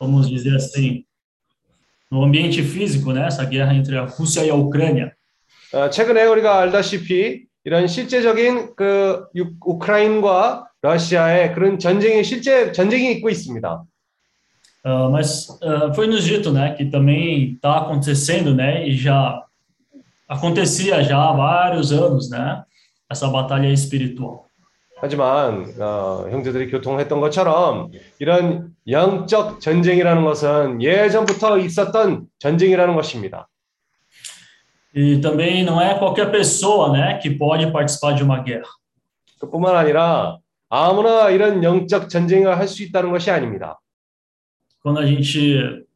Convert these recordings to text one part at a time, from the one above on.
vamos dizer assim, no ambiente físico, né? Essa guerra entre a Rússia e a Ucrânia. 어, 최근에 우리가 알다시피 이런 실제적인 그 유- 우크라이나와 러시아의 그런 전쟁이 실제 전쟁이 있고 있습니다. Ah, mas ah, foi nos dito, né, que também está acontecendo, né, e já acontecia já há vários anos, né, essa batalha espiritual. 하지만 어, 형제들이 교통했던 것처럼 이런 영적 전쟁이라는 것은 예전부터 있었던 전쟁이라는 것입니다. E também não é qualquer pessoa, né, que pode participar de uma guerra. 그뿐만 아니라 아무나 이런 영적 전쟁을 할 수 있다는 것이 아닙니다. Quando a gente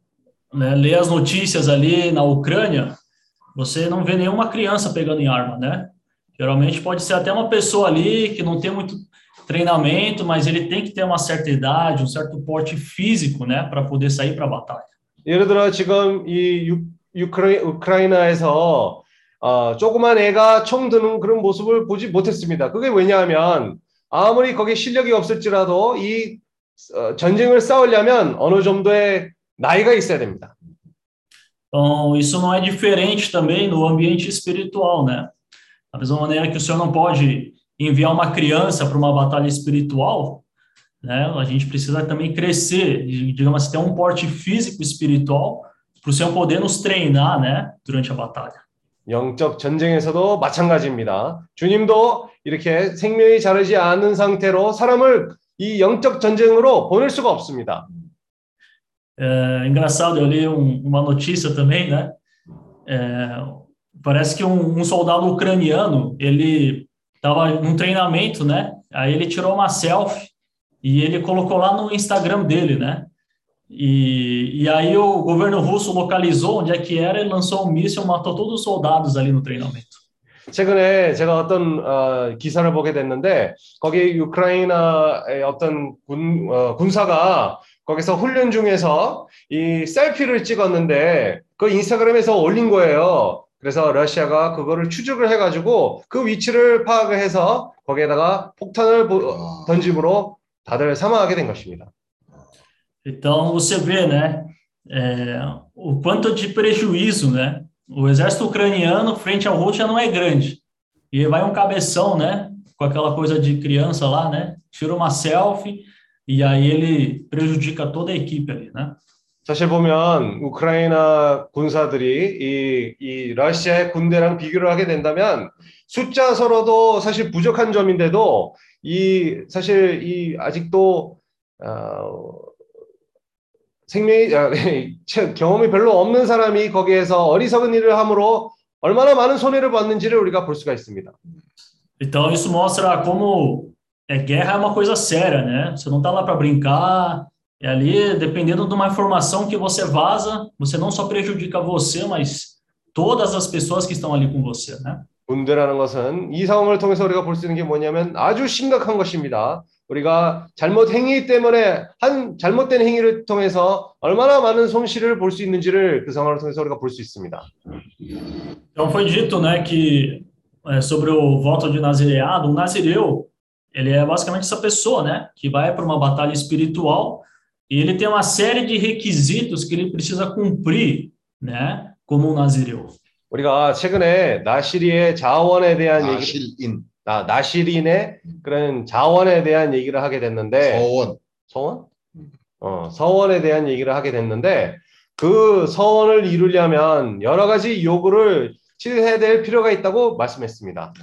né, lê as notícias ali na Ucrânia, você não vê nenhuma criança pegando em arma, né? Geralmente pode ser até uma pessoa ali que não tem muito treinamento, mas ele tem que ter uma certa idade, um certo porte físico, né, para poder sair para a batalha. 예를 들어 지금 이 유, 유크라이, 우크라이나에서 어, 조그만 애가 총 드는 그런 모습을 보지 못했습니다. 그게 왜냐하면 아무리 거기 실력이 없을지라도 이 어, 전쟁을 싸우려면 어느 정도의 나이가 있어야 됩니다. Então, isso não é diferente também no ambiente espiritual, né? Da mesma maneira que o senhor não pode enviar uma criança para uma batalha espiritual, né? A gente precisa também crescer, e, digamos assim, ter um porte físico espiritual para o senhor poder nos treinar, né, durante a batalha. 영적 전쟁에서도 마찬가지입니다. 주님도 이렇게 생명이 자르지 않은 상태로 사람을 이 영적 전쟁으로 보낼 수가 없습니다. É engraçado, eu li um- uma notícia também, né? É, parece que um, um soldado ucraniano, ele estava num treinamento, né? Aí ele tirou uma selfie e ele colocou lá no Instagram dele, né? E, e aí o governo russo localizou onde é que era e lançou um míssil, matou todos os soldados ali no treinamento. 최근에 제가 어떤 어, 기사를 보게 됐는데 거기 우크라이나의 어떤 군, 어, 군사가 거기서 훈련 중에서 이 셀피를 찍었는데 그 인스타그램에서 올린 거예요. 그래서 러시아가 그거를 추적을 해가지고 그 위치를 파악을 해서 거기에다가 폭탄을 보- 어, 던짐으로 다들 사망하게 된 것입니다. Então você vê, né, é, o quanto de prejuízo, né? O exército ucraniano frente à Rússia não é grande. E vai um cabeção, né, com aquela coisa de criança lá, né? Tira uma selfie e aí ele prejudica toda a equipe ali, né? 사실 보면 우크라이나 군사들이 이, 이 러시아의 군대랑 비교를 하게 된다면 숫자 서로도 사실 부족한 점인데도 이 사실 이 아직도 어, 생명이 아, 체- 경험이 별로 없는 사람이 거기에서 어리석은 일을 함으로 얼마나 많은 손해를 받는지를 우리가 볼 수가 있습니다. Então isso mostra como é, guerra é uma coisa séria, né? Você não está lá para brincar. É ali, dependendo de uma informação que você vaza, você não só prejudica você, mas todas as pessoas que estão ali com você, né? 군대라는 것은 이 상황을 통해서 우리가 볼 수 있는 게 뭐냐면 아주 심각한 것입니다. 우리가 잘못 행위 때문에 한 잘못된 행위를 통해서 얼마나 많은 손실을 볼 수 있는지를 그 상황을 통해서 우리가 볼 수 있습니다. Então foi dito, né, que é, sobre o voto de nazireado, um nazireu, ele é basicamente essa pessoa, né, que vai para uma batalha espiritual e ele tem uma série de requisitos que ele precisa cumprir, né, como um nazireu. 우리가 최근에 나시리의 자원에 대한 얘기, 아실인 나, 나시린의 그런 자원에 대한 얘기를 하게 됐는데 서원 서원? 어, 서원에 대한 얘기를 하게 됐는데 그 서원을 이루려면 여러 가지 요구를 치해야 될 필요가 있다고 말씀했습니다.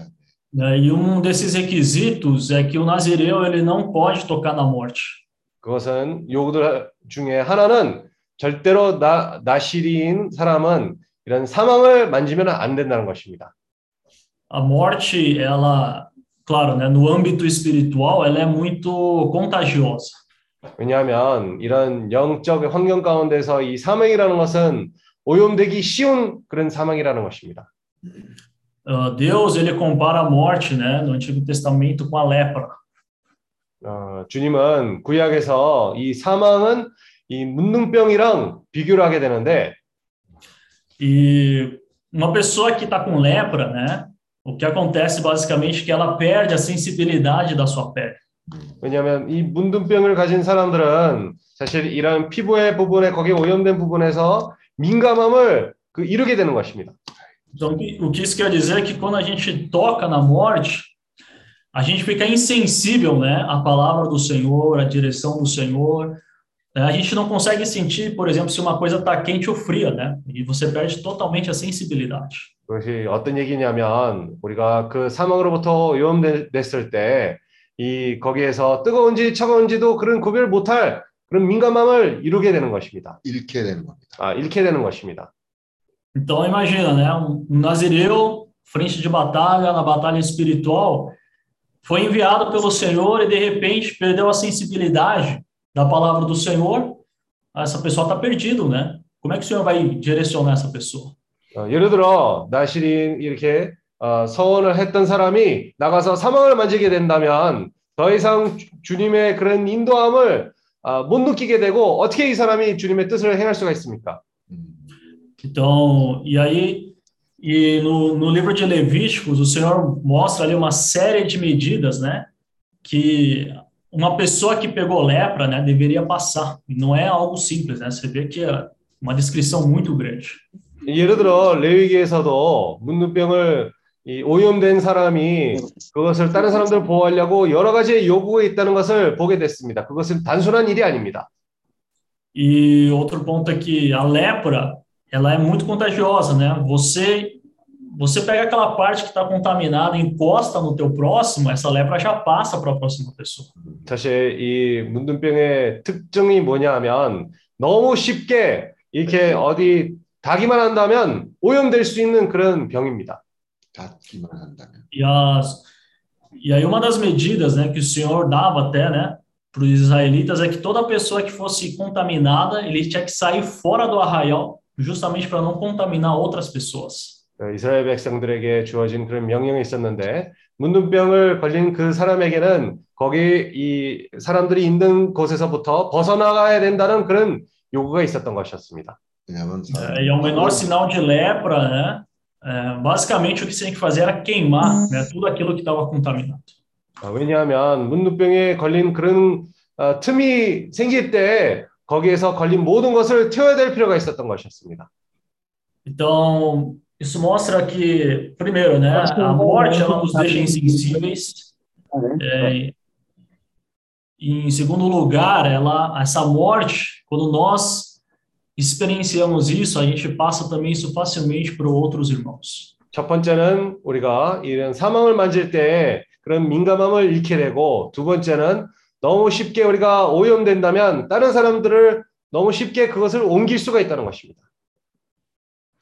E um desses requisitos é que o nazireu ele não pode tocar na morte. 그것은 요구들 중에 하나는 절대로 나, 나시리인 사람은 이런 사망을 만지면 안 된다는 것입니다. A morte, ela, claro, né, no âmbito espiritual, ela é muito contagiosa. 왜냐하면 이런 영적 환경 가운데서 이 사망이라는 것은 오염되기 쉬운 그런 사망이라는 것입니다. Ah, Deus ele compara a morte, né, no Antigo Testamento com a lepra. 어, 주님은 구약에서 이 사망은 이 문둥병이랑 비교를 하게 되는데 E uma pessoa que está com lepra, né, o que acontece basicamente é que ela perde a sensibilidade da sua pele. 왜냐하면 이 문둥병을 가진 사람들은 사실 이런 피부의 부분에 거기에 오염된 부분에서 민감함을 그 이루게 되는 것입니다. Então, o que isso quer dizer é que quando a gente toca na morte, a gente fica insensível, né, à palavra do Senhor, à direção do Senhor. Né? A gente não consegue sentir, por exemplo, se uma coisa está quente ou fria, né? E você perde totalmente a sensibilidade. 그것이 어떤 얘기냐면 우리가 그 사망으로부터 오염됐을 때 이 거기에서 뜨거운지 차가운지도 그런 구별 못할 그런 민감함을 이루게 되는 것입니다. 잃게 되는 겁니다. 아, 잃게 되는 것입니다. Então imagina, né? Um nazireu, frente de batalha, na batalha espiritual, foi enviado pelo Senhor e de repente perdeu a sensibilidade da palavra do Senhor. Essa pessoa está perdido, né? Como é que o Senhor vai direcionar essa pessoa? 어, 예를 들어 나실이 이렇게 어, 서원을 했던 사람이 나가서 사망을 만지게 된다면 더 이상 주- 주님의 그런 인도함을 어, 못 느끼게 되고 어떻게 이 사람이 주님의 뜻을 행할 수가 있습니까? 음, Então, e aí, e no, no livro de Levíticos, o Senhor mostra ali uma série de medidas, né? Que uma pessoa que pegou lepra, né, deveria passar. E não é algo simples, né? Você vê que é uma descrição muito grande. 예를 들어 레위기에서도 문둥병을 이 오염된 사람이 그것을 다른 사람들 보호하려고 여러 가지 요구가 있다는 것을 보게 됐습니다. 그것은 단순한 일이 아닙니다. E outro ponto é que a lepra, ela é muito contagiosa, né? Você você pega aquela parte que está contaminada, encosta no teu próximo, essa lepra já passa para a próxima pessoa. 사실 이 문둥병의 특징이 뭐냐하면 너무 쉽게 이렇게 어디 닿기만 한다면 오염될 수 있는 그런 병입니다. 닿기만 한다면. E, as, e aí uma das medidas né, que o Senhor dava até né, para os israelitas é que toda pessoa que fosse contaminada, ele tinha que sair fora do arraial, justamente para não contaminar outras pessoas. 어, 이스라엘 백성들에게 주어진 그런 명령이 있었는데 문둥병을 걸린 그 사람에게는 거기 이 사람들이 있는 곳에서부터 벗어나가야 된다는 그런 요구가 있었던 것이었습니다. 왜냐하면 É, e ao menor sinal de lepra, né, é, basicamente o que você tinha que fazer era queimar né, tudo aquilo que estava contaminado. 어, 왜냐하면 문둥병에 걸린 그런 어, 틈이 생길 때 거기에서 걸린 모든 것을 태워야 될 필요가 있었던 것이었습니다. Então, isso mostra que, primeiro, né, a morte ela nos deixa insensíveis. É, e em segundo lugar, ela, essa morte, quando nós experienciamos isso, a gente passa também isso facilmente para outros irmãos. 첫 번째는 우리가 이런 사망을 만질 때 그런 민감함을 잃게 되고 두 번째는 너무 쉽게 우리가 오염된다면 다른 사람들을 너무 쉽게 그것을 옮길 수가 있다는 것입니다.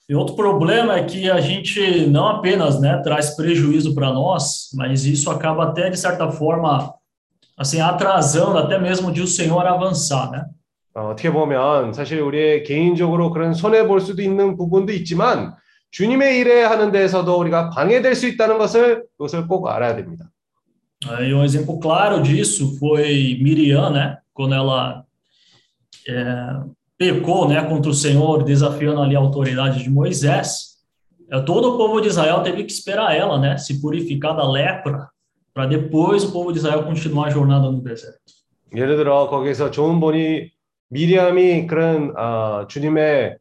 E outro problema é que a gente não apenas né, traz prejuízo para nós, mas isso acaba até, de certa forma, assim, atrasando até mesmo de o Senhor avançar, né? 어, 어떻게 보면 사실 우리의 개인적으로 그런 손해 볼 수도 있는 부분도 있지만 주님의 일에 하는 데에서도 우리가 방해될 수 있다는 것을 그것을 꼭 알아야 됩니다. E um exemplo claro disso foi Miriam, né? Quando ela é, pecou, né, contra o Senhor, desafiando ali a autoridade de Moisés. É, todo o povo de Israel teve que esperar ela, né, se purificar da lepra, para depois o povo de Israel continuar a jornada no deserto. 예를 들어 거기서 좋은 본이 미리암이 그런 어, 주님의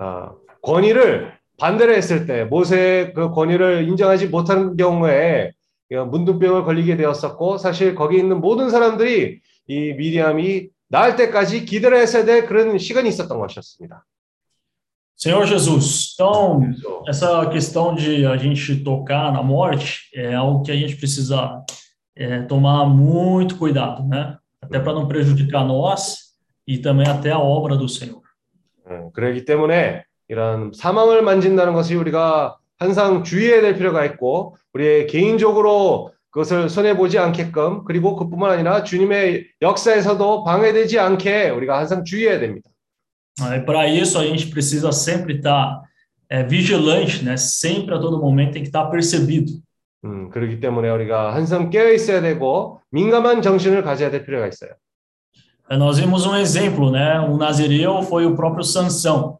어, 권위를 반대를 했을 때 모세의 그 권위를 인정하지 못한 경우에 문둥병을 걸리게 되었었고 사실 거기 있는 모든 사람들이 이 미리암이 나을 때까지 기다려야 했어야 될 그런 시간이 있었던 것이었습니다. Senhor Jesus, então essa questão de a gente tocar na morte é algo que a gente precisa é, tomar muito cuidado, né? Até para não prejudicar nós e também até a obra do Senhor. 어, 그렇기 때문에 이런 사망을 만진다는 것이 우리가 항상 주의해야 될 필요가 있고 우리의 개인적으로 그것을 손해 보지 않게끔 그리고 그뿐만 아니라 주님의 역사에서도 방해되지 않게 우리가 항상 주의해야 됩니다. E para isso a gente precisa sempre estar é, vigilante, né? Sempre a todo momento tem que estar percebido. 음, 그렇기 때문에 우리가 항상 깨어 있어야 되고 민감한 정신을 가져야 될 필요가 있어요. É, Nós vimos um exemplo, né? Um nazireu foi o próprio Sansão.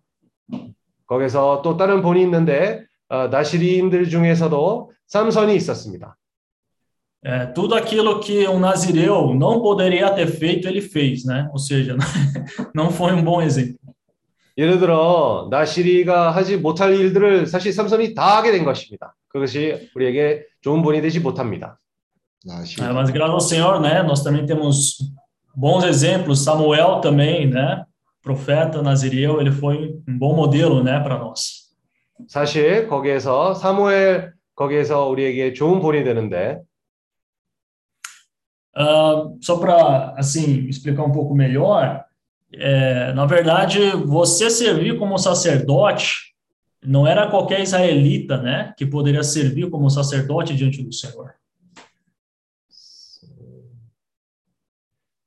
거기서 또 다른 본이 있는데 어, 나시리인들 중에서도 삼선이 있었습니다. é, tudo aquilo que um nazireu não poderia ter feito, ele fez, né? Ou seja, não foi um bom exemplo. 예를 들어 나시리가 하지 못할 일들을 사실 삼손이 다 하게 된 것입니다. 그것이 우리에게 좋은 본이 되지 못합니다. 나시 É, mas graças ao Senhor, né? Nós também temos bons exemplos. Samuel também, né? Profeta nazireu, ele foi um bom modelo, né, para nós. 사실 거기에서 사무엘 거기에서 우리에게 좋은 본이 되는데 Ah, só para assim explicar um pouco melhor, é, na verdade, você servir como sacerdote não era qualquer israelita, né, que poderia servir como sacerdote diante do Senhor.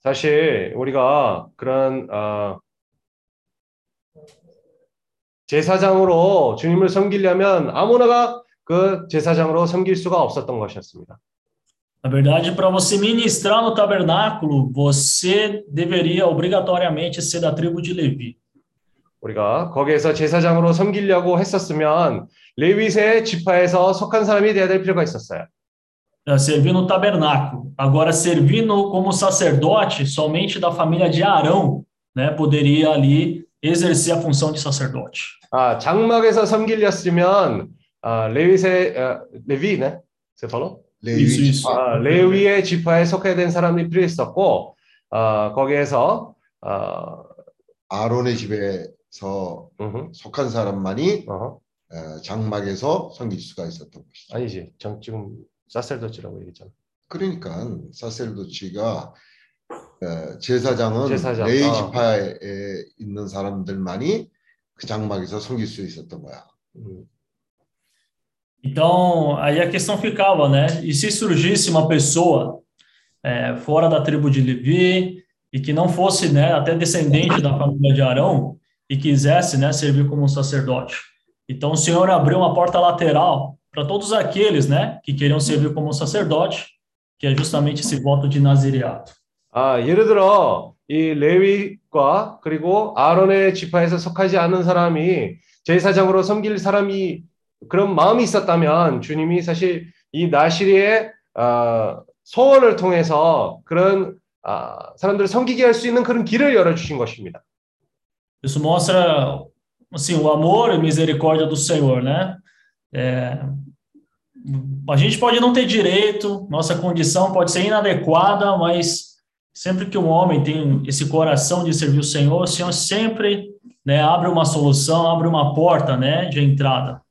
사실 우리가 그런 어, 제사장으로 주님을 섬기려면 아무나가 그 제사장으로 섬길 수가 없었던 것이었습니다. Na verdade, para você ministrar no tabernáculo, você deveria obrigatoriamente ser da tribo de Levi. 우리가 거기에서 제사장으로 섬기려고 했었으면 레위세 지파에서 속한 사람이 되어야 될 필요가 있었어요. Para servir no tabernáculo. Agora, servir no, como sacerdote, somente da família de Arão, né, poderia ali exercer a função de sacerdote. 아, 장막에서 섬기렸으면 아, 레위세 아, 레위네. 세팔로? 레위 있어, 있어. 아, 레위의 지파에 속해야 된 사람이 필요했었고 아, 거기에서 아, 아론의 집에서 음흠, 속한 사람만이. 어, 장막에서 섬길 수가 있었던 것이죠. 아니지. 정, 지금 사셀도치라고 얘기했잖아. 그러니까 사셀도치가 어, 제사장은 제사장, 레위 어. 지파에 있는 사람들만이 그 장막에서 섬길 수 있었던 거야. 음, Então, aí a questão ficava, né? E se surgisse uma pessoa é, fora da tribo de Levi e que não fosse, né, até descendente da família de Arão e quisesse, né, servir como um sacerdote. Então, o Senhor abriu uma porta lateral para todos aqueles, né, que queriam servir como um sacerdote, que é justamente esse voto de nazireato. 아, 예를 들어 이 레위과 그리고 아론의 지파에서 속하지 않은 사람이 제사장으로 섬길 사람이 그런 마음이 있었다면 주님이 사실 이 나시리의 아, 소원을 통해서 그런 아, 사람들을 섬기게 할 수 있는 그런 길을 열어 주신 것입니다. Isso mostra, assim, o amor e misericórdia do Senhor, né? É, a gente pode não ter direito, nossa condição pode ser inadequada, mas sempre que um homem tem esse coração de servir o Senhor, o Senhor sempre né, abre uma solução, abre uma porta né, de entrada.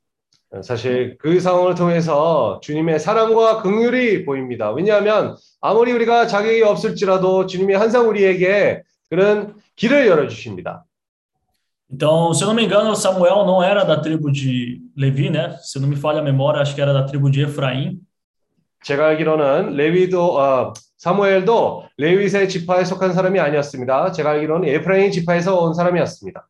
사실 그 상황을 통해서 주님의 사랑과 긍휼이 보입니다. 왜냐하면 아무리 우리가 자격이 없을지라도 주님이 항상 우리에게 그런 길을 열어주십니다. Então, se eu não me engano, Samuel não era da tribo de Levi, né? Se não me falha a memória, acho que era da tribo de Efraim. 제가 알기로는 레위도 어, 사무엘도 레위세 지파에 속한 사람이 아니었습니다. 제가 알기로는 에프라임 지파에서 온 사람이었습니다.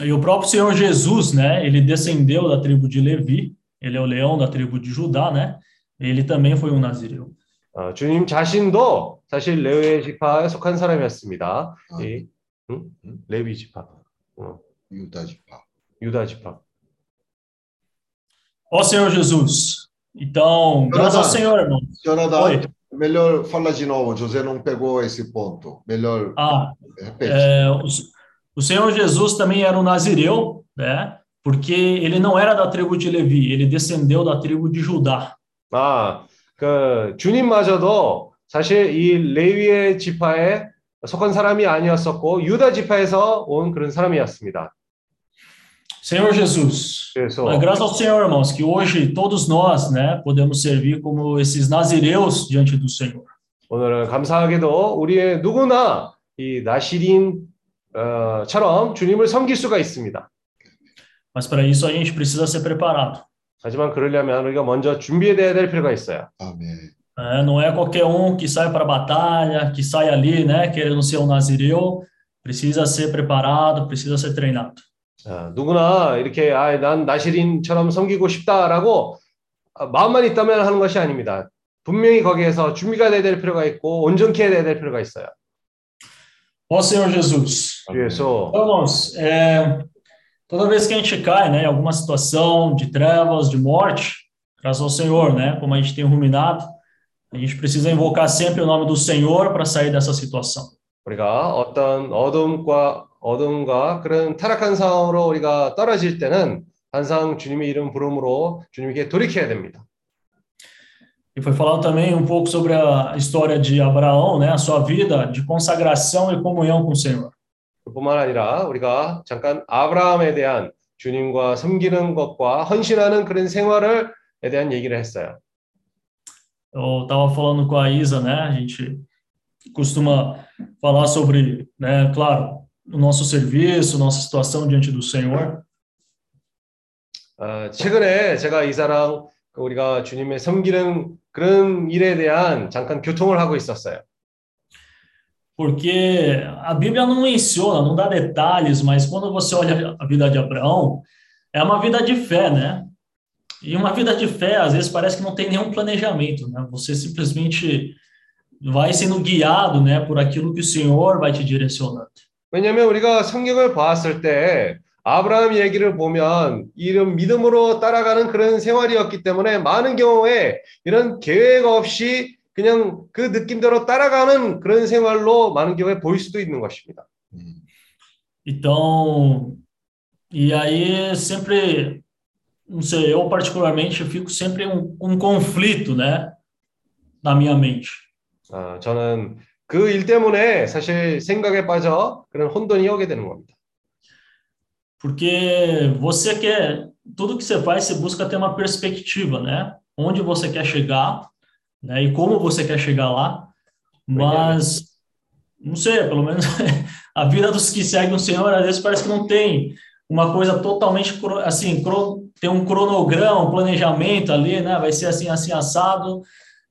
E o próprio Senhor Jesus, né? Ele descendeu da tribo de Levi, ele é o leão da tribo de Judá, né? Ele também foi um nazireu. 어, 주님 자신도 사실 레위 지파에 속한 사람이었습니다. 아, 이, 응? 응? 레위 지파, 어, 유다 지파. 유다 지파. Ó Senhor Jesus. Então, graças ao Senhor, irmão. Jonathan, Oi. Melhor fala de novo. José não pegou esse ponto. Melhor Ah, repete. é, o, o Senhor Jesus também era um nazireu, né? Porque ele não era da tribo de Levi, ele descendeu da tribo de Judá. 아, 그 주님마저도 사실 이 레위의 지파에 속한 사람이 아니었었고 유다 지파에서 온 그런 사람이었습니다. Senhor Jesus. 그래서 Mas graças ao Senhor, irmãos, que hoje todos nós, né, podemos servir como esses nazireus diante do Senhor. 오늘은 감사하게도 우리의 누구나 이 나시린처럼 주님을 섬길 수가 있습니다. Mas para isso a gente precisa ser preparado. 하지만 그러려면 우리가 먼저 준비해야 될 필요가 있어요. 아멘. né? Não é qualquer um que sai para a batalha, que sai ali, né, querendo ser um nazireu. Precisa ser preparado, precisa ser treinado. 아, 누구나 이렇게 아, 난 나시린처럼 섬기고 싶다라고 아, 마음만 있다면 하는 것이 아닙니다. 분명히 거기에서 준비가 돼야 될 필요가 있고 온전케 해야 될 필요가 있어요. Ó Senhor Jesus. 그래서 Então, irmãos, é, toda vez que a gente cai, né, em alguma situação de trevas, de morte, graças ao Senhor, né, como a gente tem ruminado, A gente precisa invocar sempre o nome do Senhor para sair dessa situação. 우리가 어떤 어둠과 어둠과 그런 타락한 상황으로 우리가 떨어질 때는 항상 주님의 이름 부름으로 주님께 돌이켜야 됩니다. E foi falado também um pouco sobre a história de Abraão, né, a sua vida de consagração e comunhão com o Senhor. 뿐만 아니라 우리가 잠깐 아브라함에 대한 주님과 섬기는 것과 헌신하는 그런 생활을 에 대한 얘기를 했어요. Eu estava falando com a Isa, né? A gente costuma falar sobre, né, claro, o nosso serviço, nossa situação diante do Senhor. 어, 최근에 제가 이사랑 우리가 주님의 섬기는 그런 일에 대한 잠깐 교통을 하고 있었어요. Porque a Bíblia não menciona, não dá detalhes, mas quando você olha a vida de Abraão, é uma vida de fé, né? E uma vida de fé, às vezes, parece que não tem nenhum planejamento, né? Você simplesmente vai sendo guiado, né, por aquilo que o Senhor vai te direcionando. 왜냐하면 우리가 성경을 봤을 때 아브라함 얘기를 보면 이런 믿음으로 따라가는 그런 생활이었기 때문에 많은 경우에 이런 계획 없이 그냥 그 느낌대로 따라가는 그런 생활로 많은 경우에 보일 수도 있는 것입니다. Então, e aí sempre, não sei, eu particularmente fico sempre um, um conflito, né, na minha mente. 아, 저는 그 일 때문에 사실 생각에 빠져 그런 혼돈이 오게 되는 겁니다. Porque você quer, tudo que você faz, você busca ter uma perspectiva, né? Onde você quer chegar, né? E como você quer chegar lá. Mas, não sei, pelo menos a vida dos que seguem o Senhor, às vezes parece que não tem uma coisa totalmente, assim, tem um cronograma, um planejamento ali, né? Vai ser assim, assim, assado.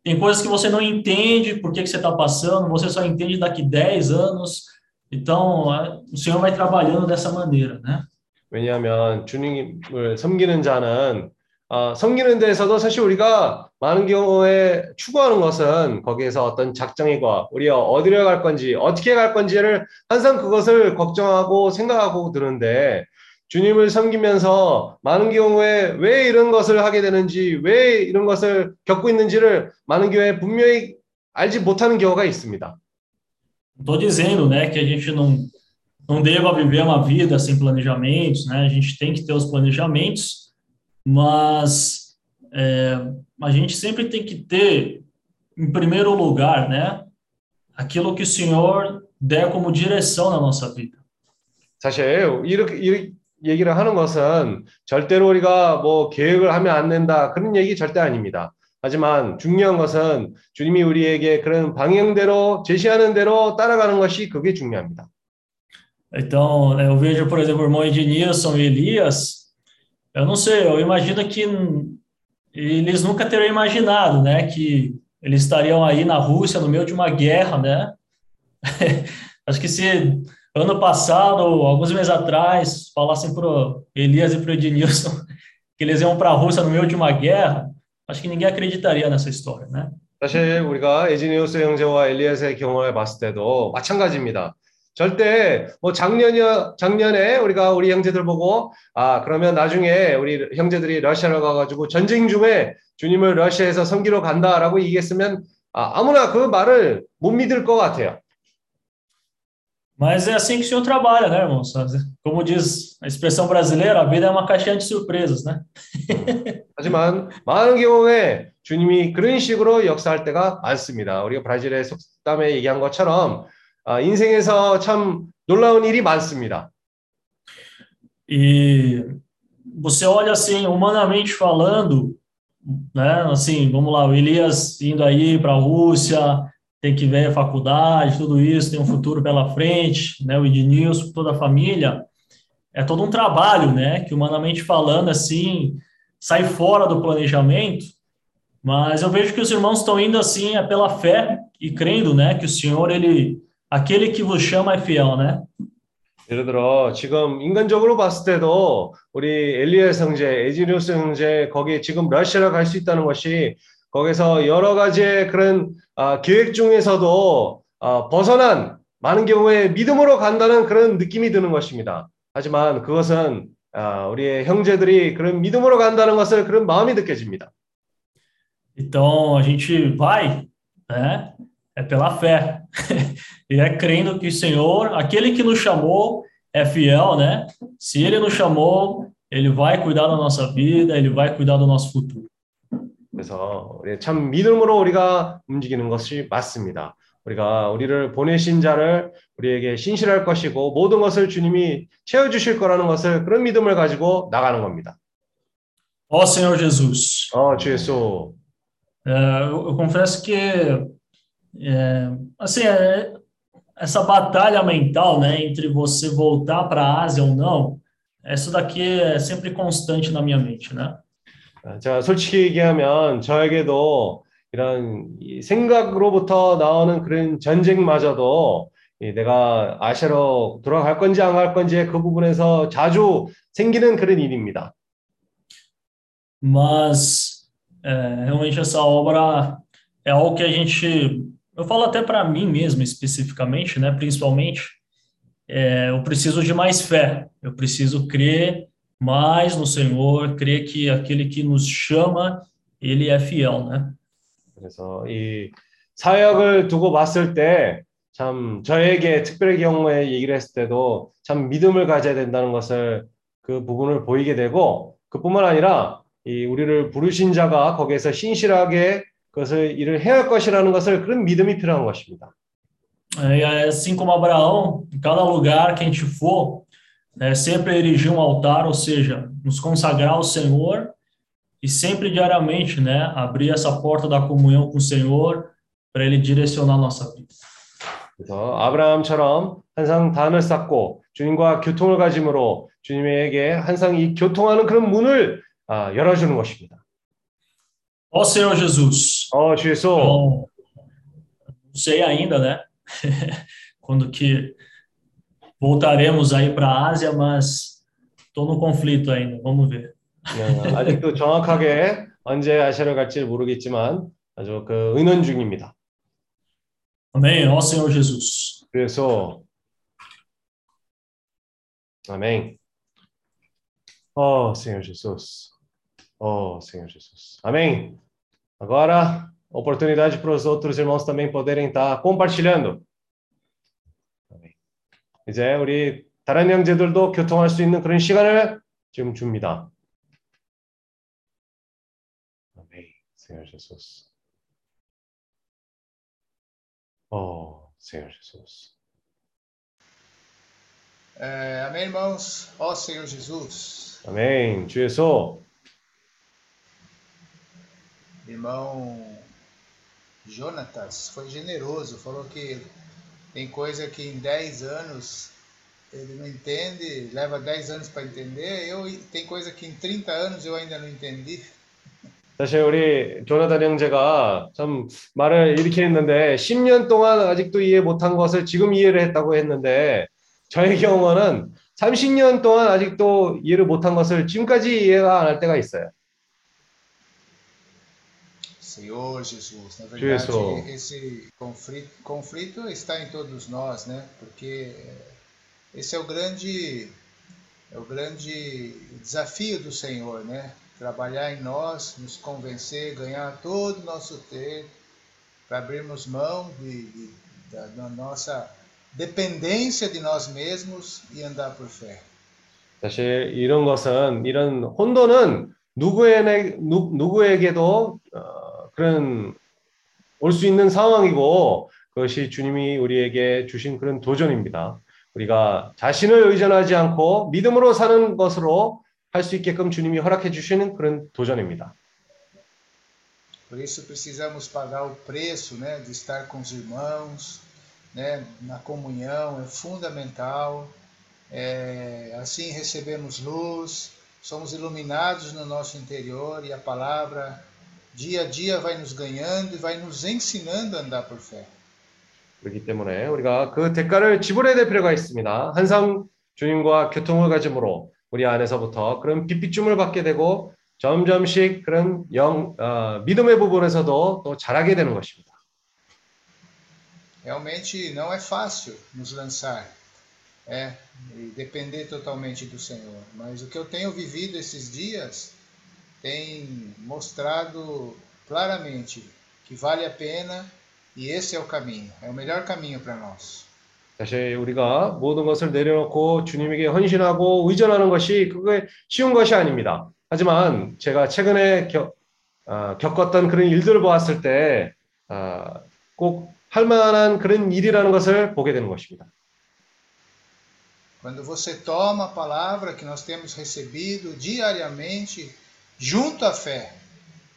Tem coisas que você não entende por que, que você está passando, você só entende daqui 10 anos. Então, o Senhor vai trabalhando dessa maneira, né? 왜냐하면 주님을 섬기는 자는 어, 섬기는 데에서도 사실 우리가 많은 경우에 추구하는 것은 거기에서 어떤 작정이고 우리가 어디로 갈 건지 어떻게 갈 건지를 항상 그것을 걱정하고 생각하고 드는데 주님을 섬기면서 많은 경우에 왜 이런 것을 하게 되는지 왜 이런 것을 겪고 있는지를 많은 경우에 분명히 알지 못하는 경우가 있습니다. Estou dizendo, né, que a gente não não deva viver uma vida sem planejamentos, né? A gente tem que ter os planejamentos, mas é, a gente sempre tem que ter, em primeiro lugar, né? Aquilo que o Senhor der como direção na nossa vida. 사실 이렇게, 이렇게 얘기를 하는 것은 절대로 우리가 뭐 계획을 하면 안 된다 그런 얘기 절대 아닙니다. 하지만 중요한 것은 주님이 우리에게 그런 방향대로 제시하는 대로 따라가는 것이 그게 중요합니다. Então, eu vejo, por exemplo, o irmão Ednilson e Elias, eu não sei, eu imagino que eles nunca teriam imaginado, né, que eles estariam aí na Rússia no meio de uma guerra, né? Acho que se ano passado, alguns meses atrás, falassem para Elias e para o Ednilson que eles iam para a Rússia no meio de uma guerra, acho que ninguém acreditaria nessa história, né? 사실 우리가 에지니우스 형제와 엘리아스의 경험을 봤을 때도 마찬가지입니다. 절대 뭐 작년이야 작년에 우리가 우리 형제들 보고 아 그러면 나중에 우리 형제들이 러시아로 가가지고 전쟁 중에 주님을 러시아에서 섬기러 간다라고 얘기했으면 아, 아무나 그 말을 못 믿을 것 같아요. Mas é assim que o senhor trabalha, né, irmão? Como diz a expressão brasileira, a vida é uma caixinha de surpresas, né? 하지만 많은 경우에 주님이 그런 식으로 역사할 때가 많습니다. 우리가 브라질의 속담에 얘기한 것처럼 아, 인생에서 참 놀라운 일이 많습니다. E você olha assim, humanamente falando, né? Assim, vamos lá, o Elias indo aí para a Rússia, tem que ver a faculdade, tudo isso, tem um futuro pela frente, né? O Ednilson, toda a família, é todo um trabalho, né? Que humanamente falando, assim, sai fora do planejamento, mas eu vejo que os irmãos estão indo assim é pela fé e crendo, né? Que o Senhor ele aquele que vos chama é fiel, né? 예를 들어 지금 인간적으로 봤을 때도 우리 엘리엘 형제, 에지니우스 형제 거기 지금 러시아로 갈 수 있다는 것이 거기서 여러 가지의 그런 아, 계획 중에서도 아, 벗어난 많은 경우에 믿음으로 간다는 그런 느낌이 드는 것입니다. 하지만 그것은 아, 우리의 형제들이 그런 믿음으로 간다는 것을 그런 마음이 느껴집니다. Então a gente vai né? É pela fé. e é crendo que o Senhor, aquele que nos chamou, é fiel, né? Se ele nos chamou, ele vai cuidar da nossa vida, ele vai cuidar do nosso futuro. 그래서 참 믿음으로 우리가 움직이는 것이 맞습니다. 우리가 우리를 보내신 자를 우리에게 신실할 것이고 모든 것을 주님이 채워 주실 거라는 것을 그런 믿음을 가지고 나가는 겁니다. Ó Senhor Jesus, 어, 주 예수. é, eu, eu confesso que é, assim é, essa batalha mental, né, entre você voltar para a Ásia ou não, essa daqui é sempre constante na minha mente, né? 아, 제가 솔직히 얘기하면 저에게도 이런 이 생각으로부터 나오는 그런 전쟁마저도 이 내가 아시아로 돌아갈 건지 안 갈 건지의 그 부분에서 자주 생기는 그런 일입니다. Mas é, realmente essa obra é algo que a gente, eu falo até para mim mesmo especificamente, né, principalmente, é, eu preciso de mais fé, eu preciso crer mais no Senhor, crer que aquele que nos chama, ele é fiel, né? 그래서 이 사역을 두고 봤을 때 참 저에게 특별히 경우에 얘기를 했을 때도 참 믿음을 가져야 된다는 것을 그 부분을 보이게 되고 그뿐만 아니라 이 우리를 buru신 자가 거기에서 신실하게 그것을 일을 해야 할 것이라는 것을 그런 믿음이 필요한 것입니다. É, e assim como Abraão, em cada lugar que a gente for, é, sempre erigir um altar, ou seja, nos consagrar ao Senhor e sempre diariamente, né, abrir essa porta da comunhão com o Senhor para Ele direcionar a nossa vida. 그래서 아브라함처럼 항상 단을 쌓고 주님과 교통을 가짐으로 주님에게 항상 이 교통하는 그런 문을 아, 열어주는 것입니다. Ó Senhor Jesus, 어, 주 예수. Bom, não sei ainda, né? Quando que voltaremos aí para a Ásia, mas estou no conflito ainda. Vamos ver. 네, 아직도 정확하게 언제 아시아를 갈지 모르겠지만 아주 그 의논 중입니다. Amém? Ó Senhor Jesus. 그래서 아멘. Oh, Senhor Jesus. Oh, Senhor Jesus. Amém. Agora, oportunidade para os outros irmãos também poderem estar compartilhando. 아멘. 이제 우리 다른 형제들도 교통할 수 있는 그런 시간을 지금 줍니다. 아멘. Senhor Jesus. Oh, Senhor Jesus. É, amém, irmãos? Ó Senhor Jesus. 아멘. 주 예수. Irmão Jonatas foi generoso, falou que tem coisa que em 10 anos ele não entende, leva 10 anos para entender. Eu tem coisa que em 30 anos eu ainda não entendi. 사실 우리 조나단 형제가 참 말을 이렇게 했는데 10년 동안 아직도 이해 못한 것을 지금 이해를 했다고 했는데 저의 경우는 30년 동안 아직도 이해를 못한 것을 지금까지 이해가 안 할 때가 있어요. Senhor Jesus, na Ju verdade, Jesu. esse conflito, conflito está em todos nós, né? Porque esse é o grande é o grande desafio do Senhor, né? Trabalhar em nós, nos convencer, ganhar todo o nosso ter, para abrirmos mão de, de- da, da nossa dependência de nós mesmos e andar por fé. 사실 이런 것은 이런 혼돈은 누구에게 누, 누구에게도 어, 그런 올 수 있는 상황이고 그것이 주님이 우리에게 주신 그런 도전입니다. 우리가 자신을 의존하지 않고 믿음으로 사는 것으로 할 수 있게끔 주님이 허락해 주시는 그런 도전입니다. Por isso precisamos pagar o preço, né, de estar com os irmãos, né, na comunhão é fundamental. É, assim recebemos luz, somos iluminados no nosso interior e a palavra dia a dia vai nos ganhando e vai nos ensinando a andar por fé. 그렇기 때문에 우리가 그 대가를 지불해야 될 필요가 있습니다. 항상 주님과 교통을 가짐으로 우리 안에서부터 그런 빛비춤을 받게 되고 점점씩 그런 영 어, 믿음의 부분에서도 또 자라게 되는 것입니다. Realmente não é fácil nos lançar, é, e depender totalmente do Senhor. Mas o que eu tenho vivido esses dias tem mostrado claramente que vale a pena E esse é o caminho, é o melhor caminho para nós. 사실 우리가 모든 것을 내려놓고 주님에게 헌신하고 의존하는 것이 그게 쉬운 것이 아닙니다. 하지만 제가 최근에 겪, 어, 겪었던 그런 일들을 보았을 때 꼭 할만한 그런 일이라는 것을 보게 되는 것입니다. Quando você toma a palavra que nós temos recebido diariamente junto à fé,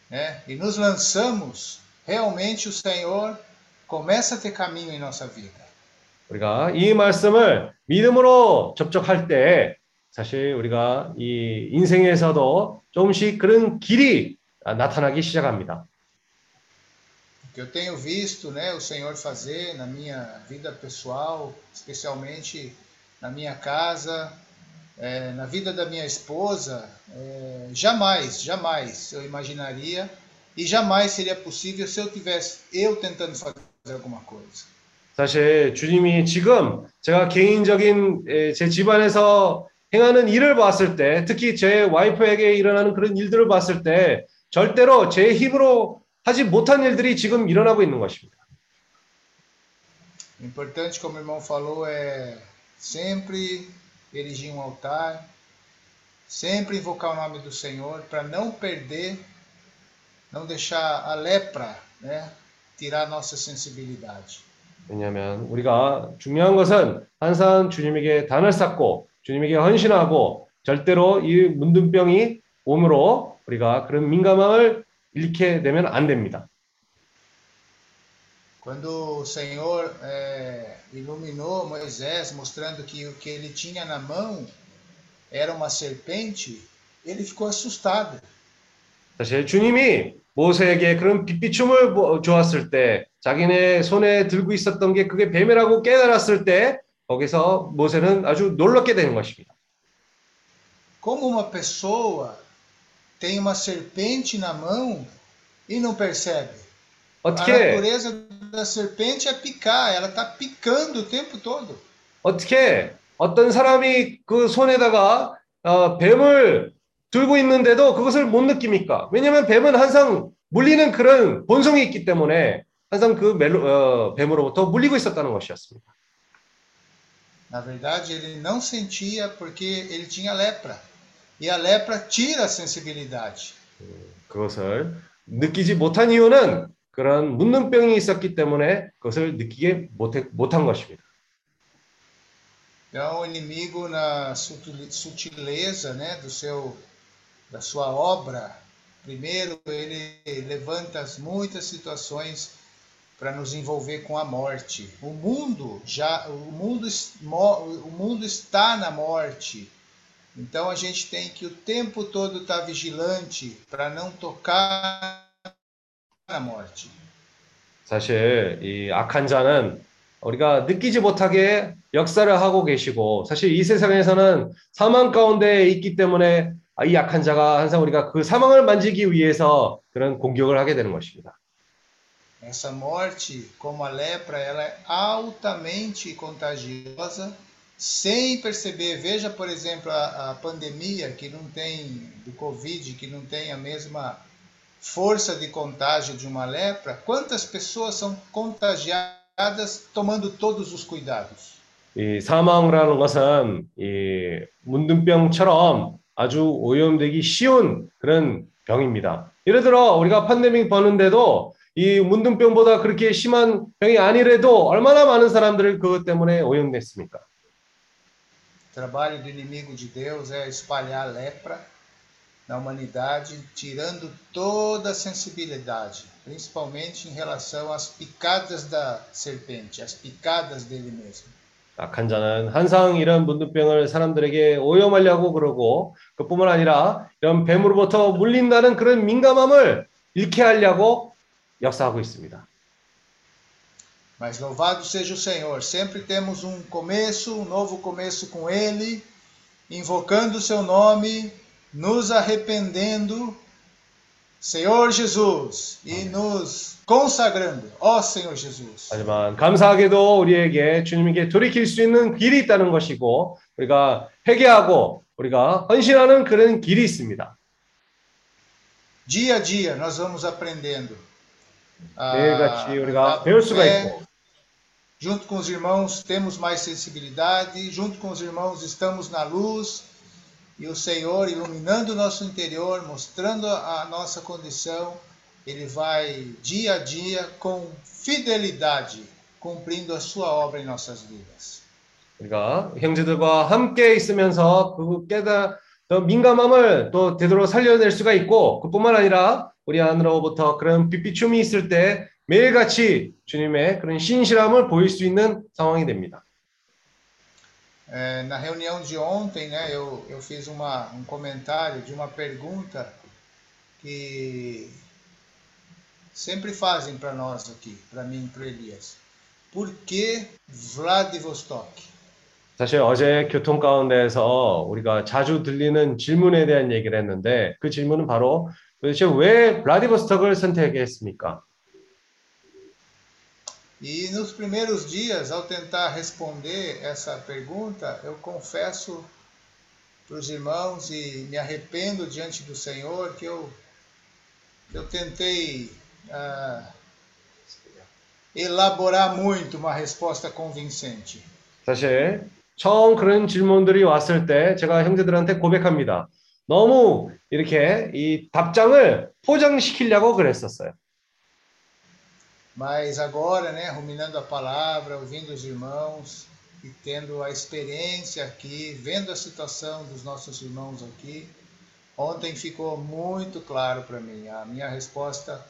né, e nos lançamos, realmente o Senhor começa a ter caminho em nossa vida. 우리가 이 말씀을 믿음으로 접촉할 때 사실 우리가 이 인생에서도 조금씩 그런 길이 나타나기 시작합니다. que eu tenho visto, né, o Senhor fazer na minha vida pessoal, especialmente na minha casa, é, na vida da minha esposa, é, jamais, jamais eu imaginaria e jamais seria possível se eu tivesse eu tentando fazer alguma coisa. 사실 주님이 지금 제가 개인적인 제 집안에서 행하는 일을 봤을 때, 특히 제 와이프에게 일어나는 그런 일들을 봤을 때, 절대로 제 힘으로 하지 못한 일들이 지금 일어나고 있는 것입니다. Importante, como o irmão falou, é sempre erigir um altar, sempre invocar o nome do Senhor para não perder, não deixar a lepra, né, tirar nossa sensibilidade. 왜냐하면 우리가 중요한 것은 항상 주님에게 단을 쌓고 주님에게 헌신하고 절대로 이 문둥병이 몸으로 우리가 그런 민감함을 잃게 되면 안 됩니다. Quando o Senhor é, iluminou Moisés, mostrando que o que ele tinha na mão era uma serpente, ele ficou assustado. 사실 주님이 모세에게 그런 빛비춤을 주었을 때, 자기네 손에 들고 있었던 게 그게 뱀이라고 깨달았을 때, 거기서 모세는 아주 놀랍게 되는 것입니다. Como uma pessoa tem uma serpente na mão e não percebe? 어떻게, a natureza da serpente é picar, ela está picando o tempo todo. 어떻게 어떤 사람이 그 손에다가 어, 뱀을 들고 있는데도 그것을 못 느낍니까? 왜냐하면 뱀은 항상 물리는 그런 본성이 있기 때문에 항상 그 멜로, 어, 뱀으로부터 물리고 있었다는 것이었습니다. Na verdade, ele não sentia porque ele tinha lepra. E a lepra tira a sensibilidade. 그것을 느끼지 못한 이유는 그런 문눈병이 있었기 때문에 그것을 느끼게 못해, 못한 것입니다. Então, o inimigo na sutileza, né, do seu da sua obra, primeiro ele levanta muitas situações para nos envolver com a morte. O mundo já o mundo o mundo está na morte. Então a gente tem que o tempo todo estar tá vigilante para não tocar na morte. 사실 이 악한 자는 우리가 느끼지 못하게 역사를 하고 계시고 사실 이 세상에서는 사망 가운데 있기 때문에 이 약한 자가 항상 우리가 그 사망을 만지기 위해서 그런 공격을 하게 되는 것입니다. Essa morte, como a lepra, ela é altamente contagiosa, sem perceber. Veja, por exemplo, a, a pandemia que não tem do Covid, que não tem a mesma força de contágio de uma lepra. Quantas pessoas são contagiadas tomando todos os cuidados? 이 사망이라는 것은 이 문둥병처럼 아주 오염되기 쉬운 그런 병입니다. 예를 들어 우리가 팬데믹 보는데도 이 문둥병보다 그렇게 심한 병이 아니래도 얼마나 많은 사람들을 그것 때문에 오염됐습니까? trabalho do inimigo de Deus é espalhar a lepra na humanidade, tirando toda a sensibilidade, principalmente em relação às picadas da serpente, às picadas dele mesmo. 악한 자는 항상 이런 문둥병을 사람들에게 오염하려고 그러고 그뿐만 아니라 이런 뱀으로부터 물린다는 그런 민감함을 잃게 하려고 역사하고 있습니다. Mas louvado seja o Senhor, sempre temos um começo, um novo começo com Ele, invocando o Seu nome, nos arrependendo, Senhor Jesus, e nos consagrando, ó Senhor Jesus. 하지만 감사하게도 우리에게 주님께 돌이킬 수 있는 길이 있다는 것이고 우리가 회개하고 우리가 헌신하는 그런 길이 있습니다. Dia a dia nós vamos aprendendo. a, 매일같이 andar 우리가 por 배울 수가 fé. 있고 Junto com os irmãos temos mais sensibilidade, junto com os irmãos estamos na luz E o Senhor iluminando o nosso interior, mostrando a nossa condição, ele vai dia a dia com fidelidade cumprindo a sua obra em nossas vidas. 우리가 형제들과 함께 있으면서 그 깨달 더 민감함을 또 되도록 살려낼 수가 있고 그뿐만 아니라 우리 안으로부터 그런 빛비춤이 있을 때 매일같이 주님의 그런 신실함을 보일 수 있는 상황이 됩니다. É, na reunião de ontem, né, eu, eu fiz uma, um comentário de uma pergunta que sempre fazem para nós aqui, para mim e para Elias. Por que Vladivostok? 사실 어제 교통 가운데에서 우리가 자주 들리는 질문에 대한 얘기를 했는데 그 질문은 바로 도대체 왜 블라디보스톡을 선택했습니까? E nos primeiros dias, ao tentar responder essa pergunta, eu confesso para os irmãos e me arrependo diante do Senhor que eu, que eu tentei ah, elaborar muito uma resposta convincente. 사실 처음 그런 질문들이 왔을 때 제가 형제들한테 고백합니다. 너무 이렇게 이 답장을 포장시키려고 그랬었어요. Mas agora, né, ruminando a palavra, ouvindo os irmãos e tendo a experiência aqui, vendo a situação dos nossos irmãos aqui, ontem ficou muito claro para mim. A minha resposta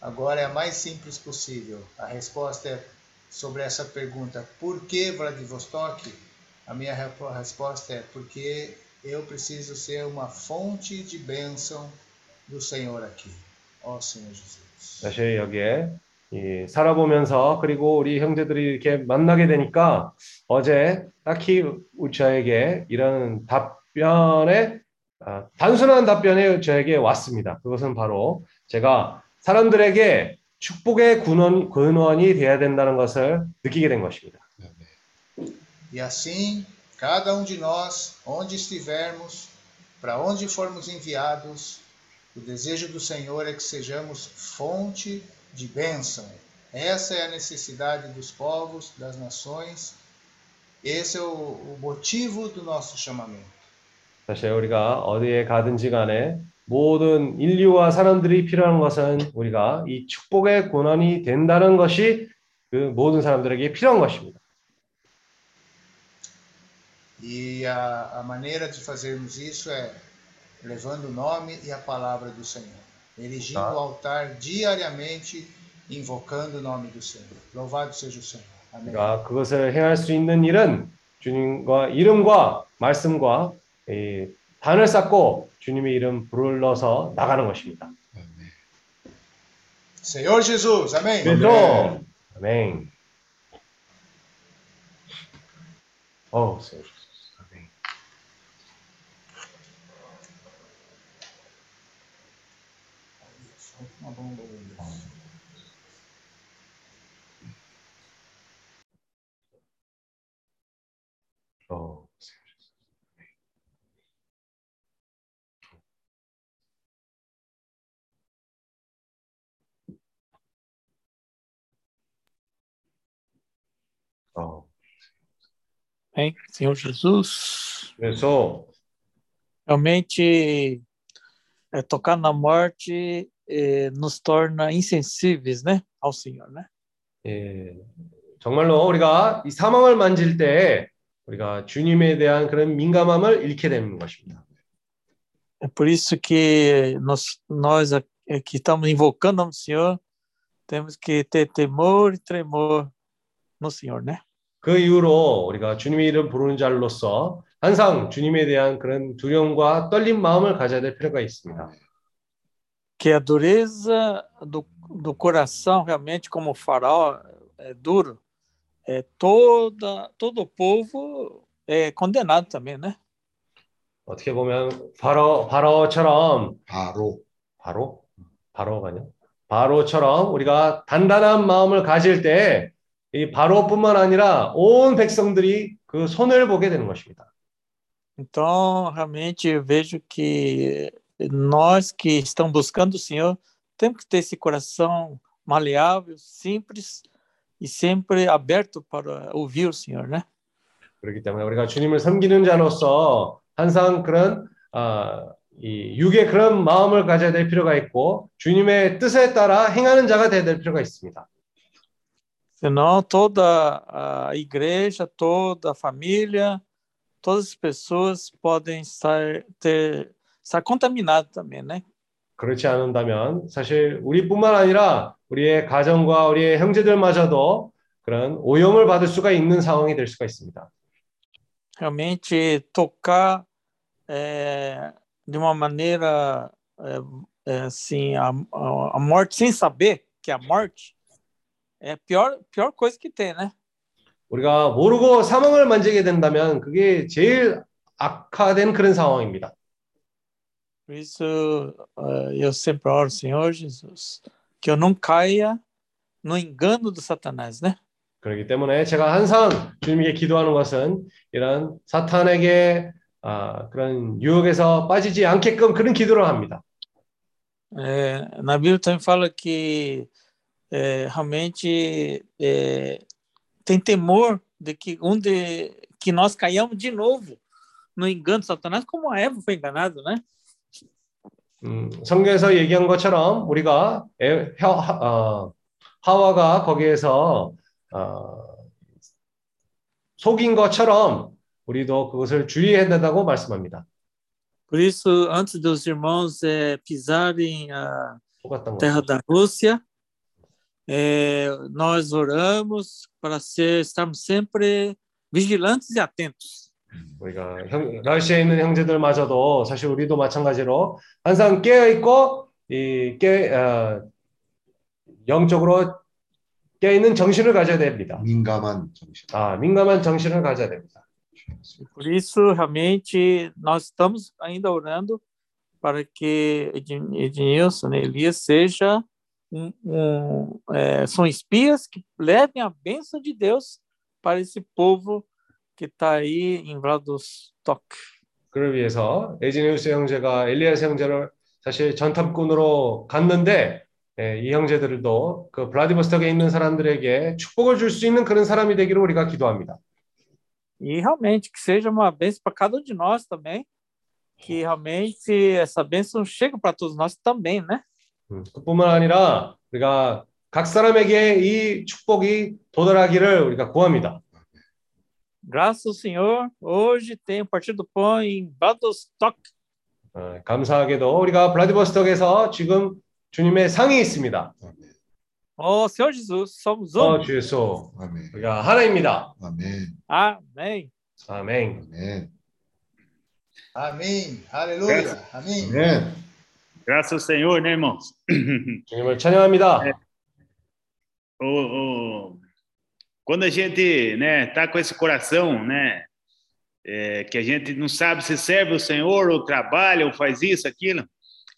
agora é a mais simples possível. A resposta é sobre essa pergunta: por que Vladivostok? A minha resposta é porque eu preciso ser uma fonte de bênção do Senhor aqui. Ó Senhor Jesus. 사실 이 살아보면서 그리고 우리 형제들이 이렇게 만나게 되니까 어제 딱히 저에게 이런 답변에 아, 단순한 답변이 저에게 왔습니다. 그것은 바로 제가 사람들에게 축복의 근원, 근원이 되어야 된다는 것을 느끼게 된 것입니다. E assim, cada um de nós, onde estivermos, para onde formos enviados, o desejo do Senhor é que sejamos fonte de bênção. Essa é a necessidade dos povos, das nações. Esse é o, o motivo do nosso chamamento. 사실 우리가 어디에 가든지 간에 모든 인류와 사람들이 필요한 것은 우리가 이 축복의 권한이 된다는 것이 그 모든 사람들에게 필요한 것입니다. E a, a maneira de fazermos isso é levando o nome e a palavra do Senhor, Erigindo Tá. o altar diariamente, invocando o nome do Senhor. Louvado seja o Senhor. Amém. 우리가 그것을 행할 수 있는 일은 주님과 이름과 말씀과 이 단을 쌓고 주님의 이름 불러서 나가는 것입니다. Senhor Jesus, amém. 그래서 아멘. 어, Senhor uma bomba aí. Oh, Jesus. Amém. Senhor Jesus. Pessoal. Realmente, é, tocar na morte é, nos torna insensíveis, né, ao Senhor, né? 예, 정말로 우리가 이 사망을 만질 때 우리가 주님에 대한 그런 민감함을 잃게 되는 것입니다. É por isso que nós, nós que estamos invocando o nome do Senhor, temos que ter temor e tremor no Senhor, né? 그 이후로 우리가 주님의 이름 부르는 자로서 항상 주님에 대한 그런 두려움과 떨린 마음을 가져야 될 필요가 있습니다. Que a dureza do, do coração, realmente, como o faraó é duro, é toda, todo o povo é condenado também, né? 어떻게 보면 바로 바로처럼 바로 바로 바로가냐? 바로처럼 우리가 단단한 마음을 가질 때 이 바로뿐만 아니라 온 백성들이 그 손을 보게 되는 것입니다. Então, realmente, eu vejo que nós que estamos buscando o Senhor, temos que ter esse coração maleável, simples e sempre aberto para ouvir o Senhor, né? 그렇기 때문에 우리가 주님을 섬기는 자로서 항상 그런 아, 이 육의 그런 마음을 가져야 될 필요가 있고 주님의 뜻에 따라 행하는 자가 되어야 될 필요가 있습니다. Senão toda a igreja, toda a família, todas as pessoas podem estar, ter, contaminadas também, né? 그렇지 않는다면 사실 우리뿐만 아니라 우리의 가정과 우리의 형제들마저도 그런 오염을 받을 수가 있는 상황이 될 수가 있습니다. Realmente tocar é, de uma maneira é, é, assim a, a, morte sem saber que é a morte é pior pior coisa que tem, né? 우리가 모르고 사망을 만지게 된다면 그게 제일 악화된 그런 상황입니다. Por isso uh, eu sempre oro, Senhor Jesus, que eu não caia no engano do Satanás, né? 그렇기 때문에 제가 항상 주님께 기도하는 것은 이런 사탄에게 아, 그런 유혹에서 빠지지 않게끔 그런 기도를 합니다. É, na Bíblia também fala que é, realmente é, tem temor de que um de que nós caiamos de novo no engano de Satanás, como a Eva foi enganada, né? 음, 성경에서 얘기한 것처럼 우리가 에, 하, 어, 하와가 거기에서 어, 속인 것처럼 우리도 그것을 주의해야 된다고 말씀합니다. Por isso, antes dos irmãos é, pisarem a terra da Rússia, é, nós oramos para ser, estarmos sempre vigilantes e atentos. 우리가 형, 러시아에 있는 형제들마저도 사실 우리도 마찬가지로 항상 깨어 있고 이깨 어, 영적으로 깨어 있는 정신을 가져야 됩니다. 민감한 정신. 아 민감한 정신을 가져야 됩니다. Por isso, realmente, nós estamos ainda orando para que Edn- Ednilson, Elias, seja um, um, é, são espias que levem a bênção de Deus para esse povo em Vladostok. 그를 위해서 에지네우스 형제가 엘리아스 형제를 사실 전탑군으로 갔는데 예, 이 형제들도 그 블라디보스톡에 있는 사람들에게 축복을 줄 수 있는 그런 사람이 되기를 우리가 기도합니다. E realmente que seja uma bênção para cada um de nós também, que realmente essa bênção chega para todos nós também, né? 음, 그뿐만 아니라 우리가 각 사람에게 이 축복이 도달하기를 우리가 구합니다. Graças ao Senhor, hoje tem o Partido do Pão em Vladostok. 어, 감사하게도 우리가 블라디보스톡에서 지금 주님의 상이 있습니다. 아멘. Oh, Senhor Jesus, somos um. 어, 주 예수 아멘. 우리가 하나입니다. 아멘. Amém. 아멘. 아멘. Amém. Aleluia. Amém. 아멘. Graças ao Senhor, né, irmãos? 주님을 찬양합니다. O, o- quando a gente, né, tá com esse coração, né, é, que a gente não sabe se serve o Senhor ou trabalha ou faz isso, aquilo,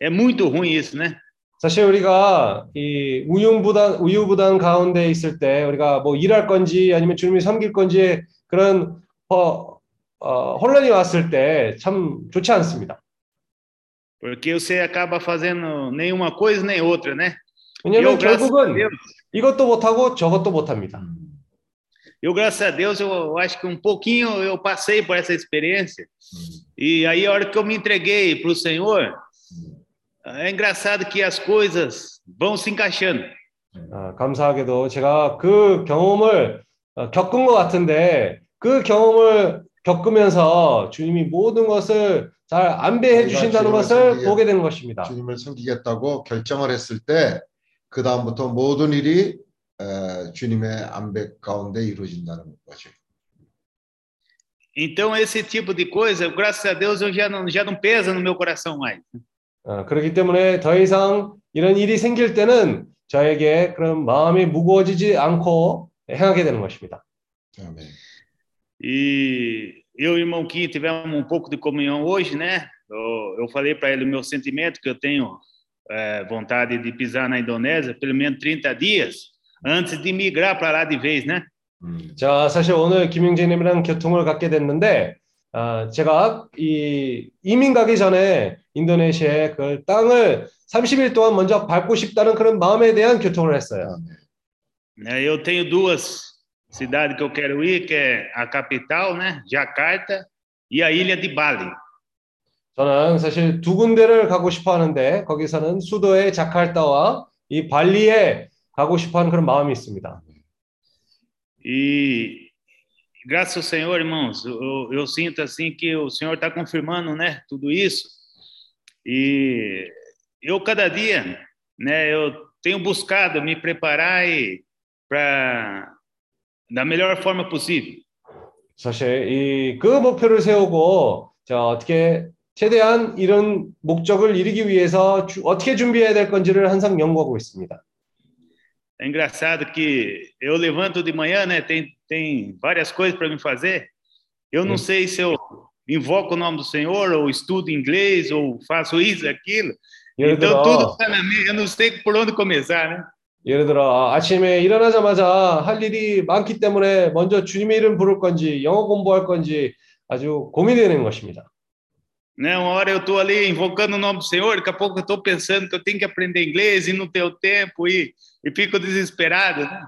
é muito ruim isso, né? 사실 우리가 이 우유부단 우유부단 가운데 있을 때 우리가 뭐 일할 건지 아니면 주님을 섬길 건지 그런 어, 어, 혼란이 왔을 때 참 좋지 않습니다. Porque você acaba fazendo nenhuma coisa nem outra, né? a 결국은 Deus, 이것도 못하고 저것도 못합니다. 음, eu, graças a Deus, eu acho que um pouquinho eu passei por essa experiência. 음, E aí, a hora que eu me entreguei para o Senhor, 음. é engraçado que as coisas vão se encaixando. 아, 감사하게도 제가 그 경험을 어, 겪은 것 같은데 그 경험을 겪으면서 주님이 모든 것을 잘 안배해 주신다는 것을 보게 되는 것입니다. 주님을 섬기겠다고 결정을 했을 때 그 다음부터 모든 일이 에, 주님의 안백 가운데 이루어진다는 거죠. Então, esse tipo de coisa, graças a Deus, eu já não, já não pesa no meu coração mais. 어, 그렇기 때문에 더 이상 이런 일이 생길 때는 저에게 그런 마음이 무거워지지 않고 행하게 되는 것입니다. 아멘. E eu e o irmão Kim tivemos um pouco de comunhão hoje, né? Eu, eu falei para ele o meu sentimento, que eu tenho é, vontade de pisar na Indonésia pelo menos 30 dias Antes de migrar para lá de vez, né? 음, 자, 사실 오늘 김영재님이랑 교통을 갖게 됐는데 아, 제가 이 이민 가기 전에 인도네시아의 그 땅을 30일 동안 먼저 밟고 싶다는 그런 마음에 대한 교통을 했어요. Né, Eu tenho duas cidades que eu quero ir, que é a capital, né, Jakarta, e a ilha de Bali. 저는 사실 두 군데를 가고 싶어 하는데 거기서는 수도의 자카르타와 이 발리에 가고 싶어 하는 그런 마음이 있습니다. E graças ao Senhor, irmãos, eu, eu sinto assim que o Senhor está confirmando, né, tudo isso. E eu cada dia, né, eu tenho buscado me preparar e para da melhor forma possível. 사실 이그 목표를 세우고 자 어떻게 최대한 이런 목적을 이루기 위해서 주- 어떻게 준비해야 될 건지를 항상 연구하고 있습니다. É engraçado que eu levanto de manhã, né, tem tem várias coisas para me fazer. Eu não sei se eu invoco o nome do Senhor ou estudo inglês ou faço isso aquilo. 예를 Então 들어 tudo está na minha, eu não sei por onde começar, né? 예를 들어 아침에 일어나자마자 할 일이 많기 때문에 먼저 주님의 이름 부를 건지 영어 공부할 건지 아주 고민이 되는 것입니다. Né, uma hora eu estou ali invocando o nome do Senhor, daqui a pouco eu estou pensando que eu tenho que aprender inglês e não tenho tempo e, e fico desesperado. Né?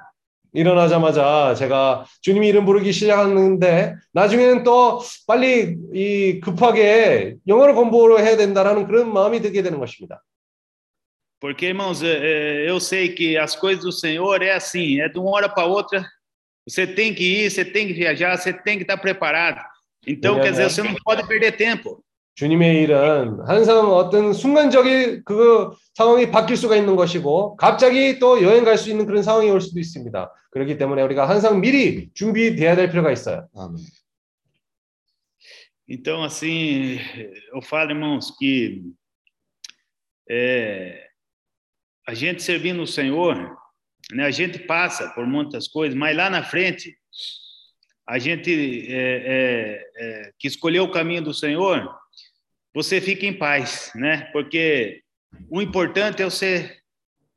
일어나자마자 제가 주님의 이름 부르기 시작하는데 나중에는 또 빨리 이 급하게 영어를 공부를 해야 된다라는 그런 마음이 들게 되는 것입니다. Porque, irmãos, é, é, eu sei que as coisas do Senhor é assim, é de uma hora para outra. Você tem que ir, você tem que viajar, você tem que estar preparado. Então, quer dizer, você não pode perder tempo. 주님의 일은 항상 어떤 순간적인 그 상황이 바뀔 수가 있는 것이고 갑자기 또 여행 갈 수 있는 그런 상황이 올 수도 있습니다. 그렇기 때문에 우리가 항상 미리 준비돼야 될 필요가 있어요. 아멘. Então, assim, eu falo, irmãos, que é, a gente servindo o Senhor, né, a gente passa por muitas coisas, mas lá na frente, a gente é, é, é, que escolheu o caminho do Senhor, você fica em paz, né? Porque o importante é você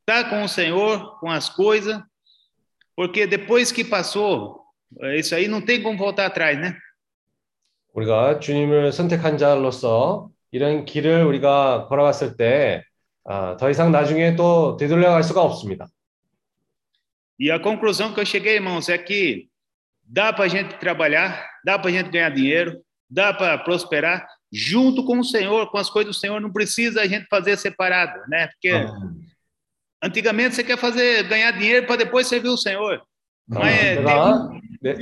estar com o Senhor, com as coisas, porque depois que passou, é, isso aí não tem como voltar atrás, né? 우리가 주님을 선택한 자로서 이런 길을 우리가 걸어갔을 때 아, 더 이상 나중에 또 되돌려갈 수가 없습니다. E a conclusão que eu cheguei, irmãos, é que dá para a gente trabalhar, dá para a gente ganhar dinheiro, dá para prosperar junto com o Senhor, com as coisas do Senhor. Não precisa a gente fazer separado, né? Porque antigamente você quer fazer ganhar dinheiro para depois servir o Senhor. Mas é, 제가 네.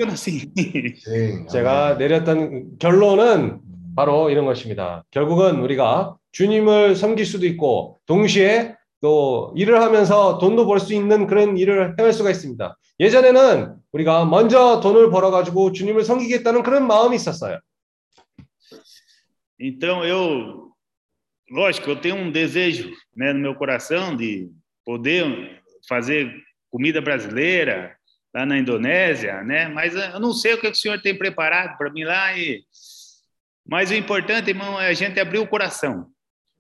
네, 제가 내렸던 결론은 바로 이런 것입니다. 결국은 우리가 주님을 섬길 수도 있고 동시에 또 일을 하면서 돈도 벌 수 있는 그런 일을 행할 수가 있습니다. 예전에는 우리가 먼저 돈을 벌어가지고 주님을 섬기겠다는 그런 마음이 있었어요. Então eu, lógico, eu tenho um desejo, né, no meu coração de poder fazer comida brasileira lá na Indonésia, né? Mas eu não sei o que o senhor tem preparado para mim lá e mas o importante, irmão, é a gente abrir o coração.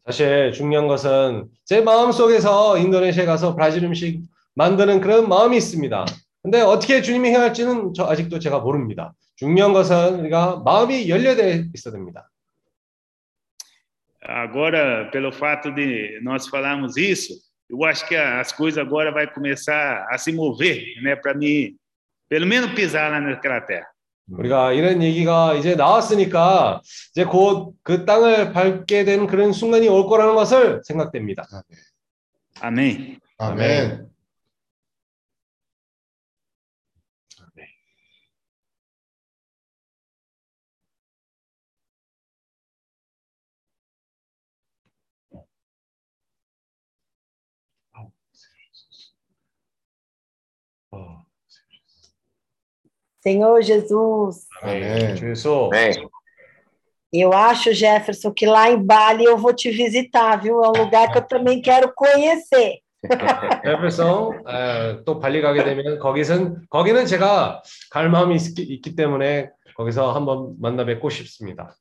사실 중요한 것은 제 마음 속에서 인도네시아에 가서 브라질 음식 만드는 그런 마음이 있습니다. 근데 어떻게 주님이 행할지는 저 아직도 제가 모릅니다. 중요한 것은 우리가 마음이 열려져 있어야 됩니다. Agora, pelo fato de nós falarmos isso, eu acho que as coisas agora vai começar a se mover, né, para mim, pelo menos pisar lá naquela terra. 우리가 이런 얘기가 이제 나왔으니까 이제 곧 그 땅을 밟게 되는 그런 순간이 올 거라는 것을 생각됩니다. Amém. 아멘. Senhor Jesus, 아멘. 주 예수. eu acho, Jefferson, que lá em Bali eu vou te visitar, viu? É um lugar que eu também quero conhecer. 그래서 에, 또 발리 가게 되면 거기선 거기는 제가 갈 마음이 있, 있기 때문에 거기서 한번 만나 뵙고 싶습니다.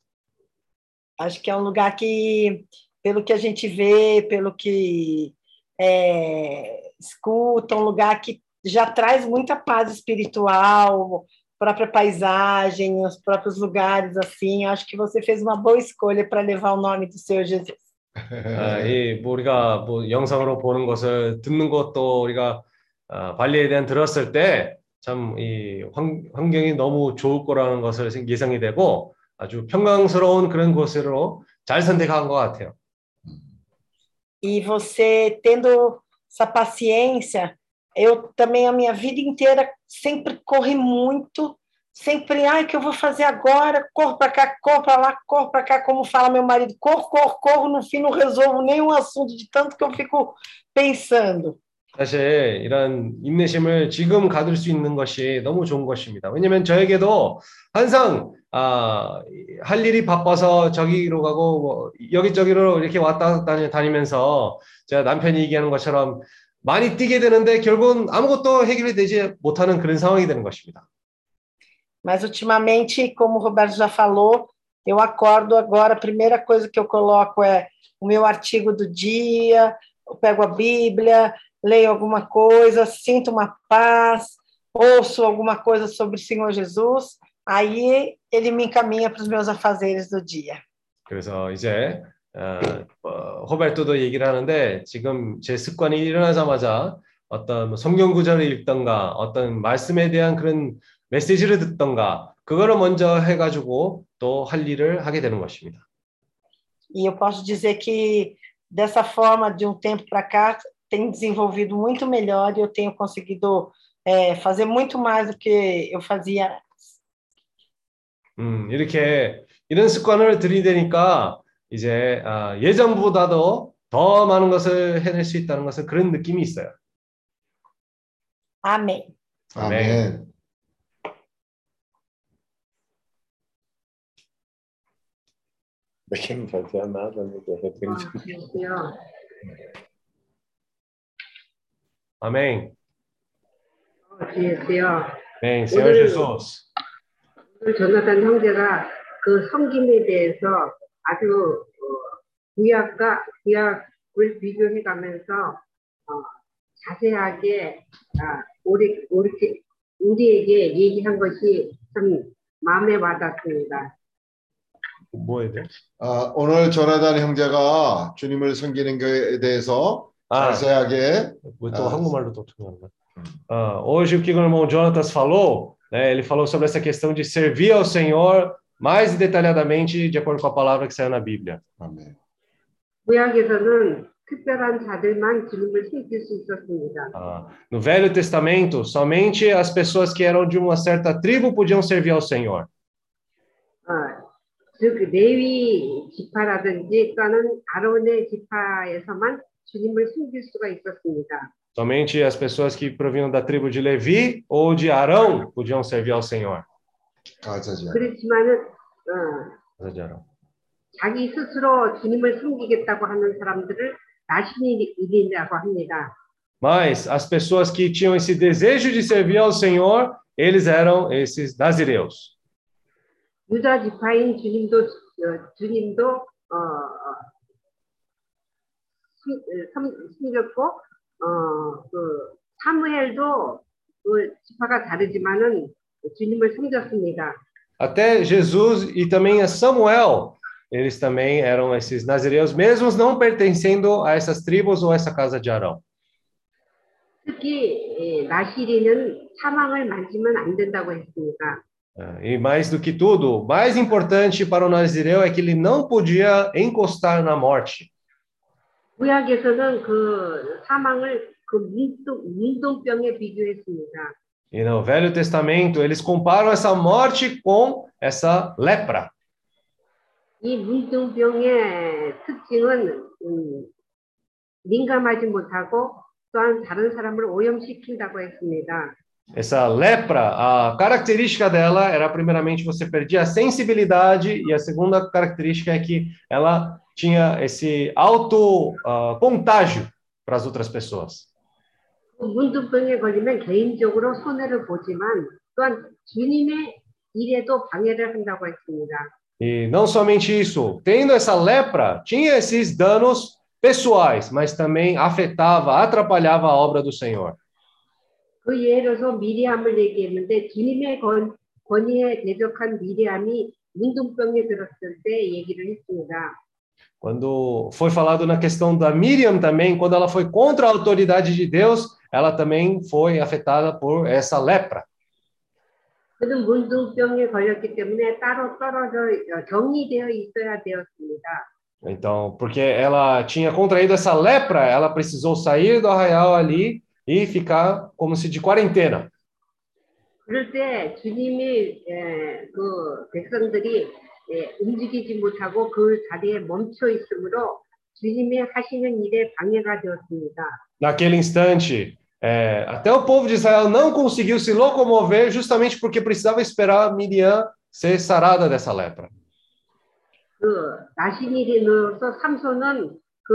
Acho que é um lugar que, pelo que a gente vê, pelo que é, escuta, um lugar que já traz muita paz espiritual própria paisagem, os próprios lugares, assim. Acho que você fez uma boa escolha para levar o nome do Senhor Jesus. 아, 이, 뭐 우리가 뭐 영상으로 보는 것을 듣는 것도 우리가 아, 발리에 대한 들었을 때 참 이 환경이 너무 좋을 거라는 것을 예상이 되고 아주 평강스러운 그런 곳으로 잘 선택한 것 같아요. E você tendo essa paciência, eu também a minha vida inteira sempre corri muito, sempre, ai, que eu vou fazer agora? Corro para cá, corro para lá, corro para cá, como fala meu marido, corro, corro, corro, no fim não resolvo nenhum assunto de tanto que eu fico pensando. 사실 이런 인내심을 지금 가질 수 있는 것이 너무 좋은 것입니다. 왜냐하면 저에게도 항상 아, 할 일이 바빠서 저기로 가고 뭐 여기저기로 이렇게 왔다 다니면서 제가 남편이 얘기하는 것처럼 많이 뛰게 되는데 결국은 아무것도 해결이 되지 못하는 그런 상황이 되는 것입니다. Mas ultimamente, como o Roberto já falou, eu acordo agora, a primeira coisa que eu coloco é o meu artigo do dia, eu pego a Bíblia, leio alguma coisa, sinto uma paz, ouço alguma coisa sobre o Senhor Jesus, aí ele me encaminha para os meus afazeres do dia. 그래서 이제 어, 어, 호발도도 얘기를 하는데 지금 제 습관이 일어나자마자 어떤 뭐 성경 구절을 읽던가 어떤 말씀에 대한 그런 메시지를 듣던가 그거를 먼저 해가지고 또 할 일을 하게 되는 것입니다. E eu posso dizer que dessa forma, de um tempo para cá, tem desenvolvido muito melhor e eu tenho conseguido é, fazer muito mais do que eu fazia. 음, 이렇게 이런 습관을 들이대니까 이제 아, 예전보다도 더 많은 것을 해낼 수 있다는 것은 그런 느낌이 있어요. 아멘. Quem não fazia nada, repente. Amém. 주여, Amém. Senhor 오늘- 조나단 형제가 그 섬김에 대해서 아주 어, 구약과 구약을 비교해 가면서 어, 자세하게 아, 우리 우리 우리에게 얘기한 것이 참 마음에 와닿습니다. 뭐 해야 돼? 아, 오늘 조나단 형제가 주님을 섬기는 것에 대해서 Ah, 자세하게 botou Ah, 한국말로 또 통하는 hoje o que o irmão Jonatas falou, né, ele falou sobre essa questão de servir ao Senhor mais detalhadamente de acordo com a palavra que saiu na Bíblia. Amém. Ah, no Velho Testamento, somente as pessoas que eram de uma certa tribo podiam servir ao Senhor. Somente as pessoas que provinham da tribo de Levi ou de Arão podiam servir ao Senhor. 가자지. 그렇지만은 어. 자기 스스로 주님을 섬기겠다고 하는 사람들을 나신이 일이라고 합니다. Mas as pessoas que tinham esse desejo de servir ao Senhor, eles eram esses nazireus. 유다 지파인 주님도 어, 주님도 어, 어, 섬겼고 어, 그 사무엘도 그 지파가 다르지만은 주님을 섬겼습니다. Até Jesus e também a Samuel, eles também eram esses nazireus, mesmo não pertencendo a essas tribos ou a essa casa de Arão. 특히 예, 나시리는 사망을 만지면 안 된다고 했습니다. Ah, E mais do que tudo, mais importante para o nazireu é que ele não podia encostar na morte. 구약에서는 그 사망을 그 문둥, 문둥병에 비교했습니다. E no Velho Testamento, eles comparam essa morte com essa lepra. 이 문둥병의 특징은 음, 민감하지 못하고 또한 다른 사람을 오염시킨다고 했습니다. Essa lepra, a característica dela era, primeiramente, você perdia a sensibilidade, e a segunda característica é que ela tinha esse alto ah, contágio para as outras pessoas. 그 문둥병에 걸리면 개인적으로 손해를 보지만 또한 주님의 일에도 방해를 한다고 했습니다. E não somente isso, tendo essa lepra, tinha esses danos pessoais, mas também afetava, atrapalhava a obra do Senhor. 그 예로서 미리암을 얘기했는데 주님의 건 권위에 대적한 미리암이 문둥병에 들었을 때 얘기를 했습니다. Quando foi falado na questão da Miriam também, quando ela foi contra a autoridade de Deus, ela também foi afetada por essa lepra. 그는 문둥병에 걸렸기 때문에 따로 떨어져 어, 격리되어 있어야 되었습니다. Então, porque ela tinha contraído essa lepra, ela precisou sair do arraial ali e ficar como se de quarentena. 그럴 때 주님이 에, 그 백성들이 에, 움직이지 못하고 그 자리에 멈춰 있으므로 주님이 하시는 일에 방해가 되었습니다. Naquele instante, é, até o povo de Israel não conseguiu se locomover justamente porque precisava esperar Miriam ser sarada dessa lepra. 그 나시니리노서 삼손은 그,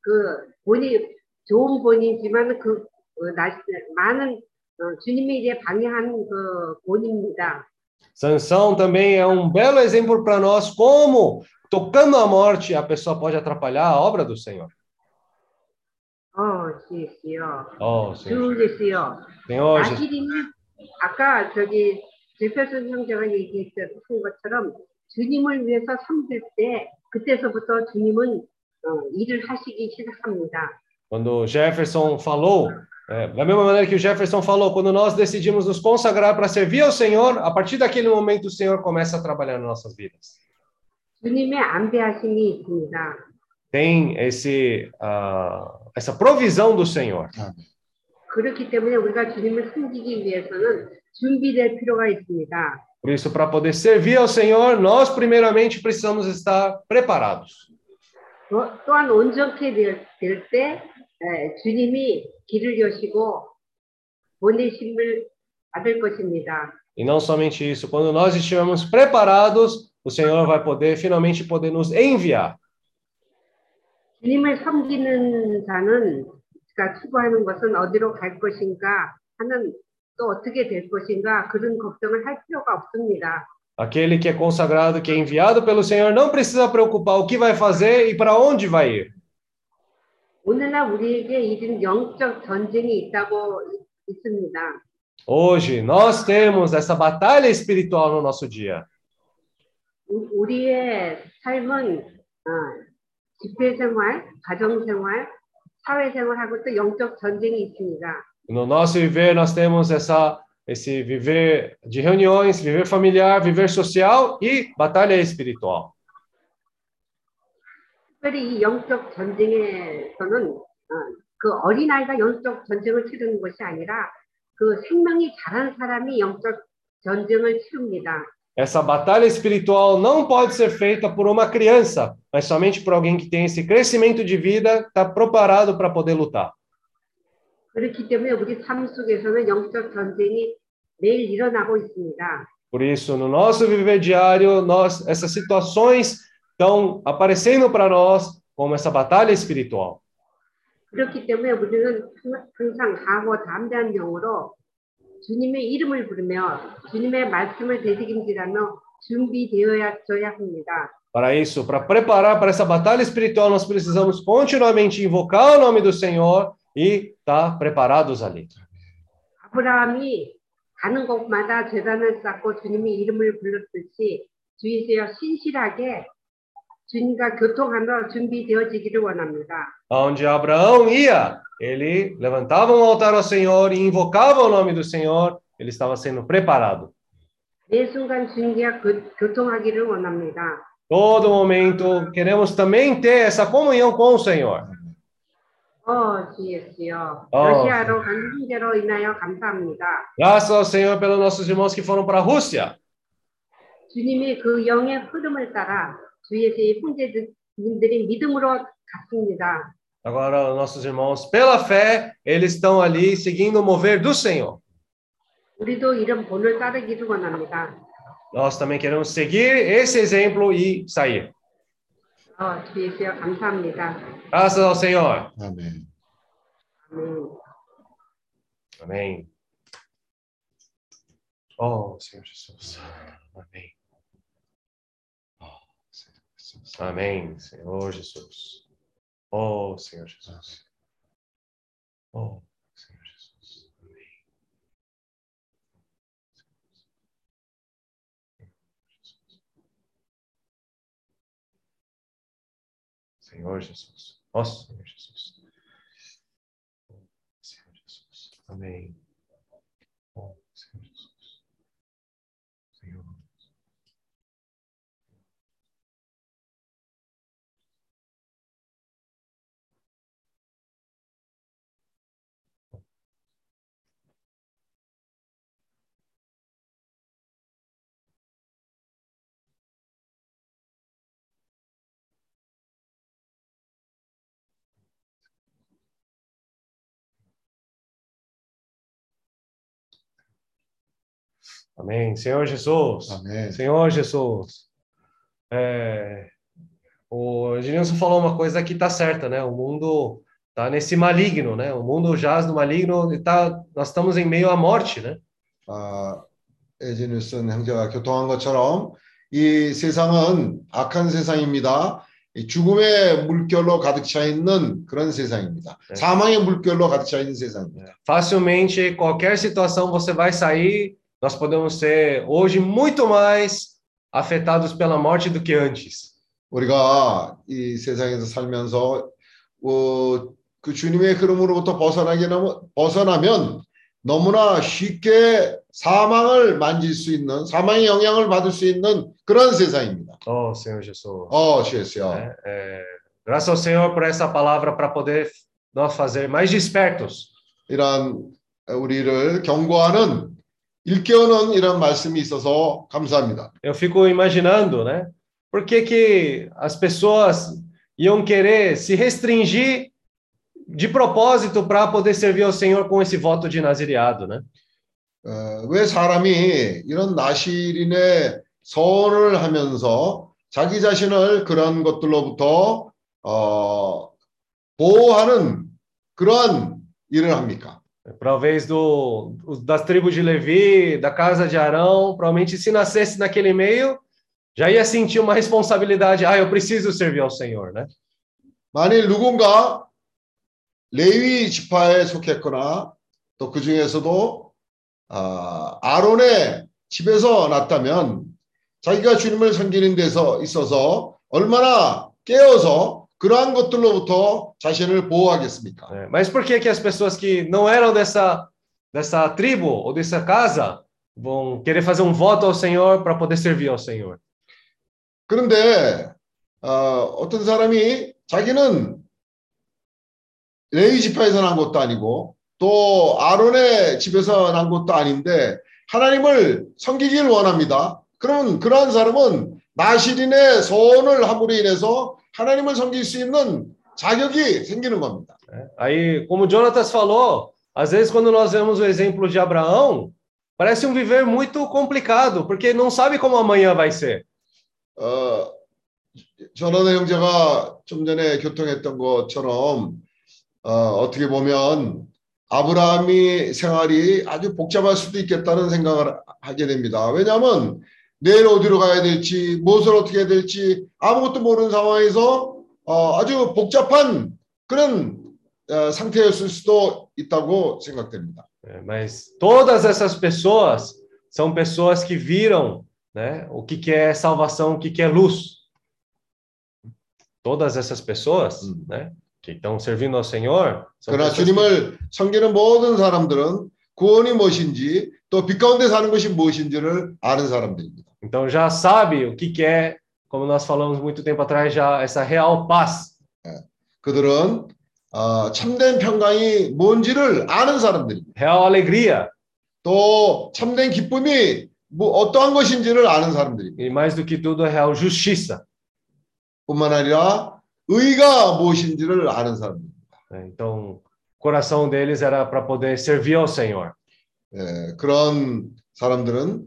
그 본이 좋은 본이지만 그, 그 나, 많은 어, 주님의 일에 방해한 그 본입니다. Sansão também é um belo exemplo para nós como, tocando a morte, a pessoa pode atrapalhar a obra do Senhor. 어, 주시요. Oh, Senhor. 주시요. Senhor Jesus. 나시리는 아까 저기 제페슨 형제가 얘기했던 것처럼 주님을 위해서 섬길 때 그때서부터 주님은 어, 일을 하시기 시작합니다. Quando Jefferson falou, é, da mesma maneira que o Jefferson falou, quando nós decidimos nos consagrar para servir ao Senhor, a partir daquele momento o Senhor começa a trabalhar nas nossas vidas. 주님의 안배하심이 있습니다. Tem esse, ah, essa provisão do Senhor. 그렇기 때문에 우리가 주님을 섬기기 위해서는 준비될 필요가 있습니다. Por isso, para poder servir ao Senhor, nós primeiramente precisamos estar preparados. 또, 또한 온전케 될 때 주님이 길을 여시고 보내심을 받을 것입니다. E não somente isso, quando nós estivermos preparados, o Senhor vai poder finalmente poder nos enviar. 주님을 섬기는 자는 그러니까 추구하는 것은 어디로 갈 것인가 하는 또 어떻게 될 것인가 그런 걱정을 할 필요가 없습니다. Aquele que é consagrado, que é enviado pelo Senhor, não precisa preocupar o que vai fazer e para onde vai ir. 오늘날 우리에게 이런 영적 전쟁이 있다고 있습니다. Hoje nós temos essa batalha espiritual no nosso dia. 우- 우리의 삶은 어, 집회 생활, 가정 생활, 사회 생활하고 또 영적 전쟁이 있습니다. No nosso viver nós temos essa esse viver de reuniões, viver familiar, viver social e batalha espiritual. 특별히 이 영적 전쟁에서는 어, 그 어린아이가 영적 전쟁을 치르는 것이 아니라 그 생명이 자란 사람이 영적 전쟁을 치릅니다. Essa batalha espiritual não pode ser feita por uma criança, mas somente por alguém que tem esse crescimento de vida, está preparado para poder lutar. 그렇기 때문에 우리 삶 속에서는 영적 전쟁이 매일 일어나고 있습니다. Por isso, no nosso viver diário, nós essas situações estão aparecendo para nós como essa batalha espiritual. 그렇기 때문에 우리는 항상 강하고 담대한 영으로 주님의 이름을 부르며 주님의 말씀을 되새김질하며 준비되어야 합니다. Para isso, para preparar para essa batalha espiritual, nós precisamos continuamente invocar o nome do Senhor e estar preparados ali. 아브라함이 가는 곳마다 재단을 쌓고 주님의 이름을 불렀듯이 주의세요 신실하게 Onde Abraão ia, ele levantava um altar ao Senhor e invocava o nome do Senhor, ele estava sendo preparado. 매 순간 주님과 교- 교통하기를 원합니다. Todo momento queremos também ter essa comunhão com o Senhor. 어, 주예수여. 어. 러시아로 간 형제로 인하여 감사합니다. Graças ao Senhor pelos nossos irmãos que foram para a Rússia. 주님이 그 영의 흐름을 따라 주예수의 형제들이 믿음으로 갔습니다. Agora, nossos irmãos, pela fé, eles estão ali seguindo o mover do Senhor. 우리도 이런 본을 따르기를 원합니다. Nós também queremos seguir esse exemplo e sair. 어, 주예수여 감사합니다. Graças ao Senhor. 아멘. 아멘. Amém. Oh, Senhor Jesus. Amém. Jesus. Amém, Senhor Jesus. Oh, Senhor Jesus. Oh, Senhor Jesus. Amém. Senhor Jesus. Ó oh, Senhor Jesus. Senhor Jesus. Amém. Amém. Senhor Jesus. 아멘. Senhor Jesus. É, o Ednilson falou uma coisa que está certa, né? O mundo está nesse maligno, né? O mundo jaz no maligno e tá, nós estamos em meio à morte, né? 아, 에지뉴슨 형제가 교통한 것처럼 이 세상은 악한 세상입니다. 이 죽음의 물결로 가득 차 있는 그런 세상입니다. 네. 사망의 물결로 가득 차 있는 세상입니다. Facilmente, qualquer situação você vai sair, nós podemos ser hoje muito mais afetados pela morte do que antes. 우리가 이 세상에서 살면서 어, 그 주님의 흐름으로부터 벗어나게 너무, 벗어나면 너무나 쉽게 사망을 만질 수 있는 사망의 영향을 받을 수 있는 그런 세상입니다. Oh, Senhor Jesus. 어, 주였어요. né? É, graças ao Senhor por essa palavra para poder nós fazer mais despertos. 이런 우리를 경고하는 일깨우는 이런 말씀이 있어서 감사합니다. Eu fico imaginando, né? Por que, que as pessoas iam querer se restringir de propósito para poder servir ao Senhor com esse voto de nazireado, né? 어, 왜 사람이 이런 나시린의 서원을 하면서 자기 자신을 그런 것들로부터 어, 보호하는 그러한 일을 합니까? Talvez do, das tribos de Levi, da casa de Arão, provavelmente se nascesse naquele meio, já ia sentir uma responsabilidade. Ah, eu preciso servir ao Senhor, né? 만일 누군가 레위 지파에 속했거나 또 그 중에서도 아, 아론의 집에서 났다면 자기가 주님을 섬기는 데서 있어서 얼마나 깨어서 그러한 것들로부터 자신을 보호하겠습니까? É, mas por que que as pessoas que não eram dessa dessa tribo ou dessa casa vão querer fazer um voto ao Senhor para poder servir ao Senhor? 그런데 어, 어떤 사람이 자기는 레위 지파에서 난 것도 아니고 또 아론의 집에서 난 것도 아닌데 하나님을 섬기길 원합니다. 그러면 그러한 사람은 나시린의 소원을 함으로 인해서 하나님을 섬길 수 있는 자격이 생기는 겁니다. Aí, como Jonatas falou, às vezes quando nós vemos o exemplo de Abraão, parece um viver muito complicado, porque não sabe como amanhã vai ser. 어, 전원의 형제가 좀 전에 교통했던 것처럼 어, 어떻게 보면 아브라함이 생활이 아주 복잡할 수도 있겠다는 생각을 하게 됩니다. 왜냐하면 내일 어디로 가야 될지 무엇을 어떻게 해야 될지 아무것도 모르는 상황에서 어, 아주 복잡한 그런 어, 상태였을 수도 있다고 생각됩니다. Mas todas essas pessoas são pessoas que viram né, o que, que é salvação, o que, que é luz. Todas essas pessoas Hum. né, que estão servindo ao Senhor 그러나 pessoas que- 주님을 섬기는 모든 사람들은 구원이 무엇인지 또 빛 가운데 사는 것이 무엇인지를 아는 사람들입니다. Então já sabe o que, que é, como nós falamos muito tempo atrás, já essa real paz. 그들은 어, 참된 평강이 뭔지를 아는 사람들입니다. real alegria. 또 참된 기쁨이 뭐 어떠한 것인지를 아는 사람들입니다. E mais do que tudo, é real justiça. 뿐만 아니라 의가 무엇인지를 아는 사람들입니다. Então, o coração deles era para poder servir ao Senhor. 예, 그런 사람들은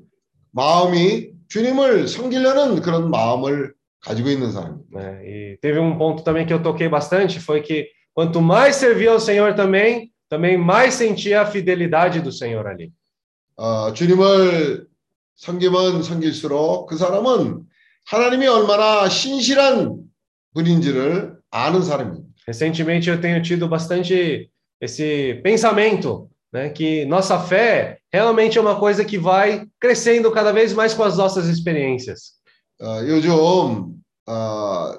마음이 주님을 섬기려는 그런 마음을 가지고 있는 사람입니다. né? E teve um ponto também que eu toquei bastante, foi que quanto mais servia ao Senhor também, também mais sentia a fidelidade do Senhor ali. 어, 주님을 섬기면 섬길수록 그 사람은 하나님이 얼마나 신실한 분인지를 아는 사람입니다. Recentemente eu tenho tido bastante esse pensamento, né, que nossa fé realmente é uma coisa que vai crescendo cada vez mais com as nossas experiências. 어, 요즘 어,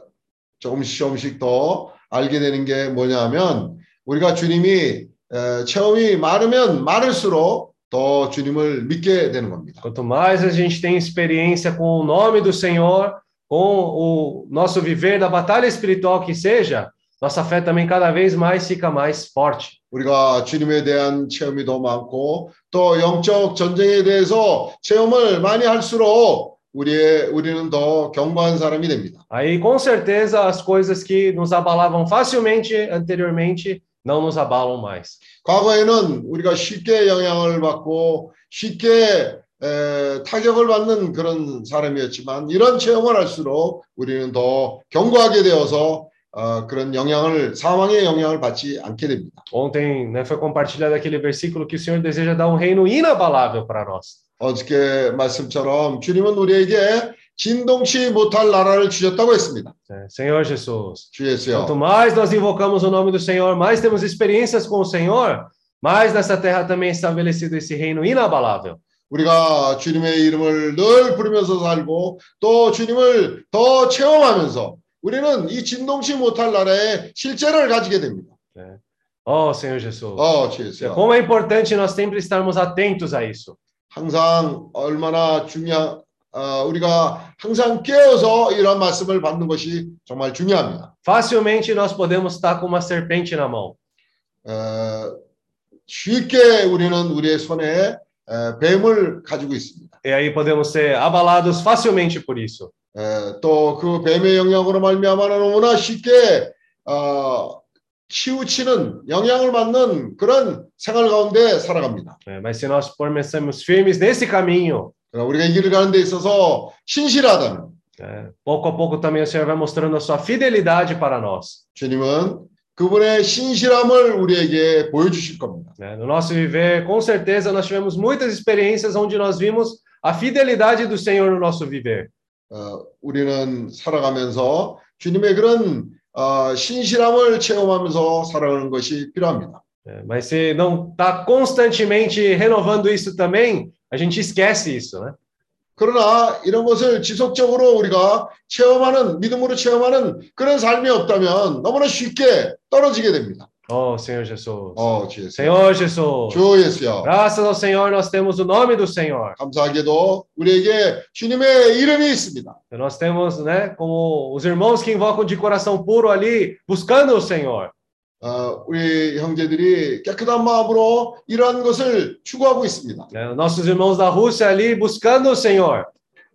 조금씩 조금씩 더 알게 되는 게 뭐냐면 우리가 주님이 에, 체험이 많으면 많을수록 더 주님을 믿게 되는 겁니다. Quanto mais a gente tem experiência com o nome do Senhor, com o nosso viver da batalha espiritual que seja, nossa fé também cada vez mais fica mais forte. 우리가 주님에 대한 체험이 더 많고 또 영적 전쟁에 대해서 체험을 많이 할수록 우리의 우리는 더 견고한 사람이 됩니다. Aí, com certeza, as coisas que nos abalavam facilmente anteriormente não nos abalam mais. 과거에는 우리가 쉽게 영향을 받고 쉽게 에, 타격을 받는 그런 사람이었지만 이런 체험을 할수록 우리는 더 견고하게 되어서 어, 그런 영향을 사망의 영향을 받지 않게 됩니다. Ontem né, foi compartilhado aquele versículo que o Senhor deseja dar um reino inabalável para nós. 어저께 말씀처럼 주님은 우리에게 진동치 못할 나라를 주셨다고 했습니다. Senhor Jesus, 주 예수여. quanto mais nós invocamos o nome do Senhor, mais temos experiências com o Senhor, mais nessa terra também é estabelecido esse reino inabalável. 우리가 주님의 이름을 늘 부르면서 살고 또 주님을 더 체험하면서 우리는 이 진동치 못할 나라의 실제를 가지게 됩니다. Oh, Senhor Jesus. 어, 주 예수여. Como é importante nós sempre estarmos atentos a isso. 항상 얼마나 중요한 어, 우리가 항상 깨어서 이런 말씀을 받는 것이 정말 중요합니다. Facilmente nós podemos estar com uma serpente na mão. 어, 쉽게 우리는 우리의 손에 어, 뱀을 가지고 있습니다. E aí podemos ser abalados facilmente por isso. 또 그 뱀의 영향으로 말미암아 너무나 쉽게 어, 치우치는 영향을 받는 그런 생활 가운데 살아갑니다. né? Mas se nós permanecermos firmes nesse caminho, 우리가 이 길을 가는 데 있어서 신실하다면 né, pouco a pouco também o Senhor vai mostrando a sua fidelidade para nós. 주님은 그분의 신실함을 우리에게 보여주실 겁니다. né? No nosso viver, com certeza, nós tivemos muitas experiências onde nós vimos a fidelidade do Senhor no nosso viver. 어, 우리는 살아가면서 주님의 그런 어, 신실함을 체험하면서 살아가는 것이 필요합니다. Mas se não está constantemente renovando isso também, a gente esquece isso, né? 그러나 이런 것을 지속적으로 우리가 체험하는 믿음으로 체험하는 그런 삶이 없다면 너무나 쉽게 떨어지게 됩니다. Oh, Senhor Jesus. 어, 주 예수. Senhor Jesus. 주 예수여. Graças ao Senhor, nós temos o nome do Senhor. 감사하게도 우리에게 주님의 이름이 있습니다. Nós temos, né, como os irmãos que invocam de coração puro ali, buscando o Senhor. 어, 우리 형제들이 깨끗한 마음으로 이러한 것을 추구하고 있습니다. né? Nossos irmãos da Rússia ali, buscando o Senhor.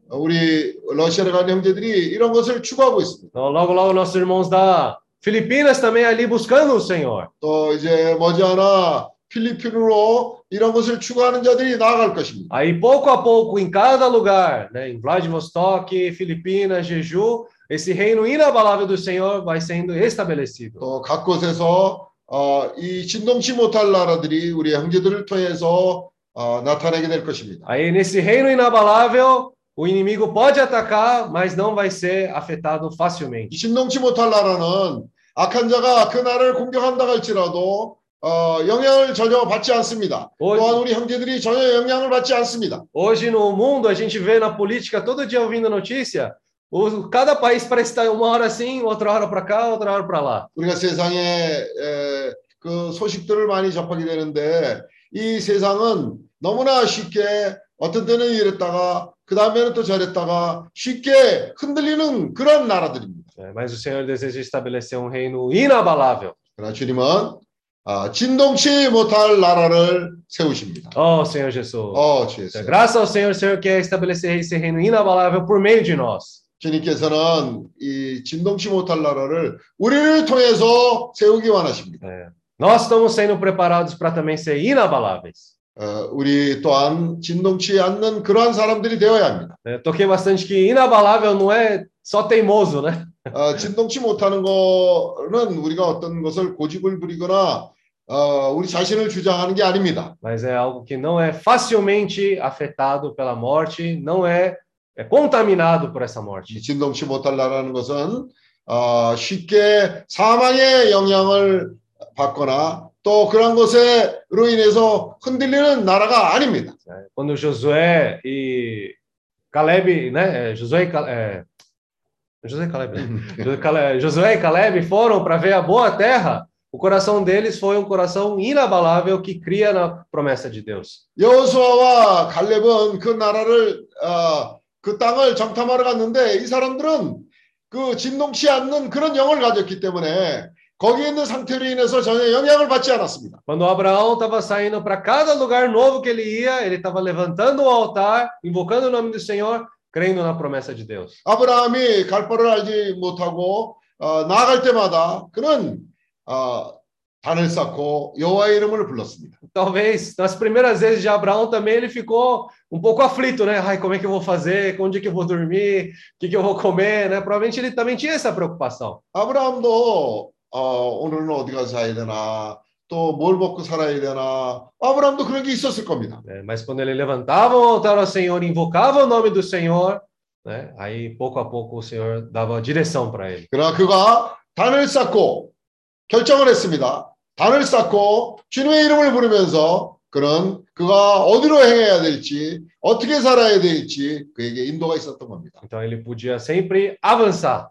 어, 우리 러시아에 가는 형제들이 이런 것을 추구하고 있습니다. Então, logo, logo, nossos irmãos da Filipinas também ali, buscando o Senhor. 또 이제 머지않아 필리핀으로 이런 것을 추구하는 자들이 나아갈 것입니다. Aí, pouco a pouco, em cada lugar, né, em Vladivostok, Filipinas, Jeju, esse reino inabalável do Senhor vai sendo estabelecido. 또 각 곳에서 어, 이 진동치 못할 나라들이 우리 형제들을 통해서 어, 나타나게 될 것입니다. Aí, nesse reino inabalável, o inimigo pode atacar, mas não vai ser afetado 이 facilmente. 진동치 못할 나라는 악한 자가 그 나라를 공격한다 할지라도 어, 영향을 전혀 받지 않습니다. 또한 Hoje, 우리 형제들이 전혀 영향을 받지 않습니다. hoje no mundo, a gente vê na política, todo dia ouvindo notícia, o- cada país parece estar uma hora assim, outra hora para cá, outra hora para lá. 우리가 세상에 에, 그 소식들을 많이 접하게 되는데 이 세상은 너무나 쉽게 어떤 때는 이랬다가 그 다음에는 또 저랬다가 쉽게 흔들리는 그런 나라들입니다. É, mas o Senhor deseja estabelecer um reino inabalável. 그러나 주님은 아, 진동치 못할 나라를 세우십니다. Oh, Senhor Jesus. 어, 주 예수. Graças ao Senhor, o Senhor quer estabelecer esse reino inabalável por meio de nós. 주님께서는 이 진동치 못할 나라를 우리를 통해서 세우기 원하십니다. Nós estamos sendo preparados para também ser inabaláveis. 어, 우리 또한 진동치 않는 그러한 사람들이 되어야 합니다. É, toquei bastante que inabalável não é só teimoso, né? 어, 진동치 못하는 거는 우리가 어떤 것을 고집을 부리거나 어, 우리 자신을 주장하는 게 아닙니다. Mas é algo que não é facilmente afetado pela morte, não é, é contaminado por essa 이 morte. 진동치 못할라라는 것은 어, 쉽게 사망의 영향을 받거나 또 그런 것에로 인해서 흔들리는 나라가 아닙니다. Quando Josué e Caleb, né? Josué e Ca- é, Josué e Caleb, né? Cale- Josué e Caleb foram para ver a boa terra, o coração deles foi um coração inabalável que cria na promessa de Deus. 여호수아와 갈렙은 그 나라를 어, 그 땅을 정탐하러 갔는데 이 사람들은 그 진동치 않는 그런 영을 가졌기 때문에 거기에 있는 상태로 인해서 전혀 영향을 받지 않았습니다. Quando Abraão estava saindo para cada lugar novo que ele ia, ele estava levantando o altar, invocando o nome do Senhor, crendo na promessa de Deus. 아브라함이 갈 바를 알지 못하고 어, 나아갈 때마다 그는 어, 단을 쌓고 여호와의 이름을 불렀습니다. Talvez nas primeiras vezes de Abraão também ele ficou um pouco aflito, né? Ai, como é que eu vou fazer? Onde é que eu vou dormir? O que, que eu vou comer, né? Provavelmente ele também tinha essa preocupação. 아브라함도 어, 오늘은 어디 가서 자야 되나 또뭘 먹고 살아야 되나 아브라함도 그런 게 있었을 겁니다. né? Mas quando ele levantava o altar ao Senhor, invocava o nome do Senhor, né? Aí pouco a pouco o Senhor dava direção para ele. 그러나 그가 단을 쌓고 결정을 했습니다. 단을 쌓고 주님의 이름을 부르면서 그는 그가 어디로 행해야 될지 어떻게 살아야 될지 그에게 인도가 있었던 겁니다. Então ele podia sempre avançar.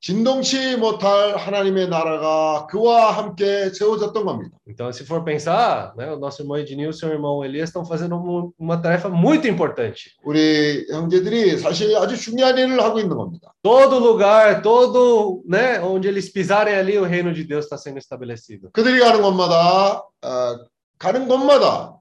진동치 못할 하나님의 나라가 그와 함께 세워졌던 겁니다. Então, se for pensar, né, o nosso irmão Ednilson e o irmão Elias estão fazendo um- uma tarefa muito importante. 우리 형제들이 사실 아주 중요한 일을 하고 있는 겁니다. Todo lugar, todo, né, onde eles pisarem ali, o reino de Deus está sendo estabelecido. 그들이 가는 곳마다 어, 가는 곳마다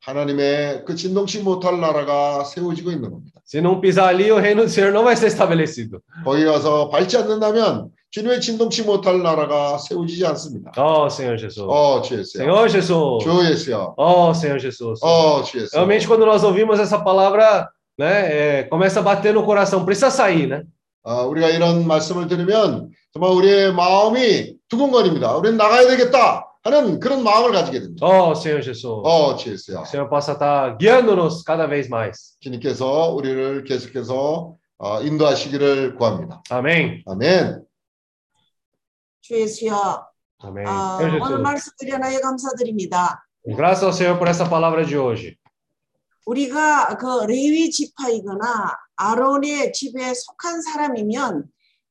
하나님의 그 진동치 못할 나라가 세워지고 있는 겁니다. Se não pisar ali, o reino do Senhor não vai ser estabelecido. 거기 가서 밟지 않는다면 주님의 진동치 못할 나라가 세워지지 않습니다. Oh, Senhor Jesus. 어, 주 예수야. Senhor Jesus. 주 예수야. Oh, Senhor Jesus. 어, 주 예수야. Realmente, quando nós ouvimos essa palavra, né, é, começa a bater no coração. Precisa sair, né? 어, 우리가 이런 말씀을 들으면 정말 우리의 마음이 두근거립니다. 우리는 나가야 되겠다 하는 그런 마음을 가지게 됩니다. Oh, Senhor Jesus. 어, 주 예수야. Que o Senhor possa estar guiando-nos cada vez mais. 주님께서 우리를 계속해서 어, 인도하시기를 구합니다. 아멘. 주 예수여, Amém. 아, 오늘 Jesus. 말씀 드려나에 감사드립니다. Graças ao Senhor por essa palavra de hoje. 우리가 그 레위 지파이거나 아론의 집에 속한 사람이면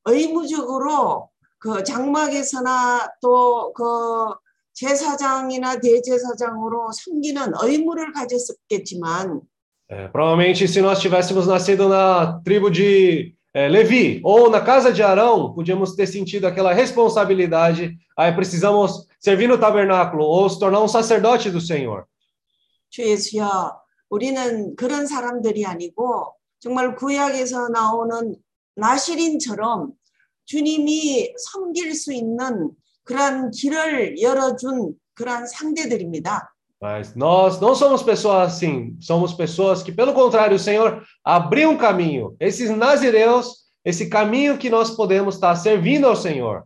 의무적으로 그 장막에서나 또그 제사장이나 대제사장으로 섬기는 의무를 가졌었겠지만 É, provavelmente, se nós tivéssemos nascido na tribo de é, Levi ou na casa de Arão, podíamos ter sentido aquela responsabilidade. Aí precisamos servir no tabernáculo ou se tornar um sacerdote do Senhor. 주 예수여, 우리는 그런 사람들이 아니고 정말 구약에서 나오는 나시린처럼 주님이 섬길 수 있는 그러한 길을 열어준 그러한 상대들입니다. Mas nós não somos pessoas assim, somos pessoas que, pelo contrário, o Senhor abriu um caminho. Esses nazireus, esse caminho que nós podemos estar servindo ao Senhor.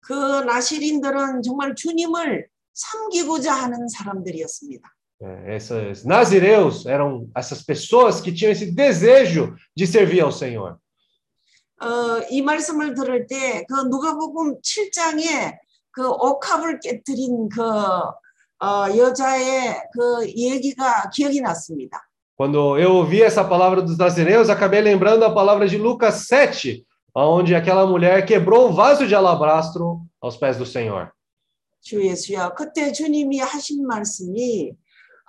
그 나시린들은 정말 주님을 섬기고자 하는 사람들이었습니다. É, Esses nazireus eram essas pessoas que tinham esse desejo de servir ao Senhor. 어, 이 말씀을 들을 때 그 누가복음 7장에 그 옥합을 깨뜨린 그 어, 여자의 그 얘기가 기억이 났습니다. Quando eu ouvi essa palavra dos nazireus, acabei lembrando a palavra de Lucas 7, onde aquela mulher quebrou o vaso de alabastro aos pés do Senhor. 주 예수야, 그때 주님이 하신 말씀이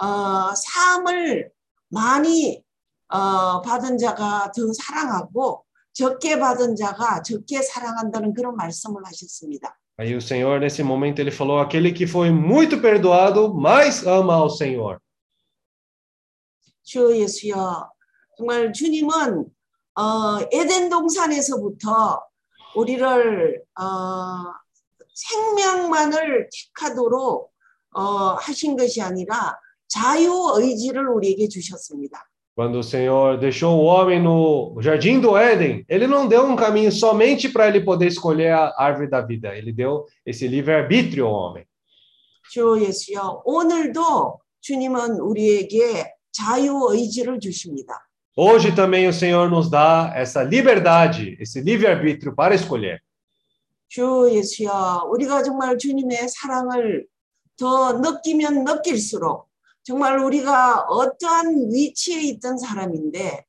어, 사함을 많이 어, 받은 자가 더 사랑하고 적게 받은 자가 적게 사랑한다는 그런 말씀을 하셨습니다. Aí o Senhor, nesse momento, ele falou: aquele que foi muito perdoado, mais ama ao Senhor. 주 예수여, 정말 주님은 어, 에덴 동산에서부터 우리를 어, 생명만을 택하도록 어, 하신 것이 아니라 자유 의지를 우리에게 주셨습니다. Quando o Senhor deixou o homem no jardim do Éden, ele não deu um caminho somente para ele poder escolher a árvore da vida, ele deu esse livre-arbítrio ao homem. 주 예수여, 오늘도 주님은 우리에게 자유 의지를 주십니다. Hoje também o Senhor nos dá essa liberdade, esse livre-arbítrio para escolher. 주 예수여, 우리가 정말 주님의 사랑을 더 느끼면 느낄수록 정말 우리가 어떠한 위치에 있던 사람인데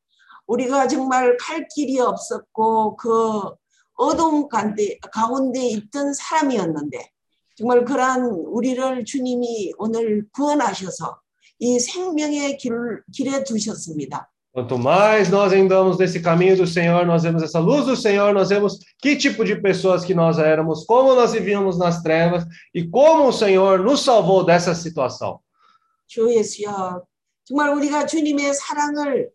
우리가 정말 갈 길이 없었고 그 어두운 가운데, 가운데 있던 사람이었는데 정말 그러한 우리를 주님이 오늘 구원하셔서 이 생명의 길, 길에 두셨습니다. Quanto mais nós andamos nesse caminho do Senhor, nós vemos essa luz do Senhor, nós vemos que tipo de pessoas que nós éramos, como nós vivíamos nas trevas e como o Senhor nos salvou dessa situação. 주 예수여, 정말 우리가 주님의 사랑을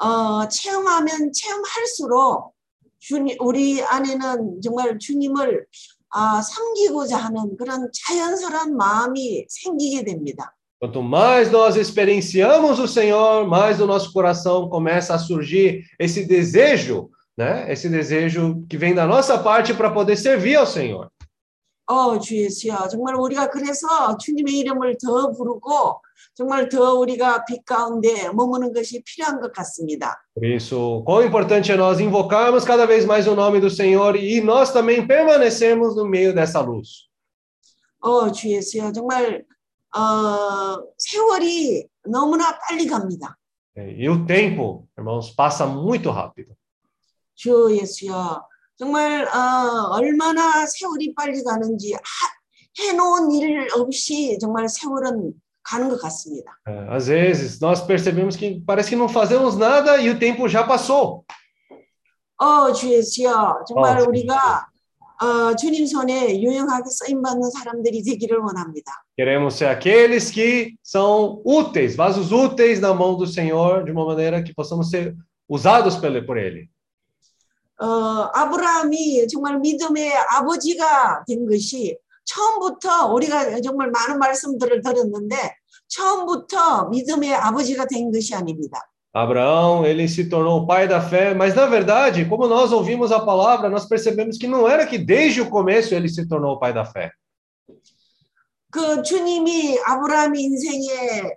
어, 체험하면 체험할수록 주님, 우리 안에는 정말 주님을 아, 섬기고자 하는 그런 자연스러운 마음이 생기게 됩니다. Quanto mais nós experienciamos o Senhor, mais o nosso coração começa a surgir esse desejo, né? Esse desejo que vem da nossa parte para poder servir ao Senhor. 어, 주 예수여, 정말 우리가 그래서 주님의 이름을 더 부르고 정말 더 우리가 빛 가운데 머무는 것이 필요한 것 같습니다. Por isso, quão importante é nós invocarmos cada vez mais o nome do Senhor e nós também permanecermos no meio dessa luz. 어, 주 예수여, 정말 어, 세월이 너무나 빨리 갑니다. E o tempo, irmãos, passa muito rápido. 주 예수여, 정말 어, 얼마나 세월이 빨리 가는지 하, 해놓은 일 없이 정말 세월은 가는 것 같습니다. É, às vezes, nós percebemos que parece que não fazemos nada e o tempo já passou. 어, 주 예수여, 정말 어, 우리가 어, 주님 손에 유용하게 쓰임 받는 사람들이 되기를 원합니다. Queremos ser aqueles que são úteis, vasos úteis na mão do Senhor, de uma maneira que possamos ser usados pelo- por Ele. 어, 아브라함이 정말 믿음의 아버지가 된 것이 처음부터 우리가 정말 많은 말씀들을 들었는데 처음부터 믿음의 아버지가 된 것이 아닙니다. Abraão, ele se tornou o pai da fé, mas na verdade, como nós ouvimos a palavra, nós percebemos que não era que desde o começo ele se tornou o pai da fé. 그 주님이 아브라함 인생에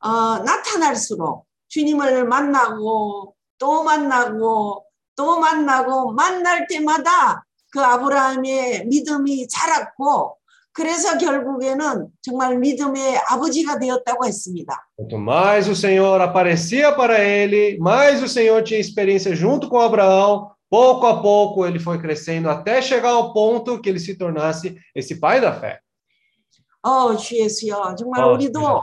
어, 나타날수록 주님을 만나고 또 만나고 또 만나고 만날 때마다 그 아브라함의 믿음이 자랐고 그래서 결국에는 정말 믿음의 아버지가 되었다고 했습니다. Quanto mais o Senhor aparecia para ele, mais o Senhor tinha experiência junto com Abraão. Pouco a pouco ele foi crescendo até chegar ao ponto que ele se tornasse esse pai da fé. 어, 주 예수여, 정말 Oh, 우리도.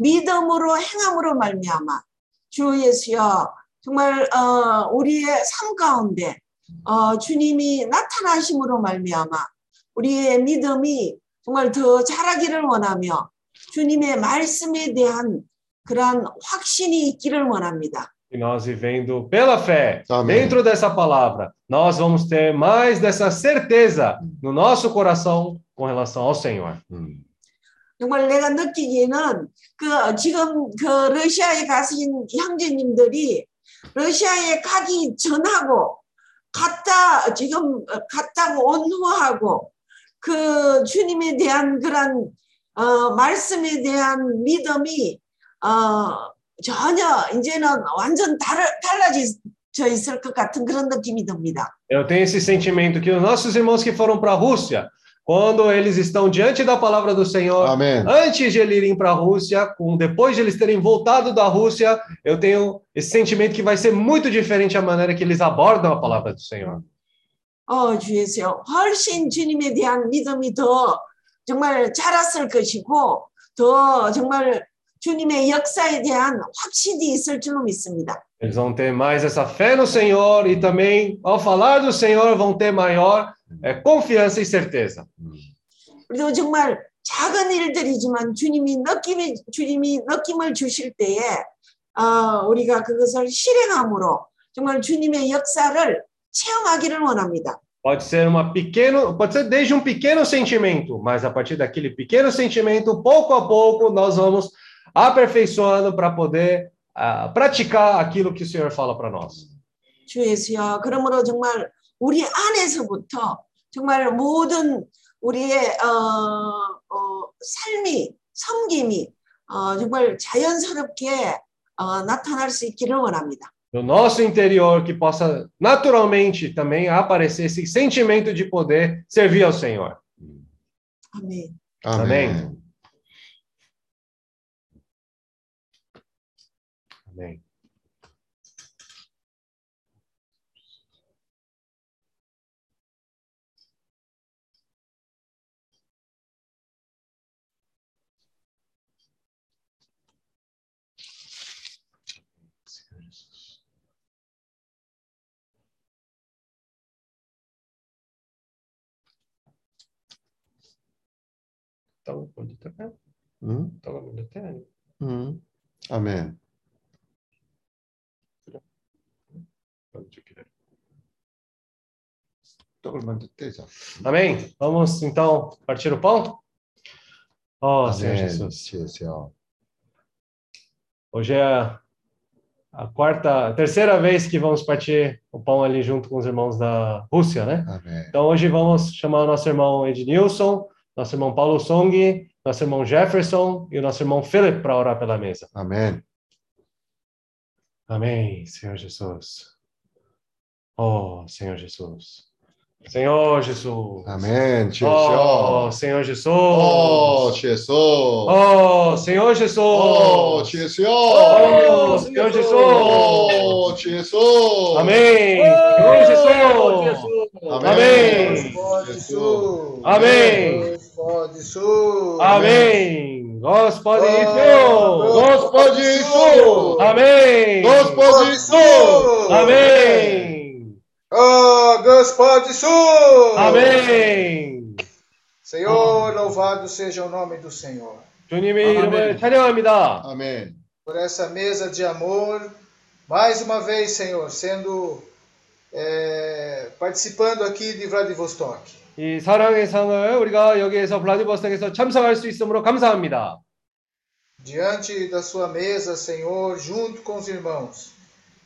믿음으로 행함으로 말미암아 주 예수여, 정말 어, 우리의 삶 가운데 어, 주님이 나타나심으로 말미암아 우리의 믿음이 정말 더 자라기를 원하며 주님의 말씀에 대한 그러한 확신이 있기를 원합니다. E nós vivendo pela fé, Amém. dentro dessa palavra, nós vamos ter mais dessa certeza no nosso coração com relação ao Senhor. 음. 정말 내가 느끼기에는 그 지금 그 러시아에 가신 형제님들이 러시아에 가기 전하고 갔다 지금 갔다고 온 후하고 그 주님에 대한 그런 어, 말씀에 대한 믿음이 어, 전혀 이제는 완전 다르, 달라져 있을 것 같은 그런 느낌이 듭니다. Eu tenho esse sentimento que os nossos irmãos que foram para a Rússia, quando eles estão diante da palavra do Senhor, 아멘. antes de eles irem para a Rússia, com, depois de eles terem voltado da Rússia, eu tenho esse sentimento que vai ser muito diferente a maneira que eles abordam a palavra do Senhor. 어, 주에서 훨씬 주님에 대한 믿음이 더 정말 자랐을 것이고 더 정말 주님의 역사에 대한 확신이 있을 줄로 믿습니다. Eles vão ter mais essa fé no Senhor e também, ao falar do Senhor, vão ter maior eh, confiança e certeza. 그리고 정말 작은 일들이지만 주님이 느낌이 주님이 느낌을 주실 때에 어, 우리가 그것을 실행함으로 정말 주님의 역사를 체험하기를 원합니다. Pode ser uma pequeno, pode ser desde um pequeno sentimento, mas a partir daquele pequeno sentimento, pouco a pouco, nós vamos aperfeiçoando para poder ah, praticar aquilo que o Senhor fala para nós. 주 예수여, 그러므로 정말 우리 안에서부터 정말 모든 우리의 어, 어, 삶이 섬김이 어, 정말 자연스럽게 어, 나타날 수 있기를 원합니다. No nosso interior, que possa naturalmente também aparecer esse sentimento de poder servir ao Senhor. 아멘. 아멘. Amém. estava com o fé. Mm. Estava com o fé. também. Amém. Amém? Vamos então partir o pão? Oh, Senhor Jesus. Hoje é a quarta, a terceira vez que vamos partir o pão ali junto com os irmãos da Rússia, né? Amém. Então hoje vamos chamar o nosso irmão Ednilson nosso irmão Paulo Song, nosso irmão Jefferson e o nosso irmão Philip para orar pela mesa. Amém. Amém, Senhor Jesus. Oh, Senhor Jesus. Senhor Jesus. Amém, Jesus. Oh, Senhor Jesus. Oh, Jesus. Oh, Senhor Jesus. Oh, Jesus. Oh, Senhor Jesus. Oh, Jesus. Amém. Senhor Jesus. Amém. Pode sul. Amém. Pode sul. Amém. Gospodи Oh, Isu. Pode isso. Amém. Pode isso. Amém. Oh, Gospode sul. Amém. Senhor, louvado seja o nome do Senhor. 주님의 이름을 찬양합니다. 아멘. Por essa mesa de amor, mais uma vez, Senhor, sendo é, participando aqui de Vladivostok. 이 사랑의 상을 우리가 여기에서 블라디보스톡에서 참석할 수 있으므로 감사합니다. Diante da sua mesa, Senhor, junto com os irmãos,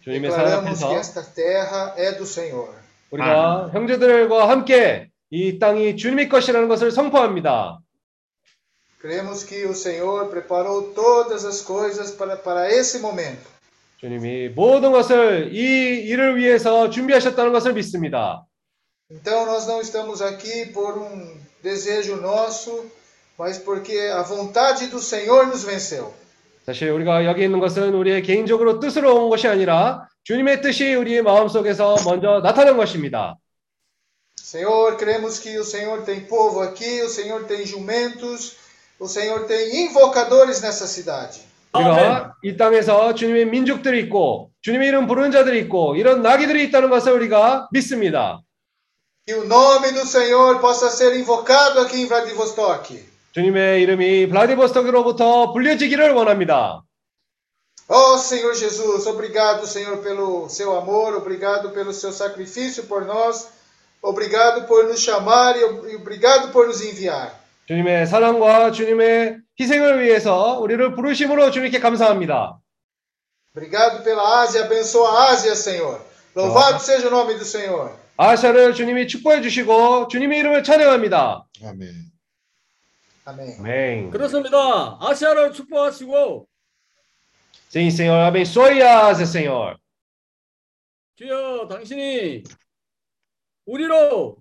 주님의 사랑 declaramos que 앞에서 esta terra é do Senhor. 우리가 형제들과 함께 이 땅이 주님의 것이라는 것을 선포합니다. Cremos que o Senhor preparou todas as coisas para, para esse momento. 주님이 모든 것을 이 일을 위해서 준비하셨다는 것을 믿습니다. Então, nós não estamos aqui por um desejo nosso, mas porque a vontade do Senhor nos venceu. 사실 우리가 여기 있는 것은 우리의 개인적으로 뜻으로 온 것이 아니라 주님의 뜻이 우리의 마음속에서 먼저 나타난 것입니다. Senhor, cremos que o Senhor tem povo aqui, o Senhor tem jumentos, o Senhor tem invocadores nessa cidade. 우리가 이 땅에서 주님의 민족들이 있고 주님의 이름 부르는 자들이 있고 이런 나귀들이 있다는 것을 우리가 믿습니다. Que o nome do Senhor possa ser invocado aqui em Vladivostok. 주님의 이름이 블라디보스톡으로부터 불려지기를 원합니다. Oh, Senhor Jesus, obrigado, Senhor, pelo seu amor, obrigado pelo seu sacrifício por nós, obrigado por nos chamar e e obrigado por nos enviar. 주님의 사랑과 주님의 희생을 위해서 우리를 부르심으로 주님께 감사합니다. Obrigado pela Ásia, abençoa a Ásia, Senhor. Louvado seja o nome do Senhor. 아시아를 주님이 축복해 주시고 주님의 이름을 찬양합니다. 아멘. Amém. 아멘. 그렇습니다. 아시아를 축복하시고 Sim, Senhor, abençoe a Ásia, Senhor. 주여 당신이 우리로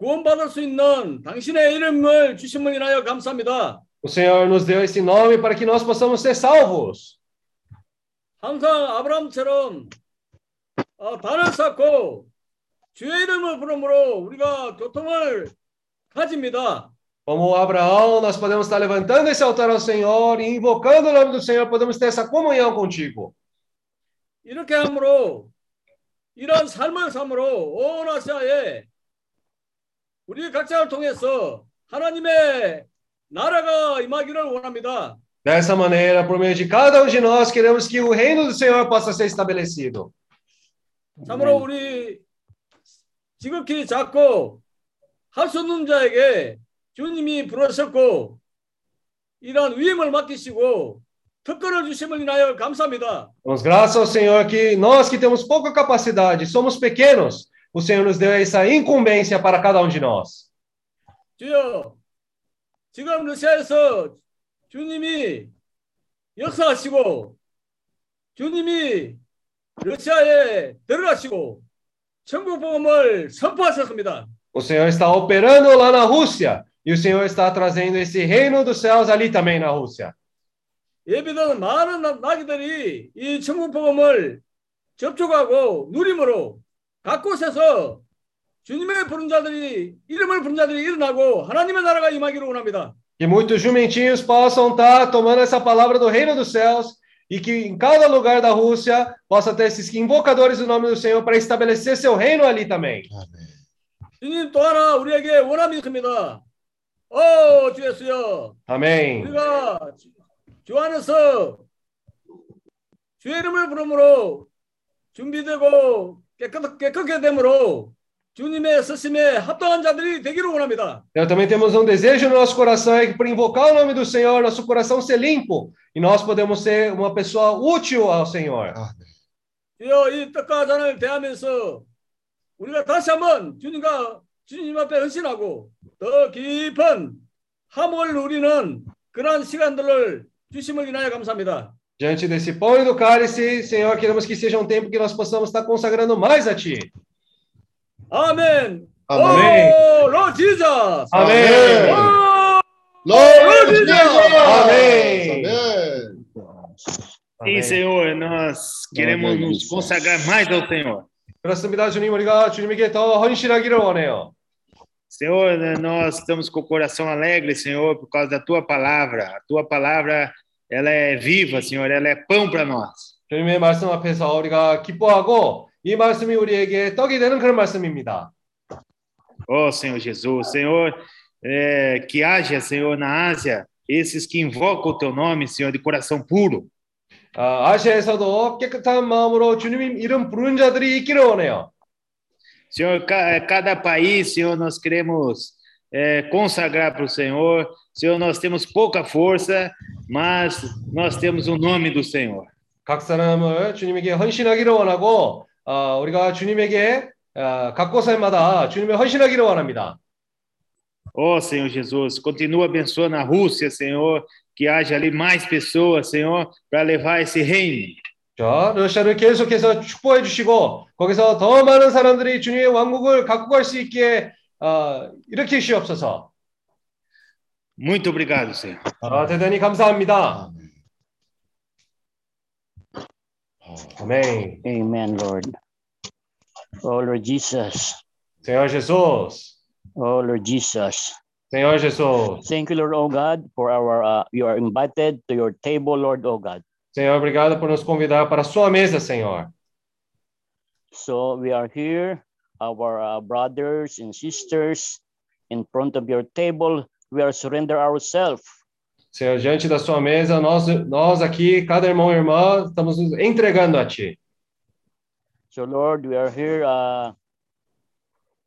구원받을 수 있는 당신의 이름을 주심을 인하여 감사합니다. O Senhor nos deu esse nome para que nós possamos ser salvos. 항상 아브라함처럼 어, 단을 쌓고 주의 이름을 부름으로 우리가 교통을 가집니다. Como Abraão, nós podemos estar levantando esse altar ao Senhor e invocando o nome do Senhor, podemos ter essa comunhão contigo. 이렇게 함으로 이런 삶을 삶으로 온 아시아에 우리 각자를 통해서 하나님의 나라가 임하기를 원합니다. Dessa maneira, por meio de cada um de nós, queremos que o reino do Senhor possa ser estabelecido. 참으로 우리 지극히 작고 할수 없는 자에게 주님이 부르셨고 이러한 위임을 맡기시고 특권을 주심을 인하여 감사합니다. Damos graças ao Senhor que nós que temos pouca capacidade, somos pequenos, o Senhor nos deu essa incumbência para cada um de nós. 주여 지금 러시아에서 주님이 역사하시고 주님이 러시아에 들어가시고 천국 복음을 선포하셨습니다. O Senhor está operando lá na Rússia e o Senhor está trazendo esse reino dos céus ali também na Rússia. 예비된 많은 나- 나귀들이 이 천국 복음을 접촉하고 누림으로 각 곳에서 주님의 부른 자들이 이름을 부른 자들이 일어나고 하나님의 나라가 임하기를 원합니다. Que muitos jumentinhos possam estar tomando essa palavra do reino dos céus e que em cada lugar da Rússia possa ter esses invocadores do nome do Senhor para estabelecer seu reino ali também. 주님 또 하나 우리에게 원함이 있습니다. 오, 주 예수여. Amém. 우리가 주- 주 안에서 주의 이름을 부름으로 준비되고 깨끗, 깨끗게 되므로 주님의 쓰심에 합당한 자들이 되기를 원합니다. Então, também temos um desejo no nosso coração é que por invocar o nome do Senhor, nosso coração ser limpo e nós podemos ser uma pessoa útil ao Senhor. 주여 이 떡과 잔을 대하면서 우리가 다시 한번 주님과 주님 앞에 헌신하고 더 깊은 함을 누리는 그러한 시간들을 주심을 인하여 감사합니다. Diante desse pão e do cálice, Senhor, queremos que seja um tempo que nós possamos estar consagrando mais a Ti. 아멘. 아멘. 오, 로 지저스. Amém. 오, Glória a Deus! Amém. Amém. Sim, Senhor, nós queremos nos consagrar mais ao Senhor. 그렇습니다. 주님, 우리가 주님에게 더 헌신하기를 원해요. Senhor, né, nós estamos com o coração alegre, Senhor, por causa da tua palavra. A tua palavra, ela é viva, Senhor, ela é pão para nós. 주님의 말씀 앞에서 우리가 기뻐하고 이 말씀이 우리에게 떡이 되는 그런 말씀입니다. Oh, Senhor Jesus, Senhor, é, que haja, Senhor, na Ásia, esses que invocam o teu nome, Senhor, de coração puro. 아, 아시아에서도 깨끗한 마음으로 주님 이름 부르는 자들이 있기를 원해요. Senhor, ca- cada país, Senhor, nós queremos é, consagrar para o Senhor. Senhor, nós temos pouca força, mas nós temos o nome do Senhor. 각 사람을 주님에게 헌신하기를 원하고 아, 우리가 주님에게 아, 각 곳마다 주님의 헌신하기를 원합니다. Oh, Senhor Jesus, continua abençoando a Rússia, Senhor, que haja ali mais pessoas, Senhor, para levar esse reino. 자, 러시아를 계속해서 축복해 주시고 거기서 더 많은 사람들이 주님의 왕국을 갖고 갈 수 있게 아, 일으키시옵소서. Muito obrigado, Senhor. 아, 대단히 감사합니다. 아멘. Amen, Lord. Oh, Lord Jesus. Senhor Jesus. Oh, Lord Jesus. Senhor Jesus. Thank you, Lord, oh God, for our, uh, you are invited to your table, Lord, oh God. Senhor, obrigado por nos convidar para a sua mesa, Senhor. So we are here, our uh, brothers and sisters, in front of your table. We are surrender ourselves. Senhor, diante da sua mesa, nós, nós aqui, cada irmão e irmã, estamos nos entregando a Ti. So, Lord, we are here. Uh,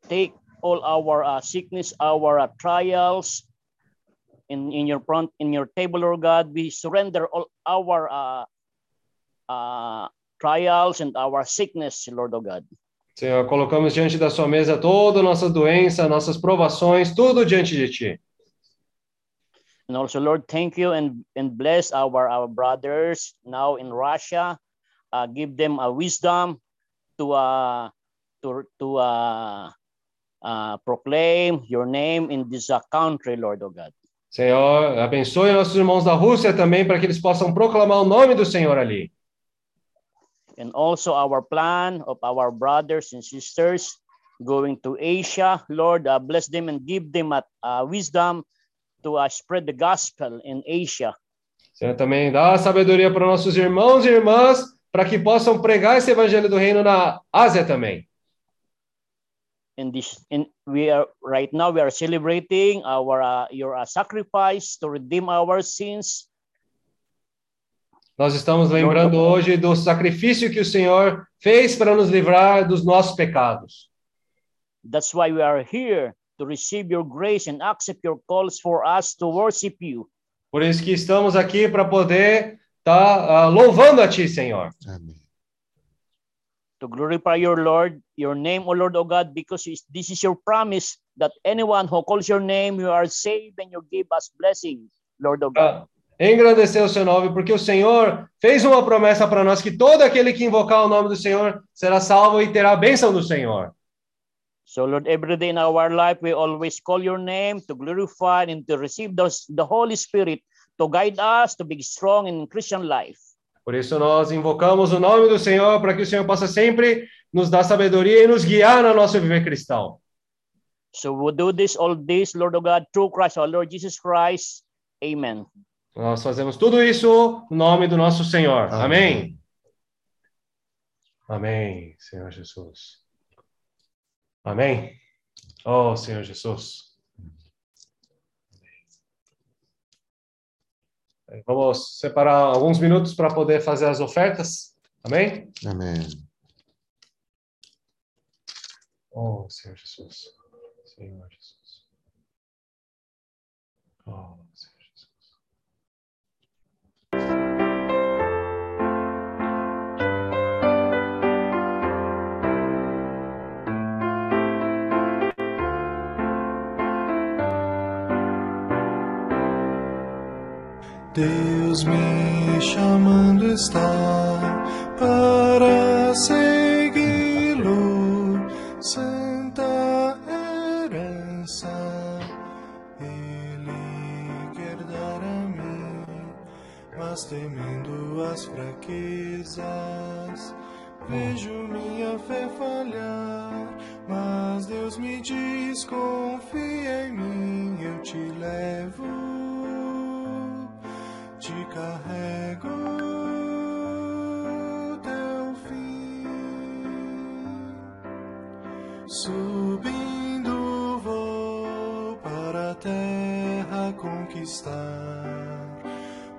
take all our uh, sickness, our uh, trials, in, in your front, in your table, Lord God. We surrender all our uh, uh, trials and our sickness, Lord oh God. Senhor, colocamos diante da sua mesa toda nossa doença, nossas provações, tudo diante de Ti. And also, Lord, thank you and, and bless our, our brothers now in Russia. Uh, give them a wisdom to uh, to to uh, uh, proclaim your name in this uh, country, Lord oh God. Senhor, abençoe nossos irmãos da Rússia também, para que eles possam proclamar o nome do Senhor ali. And also our plan of our brothers and sisters going to Asia, Lord, uh, bless them and give them a, uh, wisdom to uh, spread the gospel in Asia. Senhor, também dá sabedoria para nossos irmãos e irmãs, para que possam pregar esse evangelho do reino na Ásia também. in this in we are right now we are celebrating our uh, your uh, sacrifice to redeem our sins Nós estamos lembrando hoje do sacrifício que o Senhor fez para nos livrar dos nossos pecados. that's why we are here to receive your grace and accept your calls for us to worship you Por isso que estamos aqui para poder estar louvando a Ti, Senhor. Amém. to glorify your lord your name o lord o god because is- this is your promise that anyone who calls your name you are saved and you give us blessings lord o god Ah, engrandecer o seu nome, porque o Senhor fez uma promessa para nós que todo aquele que invocar o nome do Senhor será salvo e terá a bênção do Senhor. So, Lord, every day in our life, we always call your name to glorify and to receive the, the Holy Spirit to guide us to be strong in Christian life. Por isso nós invocamos o nome do Senhor para que o Senhor possa sempre nos dar sabedoria e nos guiar no nosso viver cristão. So we'll do this, all this, Lord of God, through Christ, our Lord Jesus Christ. Amen. Nós fazemos tudo isso no nome do nosso Senhor. Amém. Amém, Senhor Jesus. Amém. Oh, Senhor Jesus. Vamos separar alguns minutos para poder fazer as ofertas. Amém? Amém. Oh, Senhor Jesus. Senhor Jesus. Oh, Deus me chamando está para segui-lo, santa herança Ele quer dar a mim, mas temendo as fraquezas, vejo minha fé falhar, mas Deus me diz,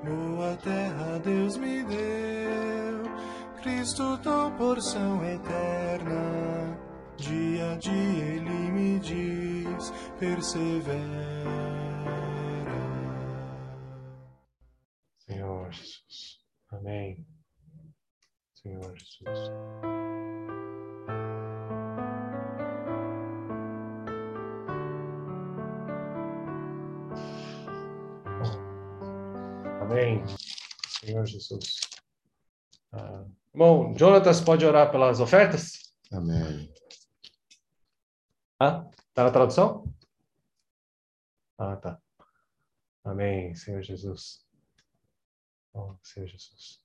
Boa terra Deus me deu, Cristo tua porção eterna. Dia a dia Ele me diz, persevera. Ah, irmão, Jonatas pode orar pelas ofertas? Amém. Ah, tá na tradução? Ah, tá. Amém, Senhor Jesus. Oh, Senhor Jesus.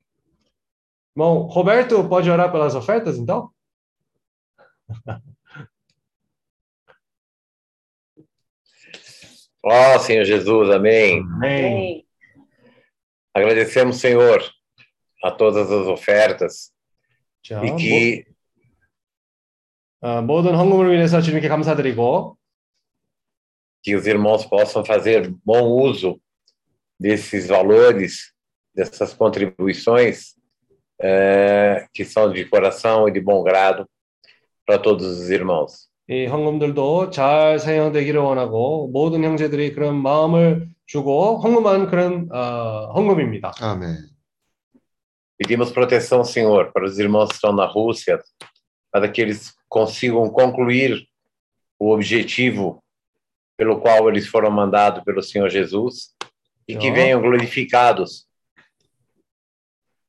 Bom, Roberto pode orar pelas ofertas, então? Ó Senhor Jesus, amém. Amém. Agradecemos, Senhor, a todas as ofertas 자, e que 아, 모든 헌금을 위해서 주님께 감사드리고 que os irmãos possam fazer bom uso desses valores, dessas contribuições eh, que são de coração e de bom grado para todos os irmãos. 이 헌금들도 잘 사용되기를 원하고 모든 형제들이 그런 마음을 주고 헌금한 그런 어, 헌금입니다. Amém. Pedimos proteção, Senhor, para os irmãos que estão na Rússia, para que eles consigam concluir o objetivo pelo qual eles foram mandados pelo Senhor Jesus e que 자, venham glorificados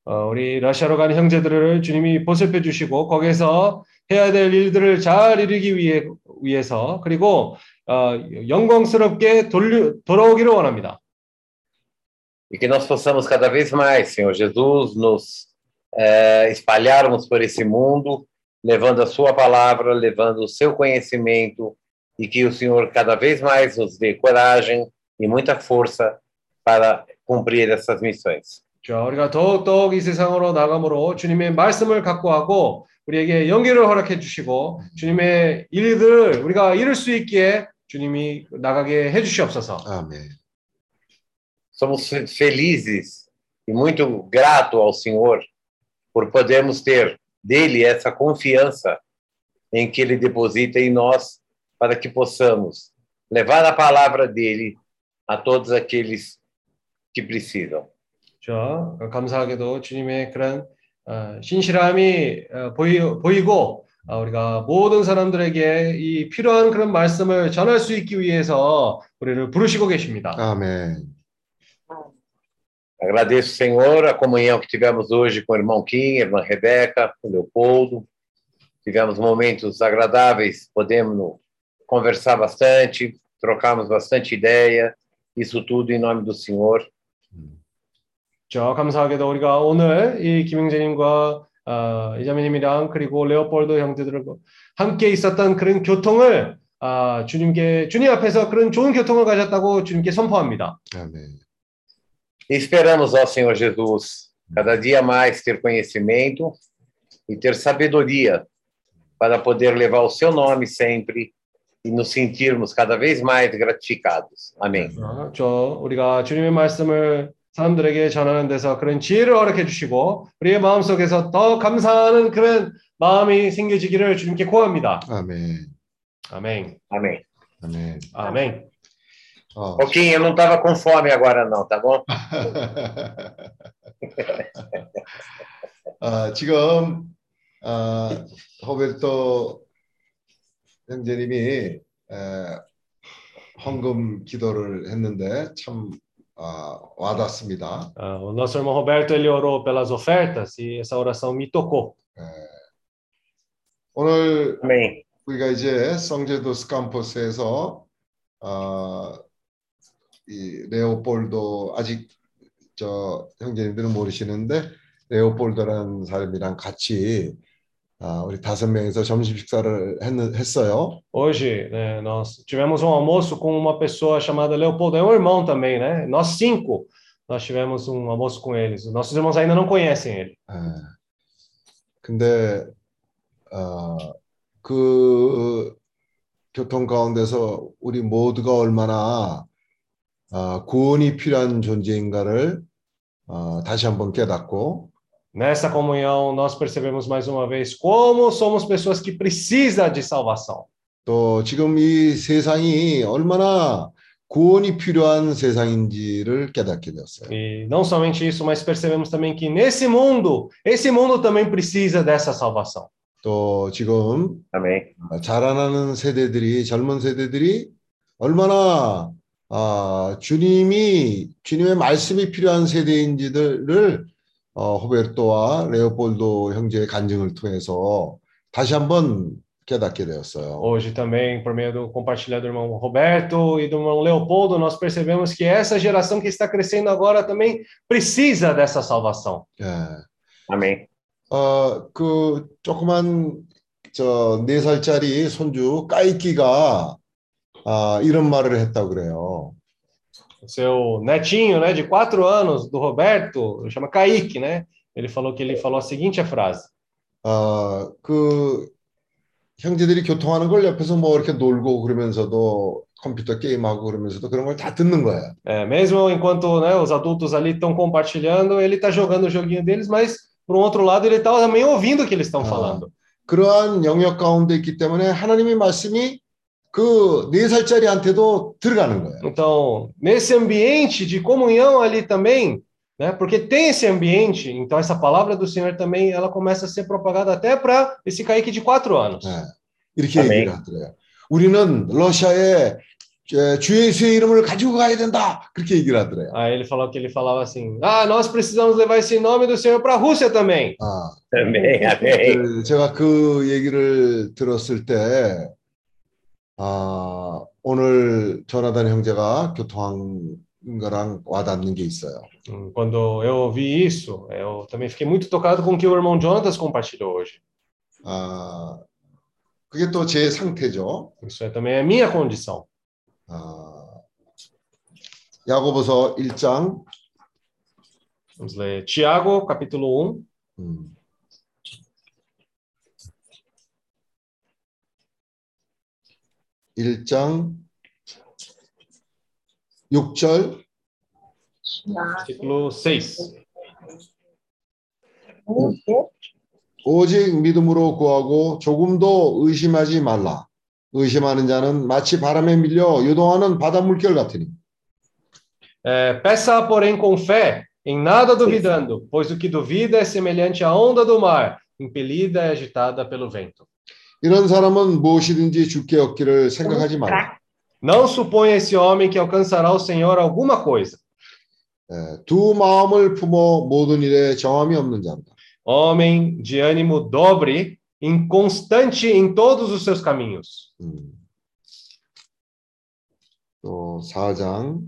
어, 우리 러시아로 가는 형제들을 주님이 보살펴 주시고 거기에서 해야 될 일들을 잘 이루기 위해 위해서 그리고 어, 영광스럽게 돌려, 돌아오기를 원합니다. e que nós possamos cada vez mais, Senhor Jesus, nos eh, espalharmos por esse mundo, levando a Sua palavra, levando o seu conhecimento, e que o Senhor cada vez mais nos dê coragem e muita força para cumprir essas missões. 자, 우리가 더욱더욱 이 세상으로 나감으로 주님의 말씀을 갖고 하고 우리에게 연기를 허락해 주시고 주님의 일들을 우리가 이룰 수 있기에 주님이 나가게 해 주시옵소서. Amém. Somos fe- felizes e muito grato ao Senhor por podermos ter dele essa confiança em que ele deposita em nós para que possamos levar a palavra dele a todos aqueles que precisam. 자, 감사하게도 주님의 그런 어, 신실함이 어, 보이, 보이고 어, 우리가 모든 사람들에게 이 필요한 그런 말씀을 전할 수 있기 위해서 우리를 부르시고 계십니다. Amém. Agradeço, Senhor, a comunhão que tivemos hoje com o irmão Kim, a irmã Rebeca, o Leopoldo. Tivemos momentos agradáveis, podemos conversar bastante, trocamos bastante ideia. Isso tudo em nome do Senhor. 저 감사하게도 우리가 오늘 이 김영재님과 어, 이자매님이랑 그리고 레오폴드 형제들과 함께 있었던 그런 교통을 아, 주님께 주님 앞에서 그런 좋은 교통을 가졌다고 주님께 선포합니다. 아멘. E esperamos, ó Senhor Jesus, cada dia mais ter conhecimento e ter sabedoria para poder levar o seu nome sempre e nos sentirmos cada vez mais gratificados. Amém. 어, 저 우리가 주님의 말씀을 사람들에게 전하는 데서 그런 지혜를 허락해 주시고 우리의 마음속에서 더 감사하는 그런 마음이 생겨지기를 주님께 구합니다. 아멘. 아멘. Amém. 아멘. 아멘. 어, Pouquinho, eu não estava com fome agora não, tá bom? 아, 지금 아, 호베르토 형제님이 에, 헌금 기도를 했는데 참 아, 와닿습니다. Ah, o nosso irmão Roberto ele orou pelas ofertas e essa oração me tocou. 에, 오늘 Amém. 우리가 이제 성제도스 캠퍼스에서 아, 이 레오폴도 아직 저 형제님들은 모르시는데 레오폴도라는 사람이랑 같이 아, 우리 다섯 명이서 점심 식사를 했, 했어요. Hoje, né, nós tivemos um almoço com uma pessoa chamada Leopoldo, é um irmão também, né? Nós cinco, nós tivemos um almoço com eles. Nossos irmãos ainda não conhecem ele. 예. 근데 어, 그 교통 가운데서 우리 모두가 얼마나 어, 구원이 필요한 존재인가를 어, 다시 한번 깨닫고 Nessa comunhão, nós percebemos mais uma vez como somos pessoas que precisam de salvação. 또 지금 이 세상이 얼마나 구원이 필요한 세상인지를 깨닫게 되었어요. E não somente isso, mas percebemos também que nesse mundo, esse mundo também precisa dessa salvação. 또 지금 Amém. 자라나는 세대들이 젊은 세대들이 얼마나 아, 주님이 주님의 말씀이 필요한 세대인지들을 어, 호베르토와 레오폴도 형제의 간증을 통해서 다시 한번 깨닫게 되었어요. Hoje também, por meio do compartilhar do irmão Roberto e do irmão Leopoldo, nós percebemos que essa geração que está crescendo agora também precisa dessa salvação. 예. Amém. 어, 그 조그만 저네 살짜리 손주 까이끼가 아, 이런 말을 했다고 그래요. O seu netinho, né, de quatro anos, do Roberto, chama Kaique, né? Ele falou que ele falou a seguinte frase: 어, 그 형제들이 교통하는 걸 옆에서 뭐 이렇게 놀고 그러면서도 컴퓨터 게임하고 그러면서도 그런 걸 다 듣는 거예요. é, mesmo enquanto né, os adultos ali estão compartilhando, ele está jogando o joguinho deles, mas por um outro lado ele está também ouvindo o que eles estão 아, falando. 그러한 영역 가운데 있기 때문에 하나님의 말씀이 그 네 살짜리한테도 들어가는 거예요. Então, nesse ambiente de comunhão ali também, né? Porque tem esse ambiente, então essa palavra do Senhor também ela começa a ser propagada até para esse Kaique de quatro anos. 예, 이렇게 아멘. 얘기를 하더래요. 우리는 러시아에 에, 주 예수의 이름을 가지고 가야 된다. 그렇게 얘기를 하더래요. Aí ele falou que ele falava assim: ah, nós precisamos levar esse nome do Senhor para a Rússia também. 아, Amém. Amém. 그 제가 그 얘기를 들었을 때, 아, 오늘 조나단 형제가 교통한 거랑 와닿는 게 있어요. Quando eu ouvi isso, eu também fiquei muito tocado com o que o irmão Jonatas compartilhou hoje. 아, 그게 또 제 상태죠. Isso é também a minha condição. 아, 야고보서 1장 Vamos ler Tiago, capítulo 1. 음. 일장 6절 Versículo 6. 오직 믿음으로 구하고 조금도 의심하지 말라. 의심하는 자는 마치 바람에 밀려 요동하는 바다 물결 같으니. É, peça, porém, com fé, em nada duvidando, pois o que duvida é semelhante à onda do mar, impelida e agitada pelo vento. 이런 사람은 무엇이든지 죽게 얻기를 생각하지 말라. Não suponha esse homem que alcançará o Senhor alguma coisa. 에, 두 마음을 품어 모든 일에 정함이 없는 자로다. Homem de ânimo dobre, inconstante em todos os seus caminhos. 음. 또 4장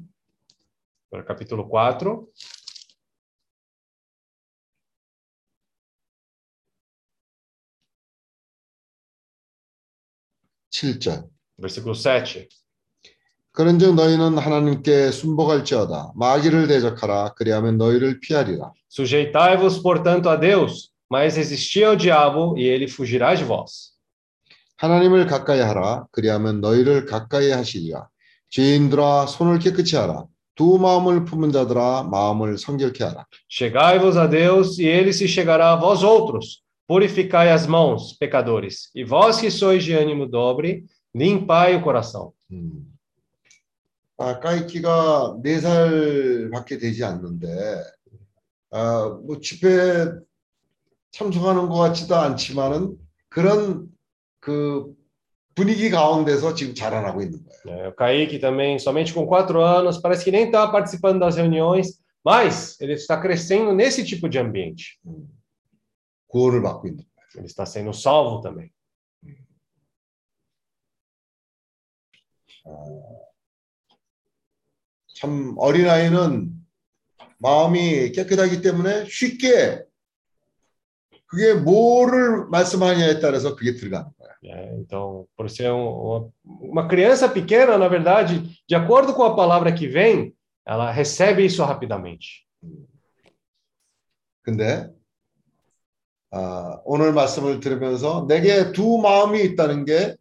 Agora, capítulo 4, 7절. versículo 7. 그런즉 너희는 하나님께 순복할지어다 마귀를 대적하라 그리하면 너희를 피하리라. Sujeitai-vos, portanto, a Deus, mas resisti ao diabo e ele fugirá de vós. 하나님을 가까이 하라 그리하면 너희를 가까이 하시리라. 죄인들아 손을 깨끗이 하라. 두 마음을 품은 자들아 마음을 성결케 하라. Chegai-vos a Deus e ele se chegará a vós outros. Purificai as mãos, pecadores, e vós que sois de ânimo dobre, limpai o coração. 음. 아, 까이키가 네 살밖에 되지 않는데, 아, 뭐 집회 참석하는 것 같지도 않지만은 그런 그 분위기 가운데서 지금 자라나고 있는 거예요. É, o Kaique também, somente com quatro anos, parece que nem está participando das reuniões, mas ele está crescendo nesse tipo de ambiente. 구원을 받고 있는 거예요. Ele está sendo salvo também. 참 어린아이는 마음이 깨끗하기 때문에 쉽게 그게 뭐를 말씀하냐에 따라서 그게 들어가는 거야. É, então, por ser um- uma, uma criança pequena, na verdade, de acordo com a palavra que vem, ela recebe isso rapidamente. 근데 아, 오늘 말씀을 들으면서 내게 두 마음이 있다는 게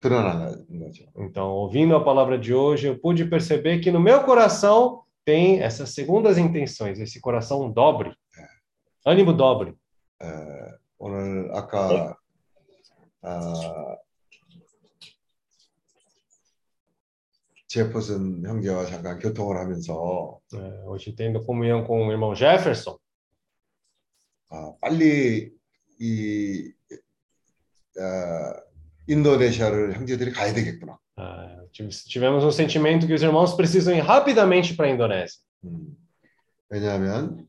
드러나는 거죠. Então, ouvindo a palavra de hoje, eu pude perceber que no meu coração tem essas segundas intenções, esse coração dobre, ânimo dobre. 에, 오늘 아까 아, 제퍼슨 형제와 잠깐 교통을 하면서 É, hoje, tendo comunhão com o irmão Jefferson, 아, 빨리 이 아, 인도네시아를 형제들이 가야 되겠구나. ah, tive- tivemos um sentimento que os irmãos precisam ir rapidamente para a Indonésia. 음, 왜냐하면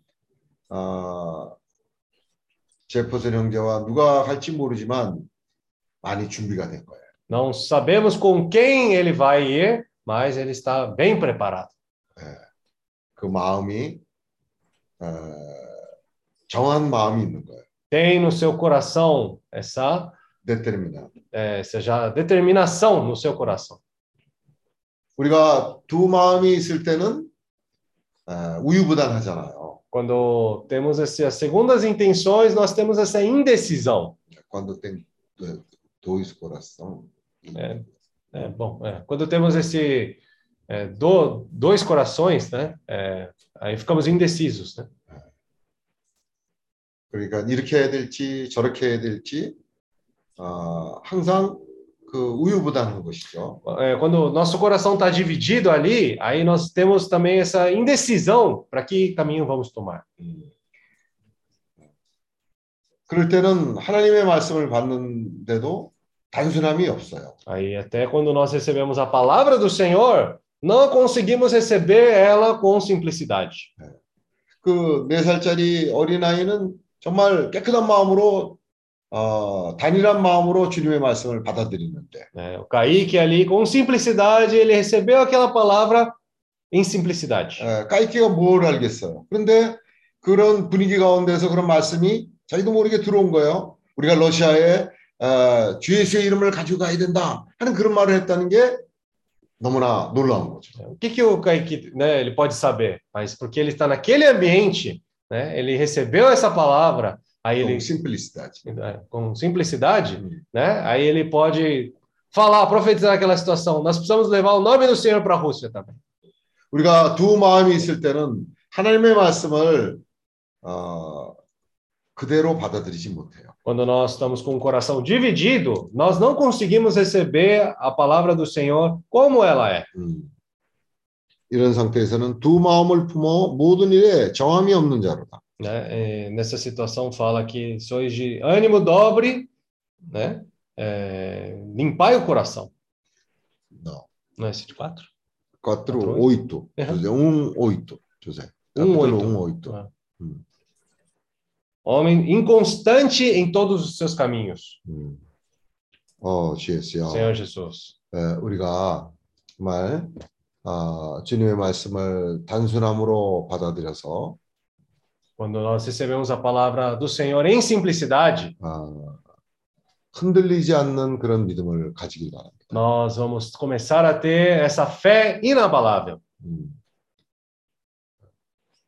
어, 제퍼슨 형제와 누가 갈지 모르지만 많이 준비가 된 거예요. Não sabemos com quem ele vai ir, mas ele está bem preparado. 그 마음이 어, 정한 마음이 있는 거예요. Tem no seu coração essa, determinado. é, seja determinação no seu coração. 우리가 두 마음이 있을 때는 어, 우유부단하잖아요. Quando temos essas segundas intenções, nós temos essa indecisão. Quando tem 도- dois coração. É, é, bom, é, quando temos esse é, do- dois corações, né? é, aí ficamos indecisos, né? 그러니까 이렇게 해야 될지 저렇게 해야 될지 어, 항상 그 우유부단한 것이죠. É, quando o nosso coração está dividido ali, aí nós temos também essa indecisão para que caminho vamos tomar. 그럴 때는 하나님의 말씀을 받는데도 단순함이 없어요. Aí até quando nós recebemos a palavra do Senhor, não conseguimos receber ela com simplicidade. 그 네 살짜리 어린아이는 정말 깨끗한 마음으로 어, 단일한 마음으로 주님의 말씀을 받아들이는데 né? O Kaique ali, com simplicidade, ele recebeu aquela palavra em simplicidade. 에, 까이키가 뭘 알겠어요. 그런데 그런 분위기 가운데서 그런 말씀이 자기도 모르게 들어온 거예요. 우리가 러시아에 어, 주 예수의 이름을 가지고 가야 된다 하는 그런 말을 했다는 게 너무나 놀라운 거죠. O que, que o Kaique, né, ele pode saber? Mas porque ele está naquele ambiente, né, ele recebeu essa palavra, aí ele, Com simplicidade. é, com simplicidade, né, aí ele pode falar, profetizar aquela situação. Nós precisamos levar o nome do Senhor para a Rússia também. 우리가 두 마음이 있을 때는 하나님의 말씀을 어, 그대로 받아들이지 못해요. Quando nós estamos com o coração dividido, nós não conseguimos receber a palavra do Senhor como ela é. 음. 이런 상태에서는 두 마음을 품어 모든 일에 정함이 없는 자로다. né? É, nessa situação fala que sois de ânimo dobre, né? É, limpai o coração. Não. Não é esse de quatro? 4, Quatro, 8. Uhum. 1, 8. José. Um Capítulo oito. 1, 8. Ah. Homem inconstante em todos os seus caminhos. 음. 어, GS요. Senhor Jesus. 예, 우리가 정말 아, 주님의 말씀을 단순함으로 받아들여서 Quando nós recebemos a palavra do Senhor em simplicidade, 아, 흔들리지 않는 그런 믿음을 가지길 바랍니다. nós vamos começar a ter essa fé inabalável. 음.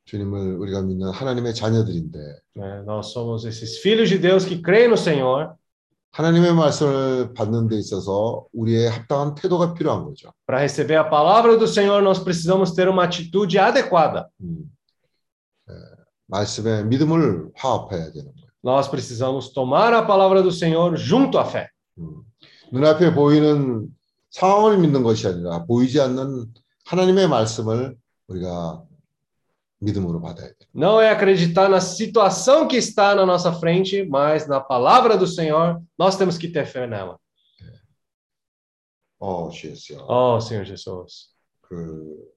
주님을 우리가 믿는 하나님의 자녀들인데 né? Nós somos esses filhos de Deus que creem no Senhor. 하나님의 말씀을 받는 데 있어서 우리의 합당한 태도가 필요한 거죠. Para receber a palavra do Senhor, nós precisamos ter uma atitude adequada. 음. 예, 말씀에 믿음을 화합해야 되는 거예요. Nós precisamos tomar a palavra do Senhor junto à fé. 음. 눈앞에 보이는 상황을 믿는 것이 아니라 보이지 않는 하나님의 말씀을 우리가 Não é acreditar na situação que está na nossa frente, mas na palavra do Senhor, nós temos que ter fé nela. 어, 주였어요. Oh, Senhor Jesus. 그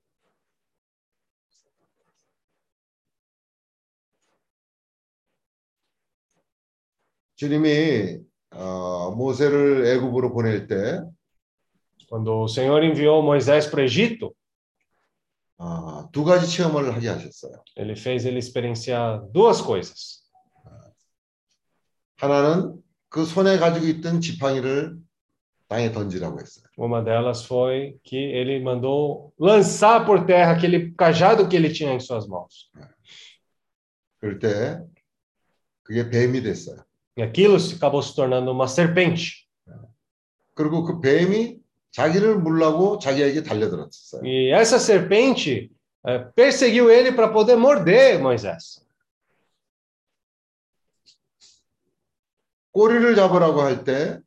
주님이 어, 모세를 애굽으로 보낼 때 Quando o Senhor enviou Moisés para o Egito, 아, 두 가지 체험을 하게 하셨어요. ele fez ele experienciar duas coisas. 하나는 그 손에 가지고 있던 지팡이를 땅에 던지라고 했어요. Uma delas foi que ele mandou lançar por terra aquele cajado que ele tinha em suas mãos. 그럴 때 그게 뱀이 됐어요. E aquilo se acabou se tornando uma serpente. 그리고 그 뱀이 자기를 물라고 자기에게 달려들었어요. E essa serpente eh, perseguiu ele para poder morder Moisés. 꼬리를 잡으라고 할 때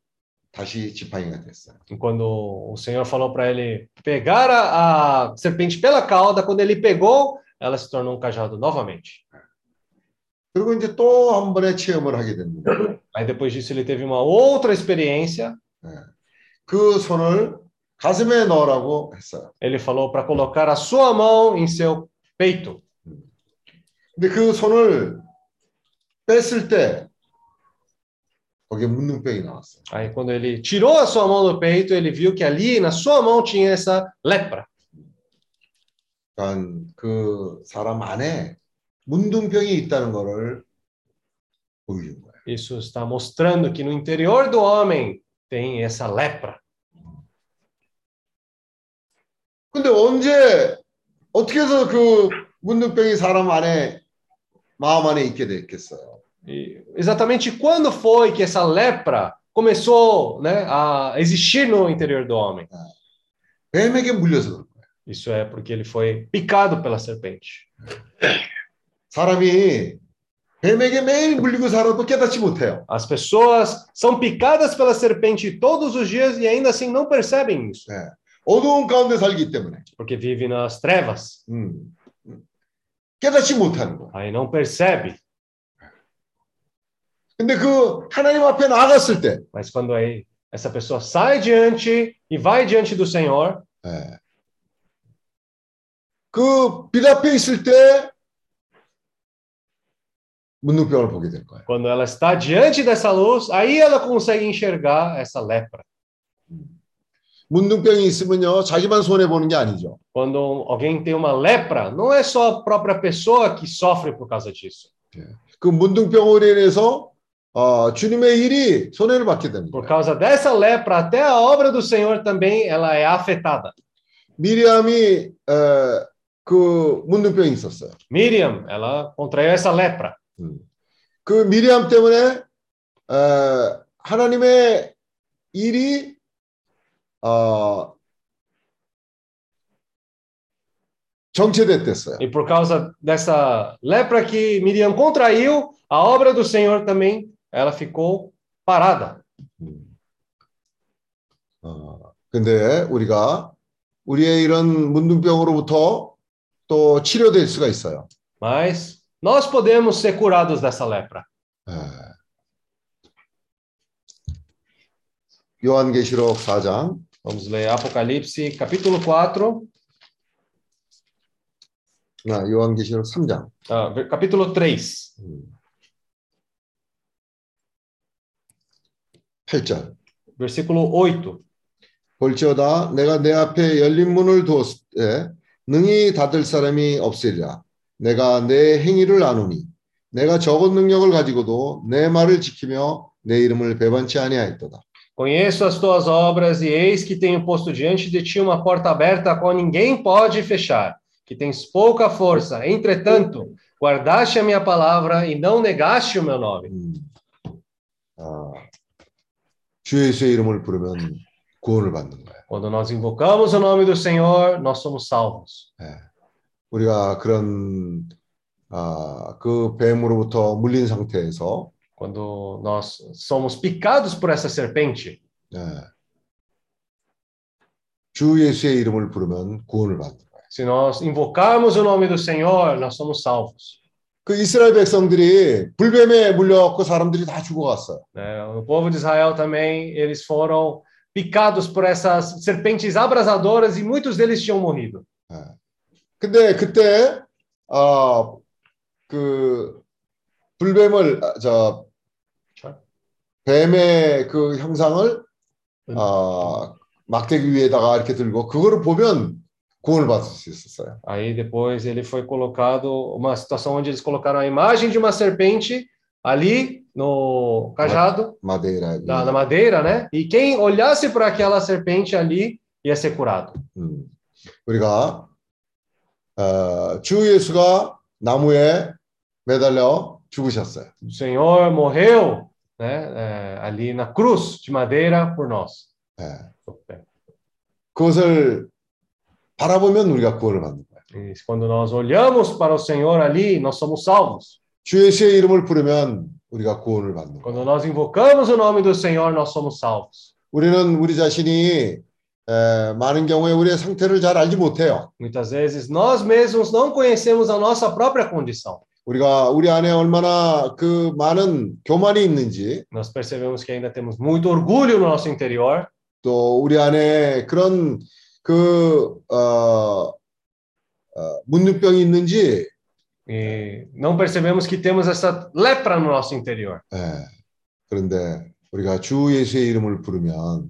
다시 지팡이가 됐어요. E quando o Senhor falou para ele pegar a, a serpente pela cauda, quando ele pegou, ela se tornou um cajado novamente. 그리고 이제 또 한 번의 체험을 하게 됩니다. Aí depois disso ele teve uma outra experiência. 그 손을 가슴에 넣으라고 했어요. Ele falou para colocar a sua mão em seu peito. 근데 그 손을 뺐을 때 거기에 문둥병이 나왔어요. Aí quando ele tirou a sua mão do peito, ele viu que ali na sua mão tinha essa lepra. 그러니까 그 사람 안에 문둥병이 있다는 거를 보여준 거예요. Isso está mostrando que no interior do homem tem essa lepra. 근데 언제 어떻게 해서 그 문둥병이 사람 안에 마음 안에 있게 됐겠어요? E exatamente quando foi que essa lepra começou né, a existir no interior do homem? 뱀에게 물려서 그런 거예요. Isso é porque ele foi picado pela serpente. 사람이 뱀에게 매일 물리고 살아도 깨닫지 못해요. As pessoas são picadas pela serpente todos os dias e ainda assim não percebem isso, 네. 어두운 가운데 살기 때문에 porque vive nas trevas. 음. 깨닫지 못하는 거예요. Aí não percebe. 근데 그 하나님 앞에 나갔을 때 Mas quando aí essa pessoa sai diante e vai diante do Senhor, 예. 그빛 앞에 있을 때 문둥병을 보게 될 거예요. quando ela está diante dessa luz, aí ela consegue enxergar essa lepra. 문둥병이 있으면요 자기만 손해 보는 게 아니죠. Quando alguém tem uma lepra, não é só a própria pessoa que sofre por causa disso. 그 문둥병으로 인해서 어, 주님의 일이 손해를 받게 됩니다. Por causa dessa lepra, até a obra do Senhor também ela é afetada. 미리암이 에, 그 문둥병이 있었어요. Miriam, ela contraiu essa lepra. 그 미리암 때문에 에, 하나님의 일이 어, 정체됐댔어요. E por causa dessa lepra que Miriam contraiu, a obra do Senhor também ela ficou parada. 어, 근데 우리가 우리의 이런 문둥병으로부터 또 치료될 수가 있어요. Mas nós podemos ser curados dessa lepra. 예. 요한계시록 4장 Vamos ler Apocalipse, capítulo 4, 아, 요한계시록 3장. Ah, ver- capítulo 3, 8절. versículo 8. 볼지어다 내가 내 앞에 열린 문을 두었을 때 능히 닫을 사람이 없으리라. 내가 내 행위를 아노니 내가 적은 능력을 가지고도 내 말을 지키며 내 이름을 배반치 아니하였도다. Conheço as tuas obras e eis que tenho posto diante de ti uma porta aberta a qual ninguém pode fechar, que tens pouca força. Entretanto, guardaste a minha palavra e não negaste o meu nome. 아, 주 예수의 이름을 부르면 구원을 받는 거예요. Quando nós invocamos o nome do Senhor, nós somos salvos. 우리가 그런 아, 그 뱀으로부터 물린 상태에서 Quando nós somos picados por essa serpente, 예, 주 예수의 이름을 부르면 구원을 받는 거예요. se nós invocarmos o nome do Senhor, nós somos salvos. 그 이스라엘 백성들이 불뱀에 물려갖고 사람들이 다 죽어갔어요. né? O povo de Israel também, eles foram picados por essas serpentes abrasadoras e muitos deles tinham morrido. 근데 그때 아, 그 불뱀을 아, 저 뱀의 그 형상을 아, 막대기 위에다가 이렇게 들고 그거를 보면 구원을 받을 수 있었어요. Aí depois ele foi colocado uma situação onde eles colocaram a imagem de uma serpente ali no cajado 마데이라. da, na madeira, né? E quem olhasse para aquela serpente ali ia ser curado. 음, 우리가 어, 주 예수가 나무에 매달려 죽으셨어요. O Senhor morreu, né? ali na cruz de madeira por nós. 예. 그것을 바라보면 우리가 구원을 받는 거예요. E quando nós olhamos para o Senhor ali, nós somos salvos. 주 예수의 이름을 부르면 우리가 구원을 받는 거예요. Quando nós invocamos o nome do Senhor, nós somos salvos. 우리는 우리 자신이 에, 많은 경우에 우리의 상태를 잘 알지 못해요. Muitas vezes nós mesmos não conhecemos a nossa própria condição. 우리가 우리 안에 얼마나 그 많은 교만이 있는지 Nós percebemos que ainda temos muito orgulho no nosso interior, 또 우리 안에 그런 그 어, 어, 문둥병이 있는지 e não percebemos que temos essa lepra no nosso interior. 예, 그런데 우리가 주 예수의 이름을 부르면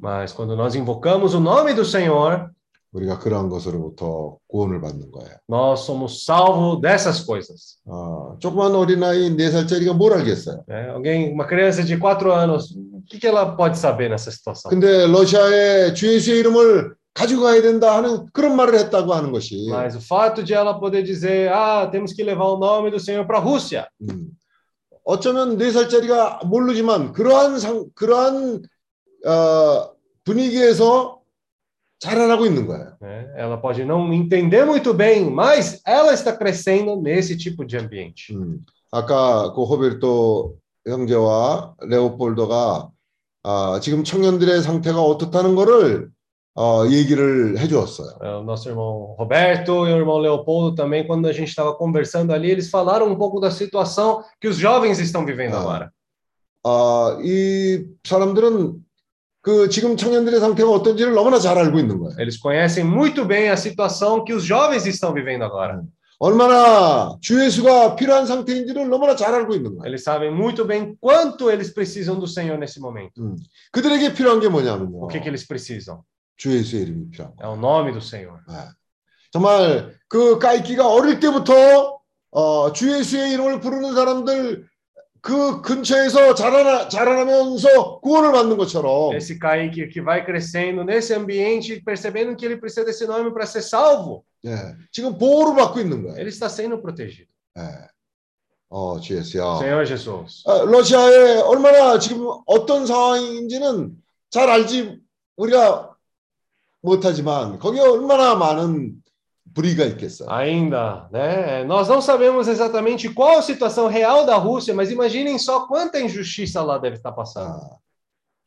Mas quando nós invocamos o nome do Senhor, 우리가 그러한 것으로부터 구원을 받는 거예요. nós somos salvos dessas coisas. 어, 조그만 어린아이 네 살짜리가 뭘 알겠어요? né? Alguém, uma criança de quatro anos, o que que ela pode saber nessa situação? 근데 러시아에 주 예수의 이름을 가지고 가야 된다 하는 그런 말을 했다고 하는 것이 Mas o fato de ela poder dizer, ah, temos que levar o nome do Senhor para a Rússia. 음, 어쩌면 네 살짜리가 모르지만 그러한 상 그러한 어, 분위기에서 자라나고 있는 거예요. né? Ela pode não entender muito bem, mas ela está crescendo nesse tipo de ambiente. 음, 아까 그 호베르토 형제와 레오폴도가 아, 지금 청년들의 상태가 어떻다는 거를 어, 얘기를 해주었어요. É, O nosso irmão Roberto e o irmão Leopoldo também, quando a gente estava conversando ali, eles falaram um pouco da situação que os jovens estão vivendo Ah. agora. 아, 이 사람들은 그 지금 청년들의 상태가 어떤지를 너무나 잘 알고 있는 거예요. Eles conhecem muito bem a situação que os jovens estão vivendo agora. 얼마나 주 예수가 필요한 상태인지를 너무나 잘 알고 있는 거예요. Eles sabem muito bem quanto eles precisam do Senhor nesse momento. 음, 그들에게 필요한 게 뭐냐면요. O que, que eles precisam? 주 예수의 이름이 필요한 거예요. É o nome do Senhor. 정말 그 까이키가 어릴 때부터 어, 주 예수의 이름을 부르는 사람들 그 근처에서 자라나, 자라나면서 구원을 받는 것처럼 Esse Kaique que vai crescendo nesse ambiente, percebendo que ele precisa desse nome para ser salvo, 예, 지금 보호를 받고 있는 거예요. ele está sendo protegido. 예. 어, 주 예수야. Senhor Jesus. 아, 러시아에 얼마나 지금 어떤 상황인지는 잘 알지 우리가 못하지만 거기에 얼마나 많은. Ainda, né? Nós não sabemos exatamente qual a situação real da Rússia, mas imaginem só quanta injustiça lá deve estar passando.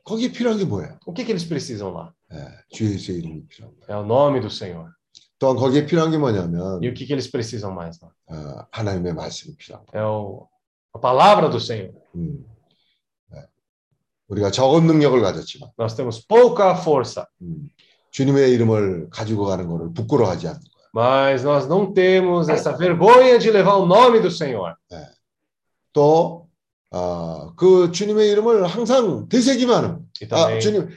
거기 필요한 게 뭐예요? O que, que eles precisam lá? 예, 주 예수의 이름이 필요한 거예요. É o nome do Senhor. 또한 거기에 필요한 게 뭐냐면 E o que, que eles precisam mais lá? 어, 하나님의 말씀이 필요한 거예요. É o, a palavra do Senhor. 음, 예. 우리가 적은 능력을 가졌지만 Nós temos pouca força, 음, 주님의 이름을 가지고 가는 것을 부끄러워하지 않는 거예요. Mas nós não temos essa vergonha de levar o nome do Senhor. 또, 아, 그 주님의 이름을 항상 되새기만 합니다. E 아, também, 주님,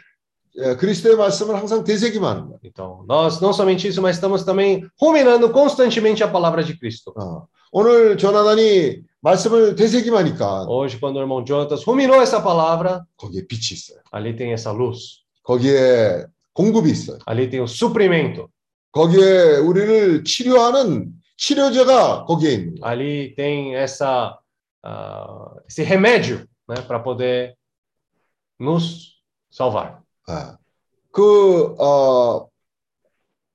예, 그리스도의 말씀을 항상 되새기만 합니다. então, nós não somente isso, mas estamos também ruminando constantemente a palavra de Cristo. 어, 오늘 조나단이 말씀을 되새기하니까 Hoje, quando o irmão Jonatas ruminou essa palavra, 거기에 빛이 있어요. ali tem essa luz, 거기에 공급이 있어요. ali tem o suprimento, 거기에 우리를 치료하는 치료제가 거기에 있는 거예요. ali tem essa, ah, esse remédio né, para poder nos salvar. 아, 그 어,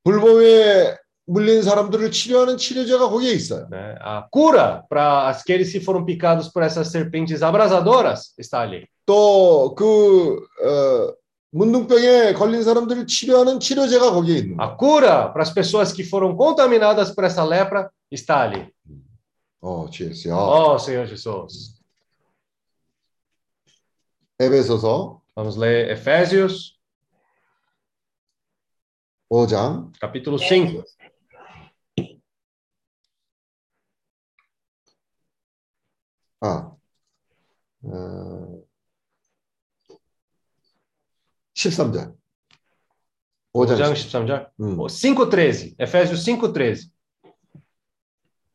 불법에 물린 사람들을 치료하는 치료제가 거기에 있어요. né? A cura para aqueles que foram picados por essas serpentes abrasadoras está ali. 또그 어, 문둥병에 걸린 사람들을 치료하는 치료제가 거기에 있는 거예요. A cura para as pessoas que foram contaminadas por essa lepra está ali. 어, 주예수요. Oh, Senhor Jesus. 에베소서 Vamos ler Efésios, 5장 capítulo 5. 아, 어, 13절. 5장 5장 13절. 13절. 음. 5:13. Efésios 5:13.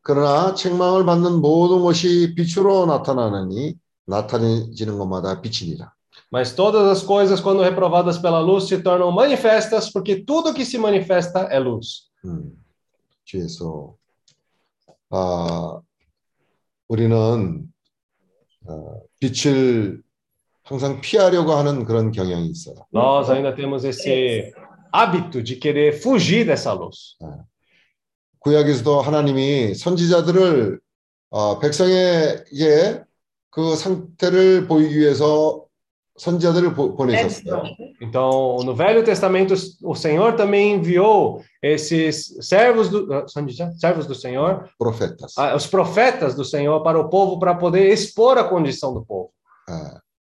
그러나 책망을 받는 모든 것이 빛으로 나타나느니 나타내지는 것마다 빛이니라. Mas todas as coisas, quando reprovadas pela luz, se tornam manifestas, porque tudo que se manifesta é luz. 음, 주에서 아, 우리는 어, 빛을 항상 피하려고 하는 그런 경향이 있어요. Nós ainda temos esse hábito de querer fugir dessa luz. 구약에서도 하나님이 선지자들을 어, 백성에게 그 상태를 보이기 위해서 선지자들을 보, 보내셨어요. Então, no Velho Testamento, o Senhor também enviou esses servos do, ah, são de- servos do Senhor, 프로페타스. ah, os profetas do Senhor para o povo, para poder expor a condição do povo.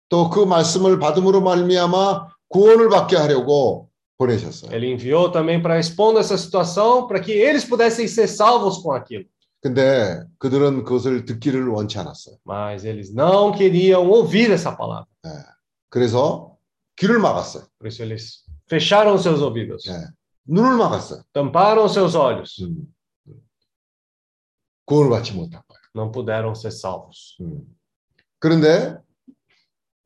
또 그 말씀을 받음으로 말미암아 구원을 받게 하려고 보내셨어요. Ele enviou também para expondo essa situação, para que eles pudessem ser salvos com aquilo. 근데 그들은 그것을 듣기를 원치 않았어요. Mas eles não queriam ouvir essa palavra. 그래서 귀를 막았어요. Por isso eles fecharam seus ouvidos, 눈을 막았어요. tamparam seus olhos, 구원을 받지 못한 거예요. não puderam ser salvos. 그런데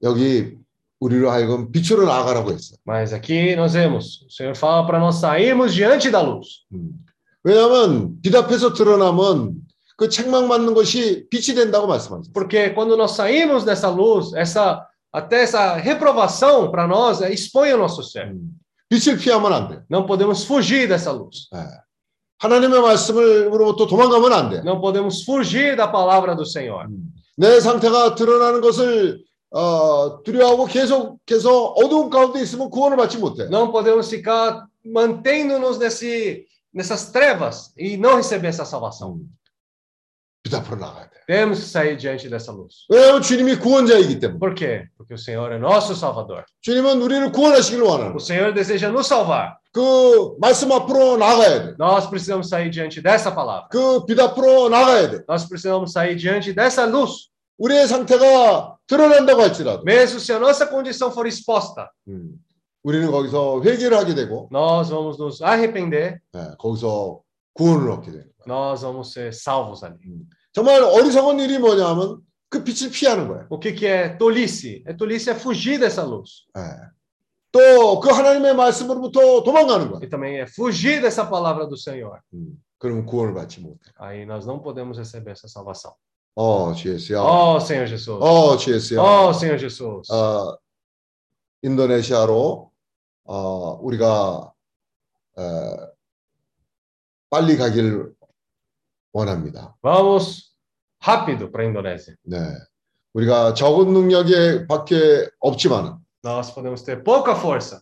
여기 우리로 하여금 빛으로 나아가라고 했어요. Mas aqui nós vemos, o Senhor fala para nós sairmos diante da luz. 왜냐하면 빛 앞에서 드러나면 그 책망받는 것이 빛이 된다고 말씀하셨어요. Porque quando nós saímos dessa luz, essa até essa reprovação para nós é, expõe o nosso ser. 빛을 피하면 안 돼요. Não podemos fugir dessa luz. 하나님의 말씀으로부터 도망가면 안 돼요. Não podemos fugir da palavra do Senhor. 내 상태가 드러나는 것을 어, 두려워하고 계속해서 어두운 가운데 있으면 구원을 받지 못해. Não podemos ficar mantendo-nos nesse nessas trevas e não receber essa salvação. 빛 앞으로 나가야 돼. Temos que sair diante dessa luz. 왜냐하면 주님이 구원자이기 때문에. Por quê? Porque o Senhor é nosso Salvador. 주님은 우리를 구원하시길 원하는 O 거예요. Senhor deseja nos salvar. 그 말씀 앞으로 나가야 돼. Nós precisamos sair diante dessa palavra. 그 빛 앞으로 나가야 돼. Nós precisamos sair diante dessa luz. 우리의 상태가 드러난다고 할지라도 Mesmo se a nossa condição for exposta, 우리는 거기서 회개를 하게 되고 nós vamos nos arrepender, 예, 거기서 구원을 얻게 돼요. nós vamos ser salvos ali. 정말 어리석은 일이 뭐냐면 그 빛을 피하는 거예요. O que, que é tolice? É tolice é fugir dessa luz. 또 그 하나님의 말씀으로부터 도망가는 거예요. E também é fugir dessa palavra do Senhor. 그러면 구원을 받지 못해. Aí nós não podemos receber essa salvação. 어, 주 예수야. Oh, Senhor Jesus. 어, 주 예수야. Oh, Senhor Jesus. 어, 인도네시아로 어, 우리가 어, 빨리 가기를 원합니다. Vamos rápido para a Indonésia. 네. 우리가 적은 능력에 밖에 없지만 Nós podemos ter pouca força.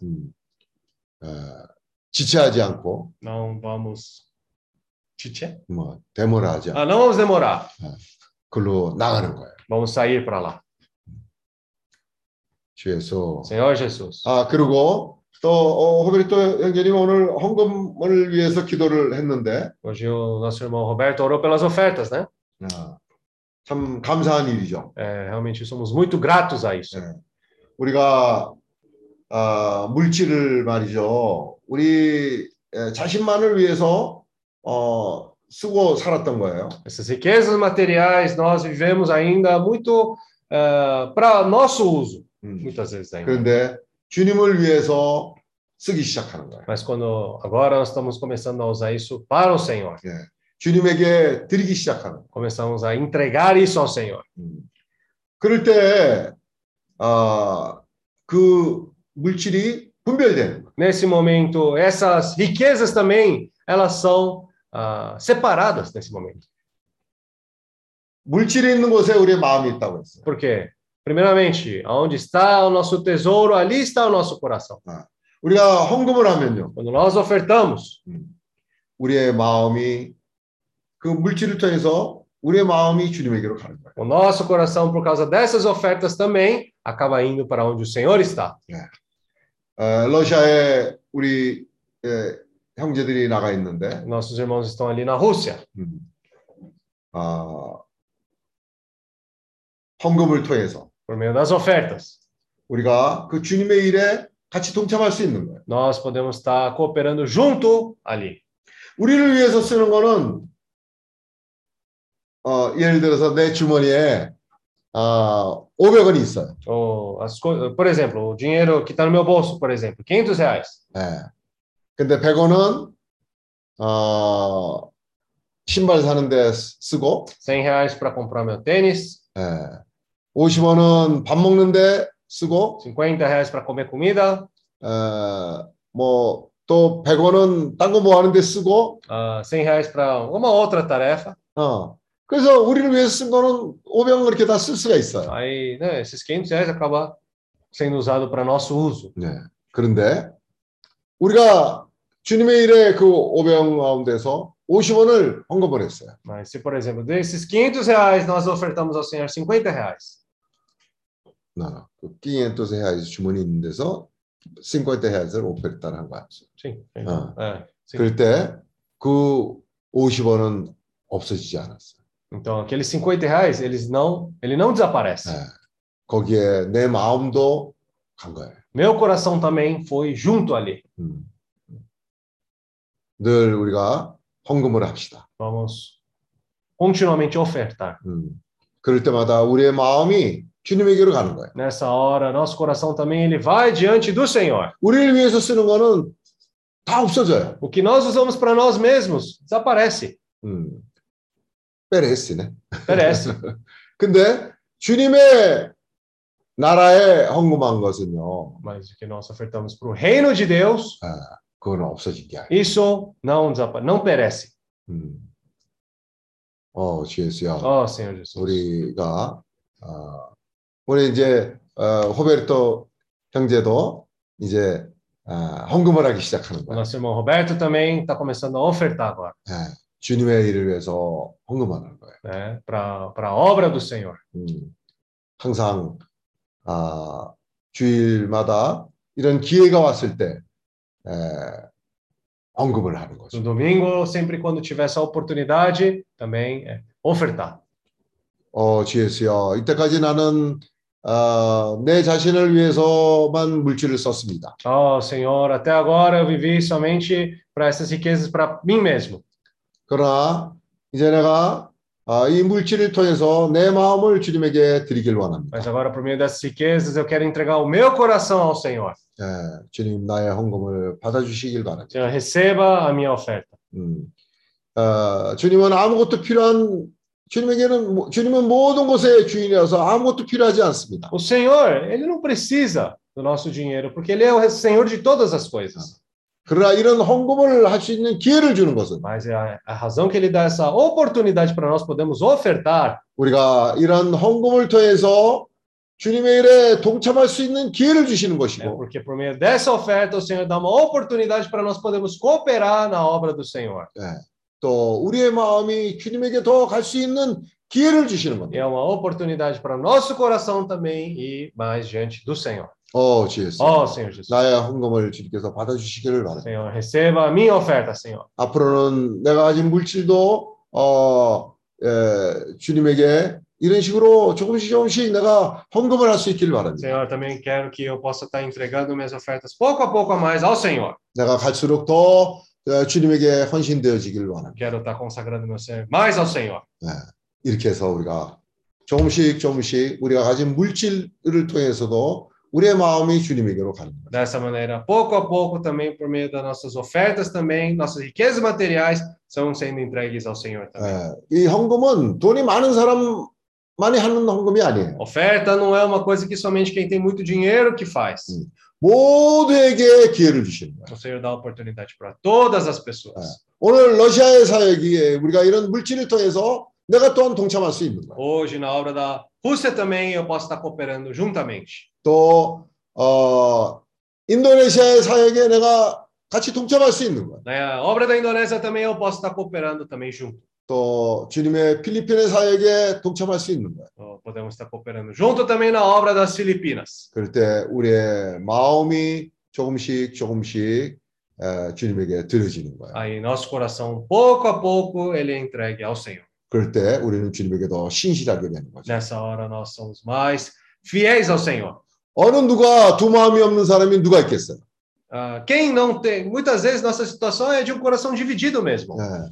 어, 지체하지 않고 Não vamos. Chiche? 뭐 대모하지 않고 Ah, não vamos demorar. 글로 나가는 거예요. Vamos sair para lá. 주 예수. Senhor Jesus. 아 그리고 또 어, 호베르토 형제님 오늘 헌금을 위해서 기도를 했는데 Hoje o nosso irmão Roberto orou pelas ofertas, né? 아, 참 감사한 일이죠. É, realmente somos muito gratos a isso. 예. 우리가 아, 물질을 말이죠. 우리 예, 자신만을 위해서 어. Essas riquezas materiais nós vivemos ainda muito para nosso uso, 음. muitas vezes ainda. 그런데 주님을 위해서 쓰기 시작하는 거예요. Mas quando agora nós estamos começando a usar isso para o Senhor, 예. 주님에게 드리기 시작하는. 거예요. começamos a entregar isso ao Senhor. 음. 그럴 때, 아, 그 물질이 분별되는 거예요. Nesse momento, essas riquezas também elas são ah, separadas nesse momento. 물질이 있는 곳에 우리의 마음이 있다고 했어요. Por quê? Primeiramente, aonde está o nosso tesouro, ali está o nosso coração. 우리가 헌금을 하면요. Quando nós ofertamos, 우리의 마음이 그 물질을 통해서 우리의 마음이 주님에게로 가는 거예요. o nosso coração, por causa dessas ofertas também, acaba indo para onde o Senhor está. 어, 러시아에 우리 예, 형제들이 나가 있는데 Nossos irmãos estão ali na Rússia. 음, 아, 헌금을 통해서 Por meio das ofertas, 우리가 그 주님의 일에 같이 동참할 수 있는 거예요. nós podemos estar cooperando junto ali. 우리를 위해서 쓰는 거는 어, 예를 들어서 내 주머니에 아, 500원이 있어요. Ou as co- por exemplo, o dinheiro que está no meu bolso, por exemplo, 500 reais. 예. 근데 100원은 어, 신발 사는데 쓰고 100 reais para comprar meu tênis, 예. 50원은 밥 먹는데 쓰고 50 reais para comer comida, 어, 뭐또 100원은 딴 거 뭐 하는데 쓰고 ah, 100 reais para uma outra tarefa. 어. 그래서 우리를 위해서 쓴 거는 500원 그렇게 다 쓸 수가 있어요. Aí, né, esses 500 reais acaba sendo usado para nosso uso. 네. 그런데 우리가 주님의 일에 그 500원 가운데서 50원을 헌금을 했어요. Mas se, por exemplo, desses 500 reais nós ofertamos ao Senhor 50 reais, 나, 그500 reais 주머니 있는 데서 50 reais를 오페르타를 한 거야. sim, então, é, sim. 그럴 때그 50원은 없어지지 않았어요. então aqueles 50 reais eles não, ele não desaparece. 네. 거기에 내 마음도 간 거예요. Meu coração também foi junto ali. 음. 늘 우리가 헌금을 합시다. Vamos continuamente ofertar. 음. 그럴 때마다 우리의 마음이 주님에게로 가는 거예요. Nessa hora, nosso coração também ele vai diante do Senhor. 우리를 위해서 쓰는 거는 다 없어져요. O que nós usamos para nós mesmos desaparece, 음. 페레스네. perece. 근데 주님의 나라에 헌금한 것은요. Mas o que nós ofertamos para o reino de Deus, 아, 그건 없어진 게 아니에요. isso não desapa- não perece. 음. 어, 주 예수야. Oh, Senhor Jesus. 우리가 어, 우리 이제 어, 호베르토 형제도 이제 어, 헌금을 하기 시작하는 O 거야. nosso irmão Roberto também está começando a ofertar agora, 예, 주님의 일을 위해서 헌금하는 거예요. né? Para a obra do Senhor. 음, 항상 아, 주일마다 이런 기회가 왔을 때 에, 헌금을 하는 거죠. No domingo, sempre quando tiver essa oportunidade, também é, ofertar. 어, 주 예수여, 이때까지 나는 어, 내 자신을 위해서만 물질을 썼습니다. Oh, Senhor, até agora eu vivi somente para essas riquezas para mim mesmo. 그러나 이제 내가 아, 이 물질을 통해서 내 마음을 주님에게 드리길 원합니다. Mas agora, por meio dessas riquezas, eu quero entregar o meu coração ao Senhor. 예, 주님 나의 헌금을 받아 주시길 바랍니다. Senhor, receba a minha oferta. 음, 어, 주님은 아무것도 필요한 주님에게는 모- 주님은 모든 것의 주인이라서 아무것도 필요하지 않습니다. O Senhor, ele não precisa do nosso dinheiro, porque ele é o Senhor de todas as coisas. 그러나 이런 헌금을 할 수 있는 기회를 주는 것은 Mas é a, a razão que ele dá essa oportunidade para nós podermos ofertar 우리가 이런 헌금을 통해서 주님의 일에 동참할 수 있는 기회를 주시는 é 것이고 porque por meio dessa oferta o Senhor dá uma oportunidade para nós podermos cooperar na obra do Senhor. 예, 또 우리의 마음이 주님에게 더 갈 수 있는 기회를 주시는 겁니다. É uma oportunidade para nosso coração também e mais diante do Senhor. 어, 주였어. Ó Senhor Jesus. 나의 헌금을 주님께서 받아주시기를 바랍니다. Senhor, receba a minha oferta, Senhor. 앞으로는 내가 가진 물질도 어, 에, 주님에게 이런 식으로 조금씩 조금씩 내가 헌금을 할 수 있기를 바랍니다. Senhor, também quero que eu possa estar entregando minhas ofertas pouco a pouco a mais ao Senhor. 내가 갈수록 더 어, 주님에게 헌신되어지기를 바랍니다. Quero estar consagrando meu ser mais ao Senhor. 네, 이렇게 해서 우리가 조금씩 조금씩 우리가 가진 물질을 통해서도 우리의 마음이 주님에게로 가는 거예요. Dessa maneira, pouco a pouco, também por meio das nossas ofertas, também nossas riquezas materiais são sendo entregues ao Senhor também. 예, 이 헌금은 돈이 많은 사람만이 하는 헌금이 아니에요. Oferta não é uma coisa que somente quem tem muito dinheiro que faz. 모두에게 기회를 주시는 거예요. O Senhor dá oportunidade para todas as pessoas. 오늘 러시아의 사역에 우리가 이런 물질을 통해서 내가 또한 동참할 수 있는 거예요. Hoje, na obra da Rússia também, eu posso estar cooperando juntamente. 또 어, 인도네시아의 사역에 내가 같이 동참할 수 있는 거예요. Na obra da Indonésia também, eu posso estar cooperando também junto. 또 주님의 필리핀의 사역에 동참할 수 있는 거예요. Então, Podemos estar cooperando junto também na obra das Filipinas. 그럴 때 우리의 마음이 조금씩 조금씩 에, 주님에게 들어지는 거예요. Aí, nosso coração, pouco a pouco, ele é entregue ao Senhor. 그럴 때 우리는 주님에게 더 신실하게 되는 거죠. Nessa hora, nós somos mais fiéis ao Senhor. 어느 누가 두 마음이 없는 사람이 누가 있겠어요? Ah, quem não tem, muitas vezes nossa situação é de um coração dividido mesmo. 예.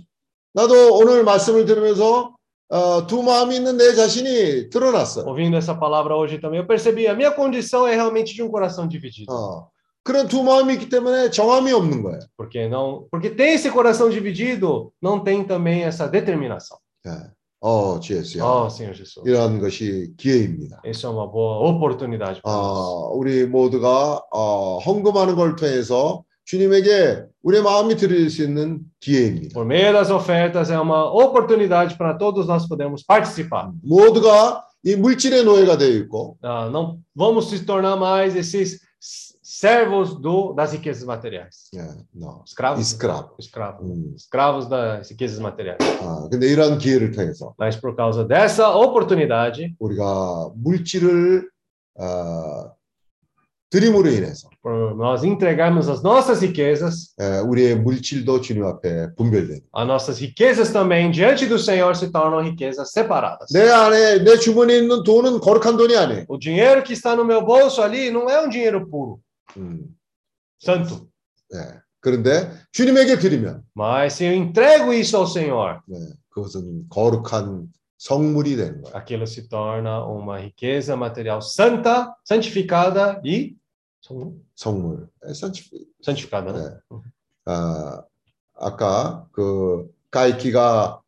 나도 오늘 말씀을 들으면서 어, 두 마음이 있는 내 자신이 드러났어요. Ouvindo essa palavra hoje também, eu percebi a minha condição é realmente de um coração dividido. 어, 그런 두 마음이 있기 때문에 정함이 없는 거예요. Porque não, porque tem esse coração dividido, não tem também essa determinação. 예. 어, 주예수야. Oh, Senhor Jesus. 이런 것이 기회입니다. Isso é uma boa oportunidade. 어, 우리 모두가 어, 헌금하는 걸 통해서 주님에게 우리의 마음이 들릴 수 있는 기회입니다. Por meio das ofertas, é uma oportunidade para todos nós podermos participar. 모두가 이 물질의 노예가 되어 있고 Ah, não vamos se tornar mais esses servos do, das riquezas materiais. 예, no. Escravos? 이스크랍. Escravos. 음, Escravos das riquezas materiais. 아, 근데 이러한 기회를 통해서 Mas por causa dessa oportunidade, 우리가 물질을 어, 드림으로 인해서 por nós entregarmos as nossas riquezas, 예, 우리의 물질도 주님 앞에 분별되는. as nossas riquezas também diante do Senhor se tornam riquezas separadas. 내 안에 내 주머니에 있는 돈은 거룩한 돈이 아니에요. O dinheiro que está no meu bolso ali não é um dinheiro puro, 음, santo. 예. 그런데 주님에게 드리면 Mas se eu entrego isso ao Senhor, 네, 그것은 거룩한 성물이 되는 거예요. aquilo se torna uma riqueza material santa, santificada e 성물. 예, 산치- santificada, né? 네. 아, 아까 그 가이키가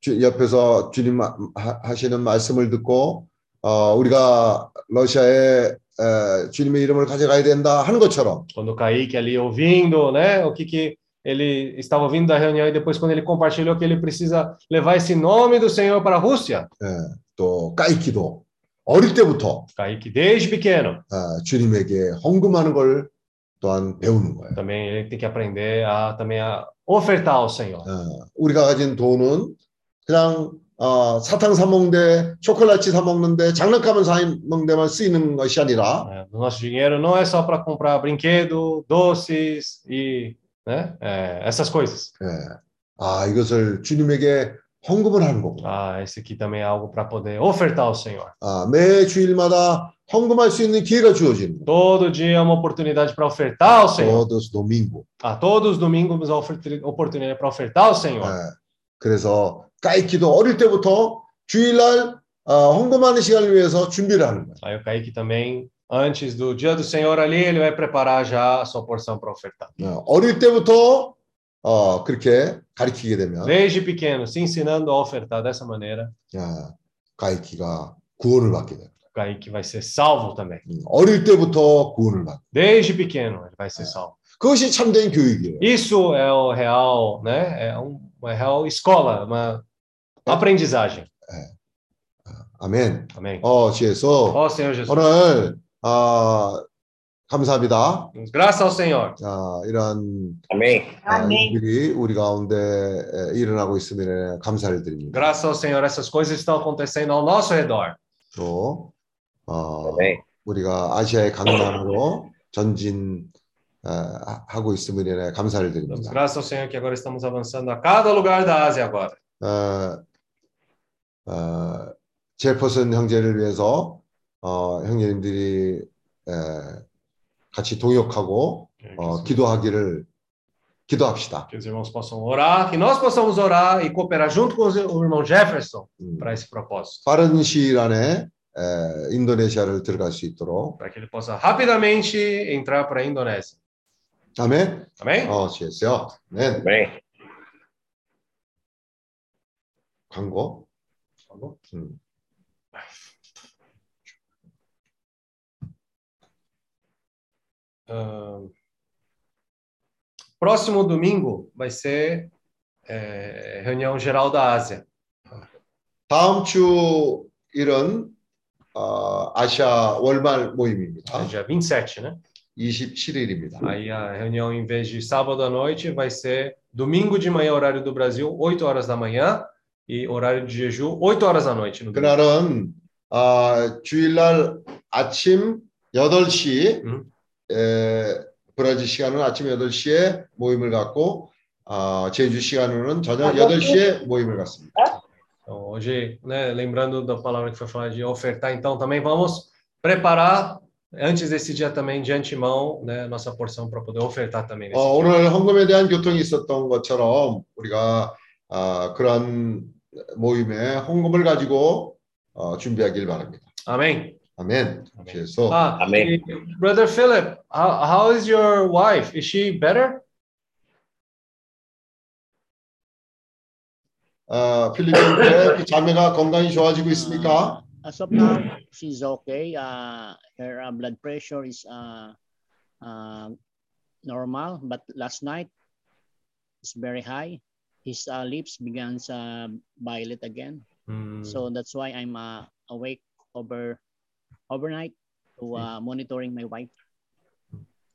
주- 옆에서 주님 하- 하시는 말씀을 듣고 어, 우리가 러시아에 에, 주님의 이름을 가져가야 된다 하는 것처럼 Quando o Kaique ali ouvindo, né, o que que ele estava ouvindo da reunião e depois quando ele compartilhou que ele precisa levar esse nome do Senhor para a Rússia, 예, 또 가이키도 어릴 때부터 Kaique desde pequeno, 아, 주님에게 헌금하는 걸 또한 배우는 거예요. também ele tem que aprender a também a ofertar ao Senhor. 어, 우리가 가진 돈은 그냥 어, 사탕 사 먹는데 초콜릿 사 먹는데 장난감을 사 먹는 데만 쓰이는 것이 아니라? O nosso dinheiro não é só para comprar brinquedo, doces e né, é, essas coisas. 예, 아 이것을 주님에게 헌금을 하는 거고 Ah, esse aqui também é algo para poder ofertar ao Senhor. 아, 매 주일마다 헌금할 수 있는 기회가 주어지는 거. Todo dia é uma oportunidade para ofertar ao Senhor. todos domingo. A todos os domingos é uma oportunidade para ofertar ao Senhor. 예, 그래서 까이키도 어릴 때부터 주일날 어, 헌금하는 시간을 위해서 준비를 하는 거예요. Aí o Kaique também, antes do dia do Senhor ali, ele vai preparar já a sua porção para ofertar. 어, 어릴 때부터 어, 그렇게 가르치게 되면 Desde pequeno, se ensinando a ofertar dessa maneira, 야, 가이키가 구원을 받게 돼요. o Kaique vai ser salvo também. 음, 어릴 때부터 구원을 받. Desde pequeno, ele vai ser salvo. 그것이 참된 교육이에요. Isso é o real, né? É um- uma real escola, uma aprendizagem. 아멘. Amém. 어, 주에서 Ó Senhor Jesus. 오늘 아, 감사합니다. Graças ao Senhor. 자, 이런 Amém. 아, 일들이 우리 가운데 에, 일어나고 있음에 감사를 드립니다. Graças ao Senhor, essas coisas estão acontecendo ao nosso redor. 또 어, Amém. 우리가 아시아의 강남으로 전진 어, 하- 하고 있음에 감사를 드립니다. graças ao Senhor que agora estamos avançando a cada lugar da Ásia agora. 어, 어, 제퍼슨 형제를 위해서 어, 형제님들이 에, 같이 동역하고 어, 기도하기를 기도합시다. Que os irmãos possam orar, que nós possamos orar e cooperar junto com o irmão Jefferson para esse propósito. 빠른 시일 안에 에, 인도네시아를 들어갈 수 있도록 Para que ele possa rapidamente entrar para a Indonésia. 아멘. Amém? 어, 지혜세요. 네. Amém. 광고. 광고? 음. Ahn, próximo domingo vai ser é, reunião geral da Ásia. 다음 주 일은 어, 아시아 월말 모임입니다. É dia 27, né? 27일입니다. Aí a reunião, em vez de sábado à noite, vai ser domingo de manhã, horário do Brasil, 8 horas da manhã, e horário de jejum, 8 horas da noite. No domingo. 그날은 아, 주일날 아침 8시 에, 브라질 시간은 아침 8시에 모임을 갖고 아, 제주 시간으로는 저녁 8시에 모임을 갖습니다. Então, hoje, né, lembrando da palavra que foi falada de ofertar, então também vamos preparar, antes desse dia também, de antemão, né, nossa porção para poder ofertar também. Nesse 어, dia. 오늘 헌금에 대한 교통이 있었던 것처럼 우리가 아, 그런 모임에 헌금을 가지고 어, 준비하길 바랍니다. Amém? 아멘. 그래서 Ah, e, Brother Philip, how, how is your wife? Is she better? 어, 필리핀의 그 자매가 건강이 좋아지고 있습니까? As of now, she's okay. Uh, her uh, blood pressure is uh, uh, normal, but last night it's very high. His uh, lips began to violet again. Hmm. So that's why I'm uh, awake over overnight to uh, monitoring my wife.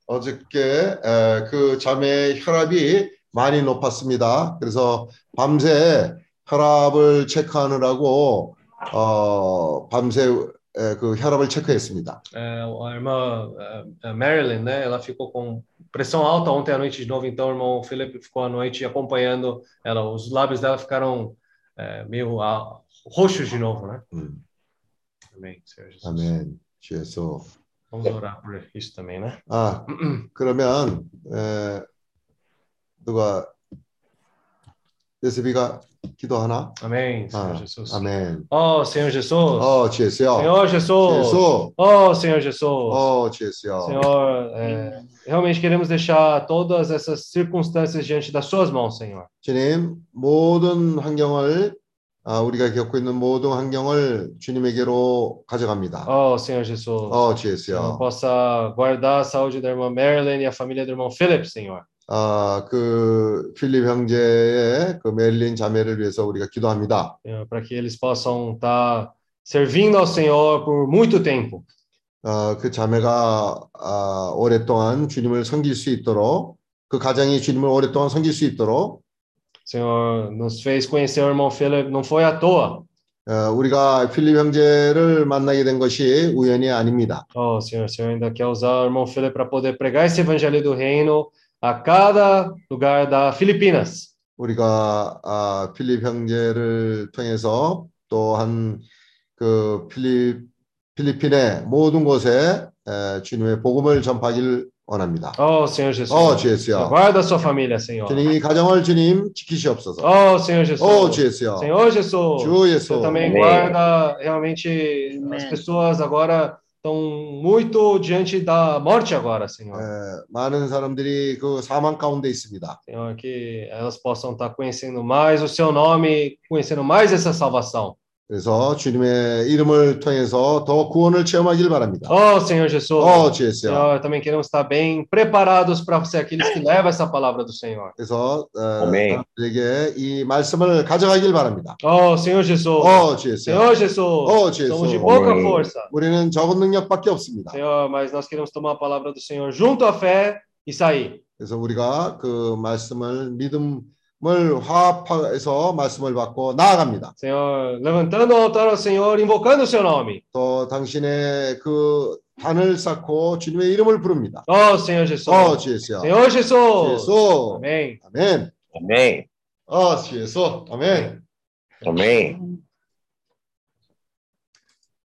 어저께 에, 그 자매의 혈압이 많이 높았습니다. 그래서 밤새 혈압을 체크하느라고 어, 밤새 에, 그 혈압을 체크했습니다. É, a irmã eh, Marilyn, né? Ela ficou com pressão alta ontem à noite de novo, então o irmão Felipe ficou à noite acompanhando ela. Os lábios dela ficaram eh, meio ah, roxos de novo, né? 음, Amém, Senhor Jesus. 아멘. 주에서 Vamos orar por isso também, né? 아 그러면 에, 누가 예수비가 기도하나? Amém, Senhor 아, Jesus. 아멘. Oh, Senhor Jesus. 어, 주에서요. Senhor Jesus. Oh, Senhor Jesus. 어, 주에서요. Senhor, é, realmente queremos deixar todas essas circunstâncias diante das suas mãos, Senhor. 주님 모든 환경을 아, 우리가 겪고 있는 모든 환경을 주님에게로 가져갑니다. Oh, Senhor Jesus. 어, Senhor, 주에서요. possa guardar a saúde da irmã Marilyn e a família do irmão Philip, Senhor. 아, 그 필립 형제의 그 멜린 자매를 위해서 우리가 기도합니다. Para que eles possam estar servindo ao Senhor por muito tempo. 어, 그 자매가 아, 오랫동안 주님을 섬길 수 있도록 그 가정이 주님을 오랫동안 섬길 수 있도록 Senhor, nos fez conhecer o irmão Philip, não foi à toa. 어, 우리가 필립 형제를 만나게 된 것이 우연이 아닙니다. Oh, Senhor, Senhor ainda quer usar o irmão Philip para poder pregar esse evangelho do reino a cada lugar da Filipinas. 우리가 아, 필립 형제를 통해서 또한 그 필립 필리핀의 모든 곳에 에, 주님의 복음을 전파하기를 원합니다. Oh, Senhor Jesus. 어, 주 예수요. Guarda a sua família, Senhor. 주님 이 가정을 주님 지키시옵소서. Oh, Senhor Jesus. 어, 주 예수요. Senhor Jesus. 주 예수. Você também guarda realmente as pessoas agora estão muito diante da morte agora, Senhor. 에, 많은 사람들이 그 사망 가운데 있습니다. Senhor, que elas possam estar conhecendo mais o seu nome, conhecendo mais essa salvação. 그래서 주님의 이름을 통해서 더 구원을 체험하길 바랍니다. Oh, Senhor Jesus. Oh, Jesus. Senhor, também queremos estar bem preparados para ser aqueles que levam essa palavra do Senhor. 그래서 어. 사람들에게 이 말씀을 가져가길 바랍니다. Oh, Senhor Jesus. Oh, Jesus. Senhor Jesus. Oh, Jesus. Somos de pouca Amém. força. 우리는 적은 능력밖에 없습니다. Senhor, mas nós queremos tomar a palavra do Senhor junto à fé e sair. 그래서 우리가 그 말씀을 믿음 을 화합해서 말씀을 받고 나아갑니다. Senhor, levantando o altar ao Senhor, invocando o seu nome. 또 당신의 그 단을 쌓고 주님의 이름을 부릅니다. Oh, Senhor Jesus. 어, 주예수. Senhor Jesus. 주예수. Amém. 아멘. Amém. 어, 주예수. 아멘. Amém.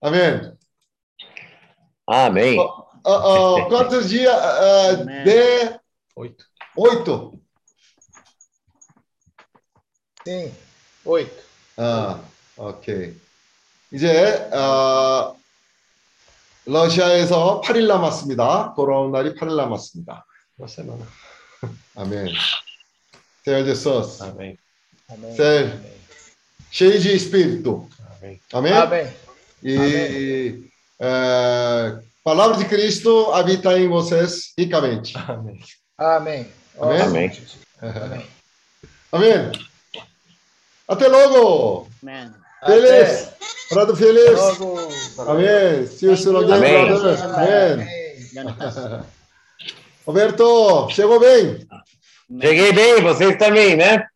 아멘. Amém. 어, 어, quantos dias? Uh, Amém. de Oito. oito. Sim, oito. 아, 오케이. 이제 어, 러시아에서 8일 남았습니다. 돌아온 날이 8일 남았습니다. Uma semana. 아멘. Senhor Jesus. Amém. Amém. Sério. Cheio de espírito. Amém. Amém? Amém. E é, palavra de Cristo habita em vocês ricamente. Amém. Amém. Amém? Amém. Amém. Amém. Até logo. Man. Feliz. Brother Feliz. Amém. See you soon again, Amém. brother. Amém. Amém. Roberto, chegou bem. Cheguei bem, vocês também, né?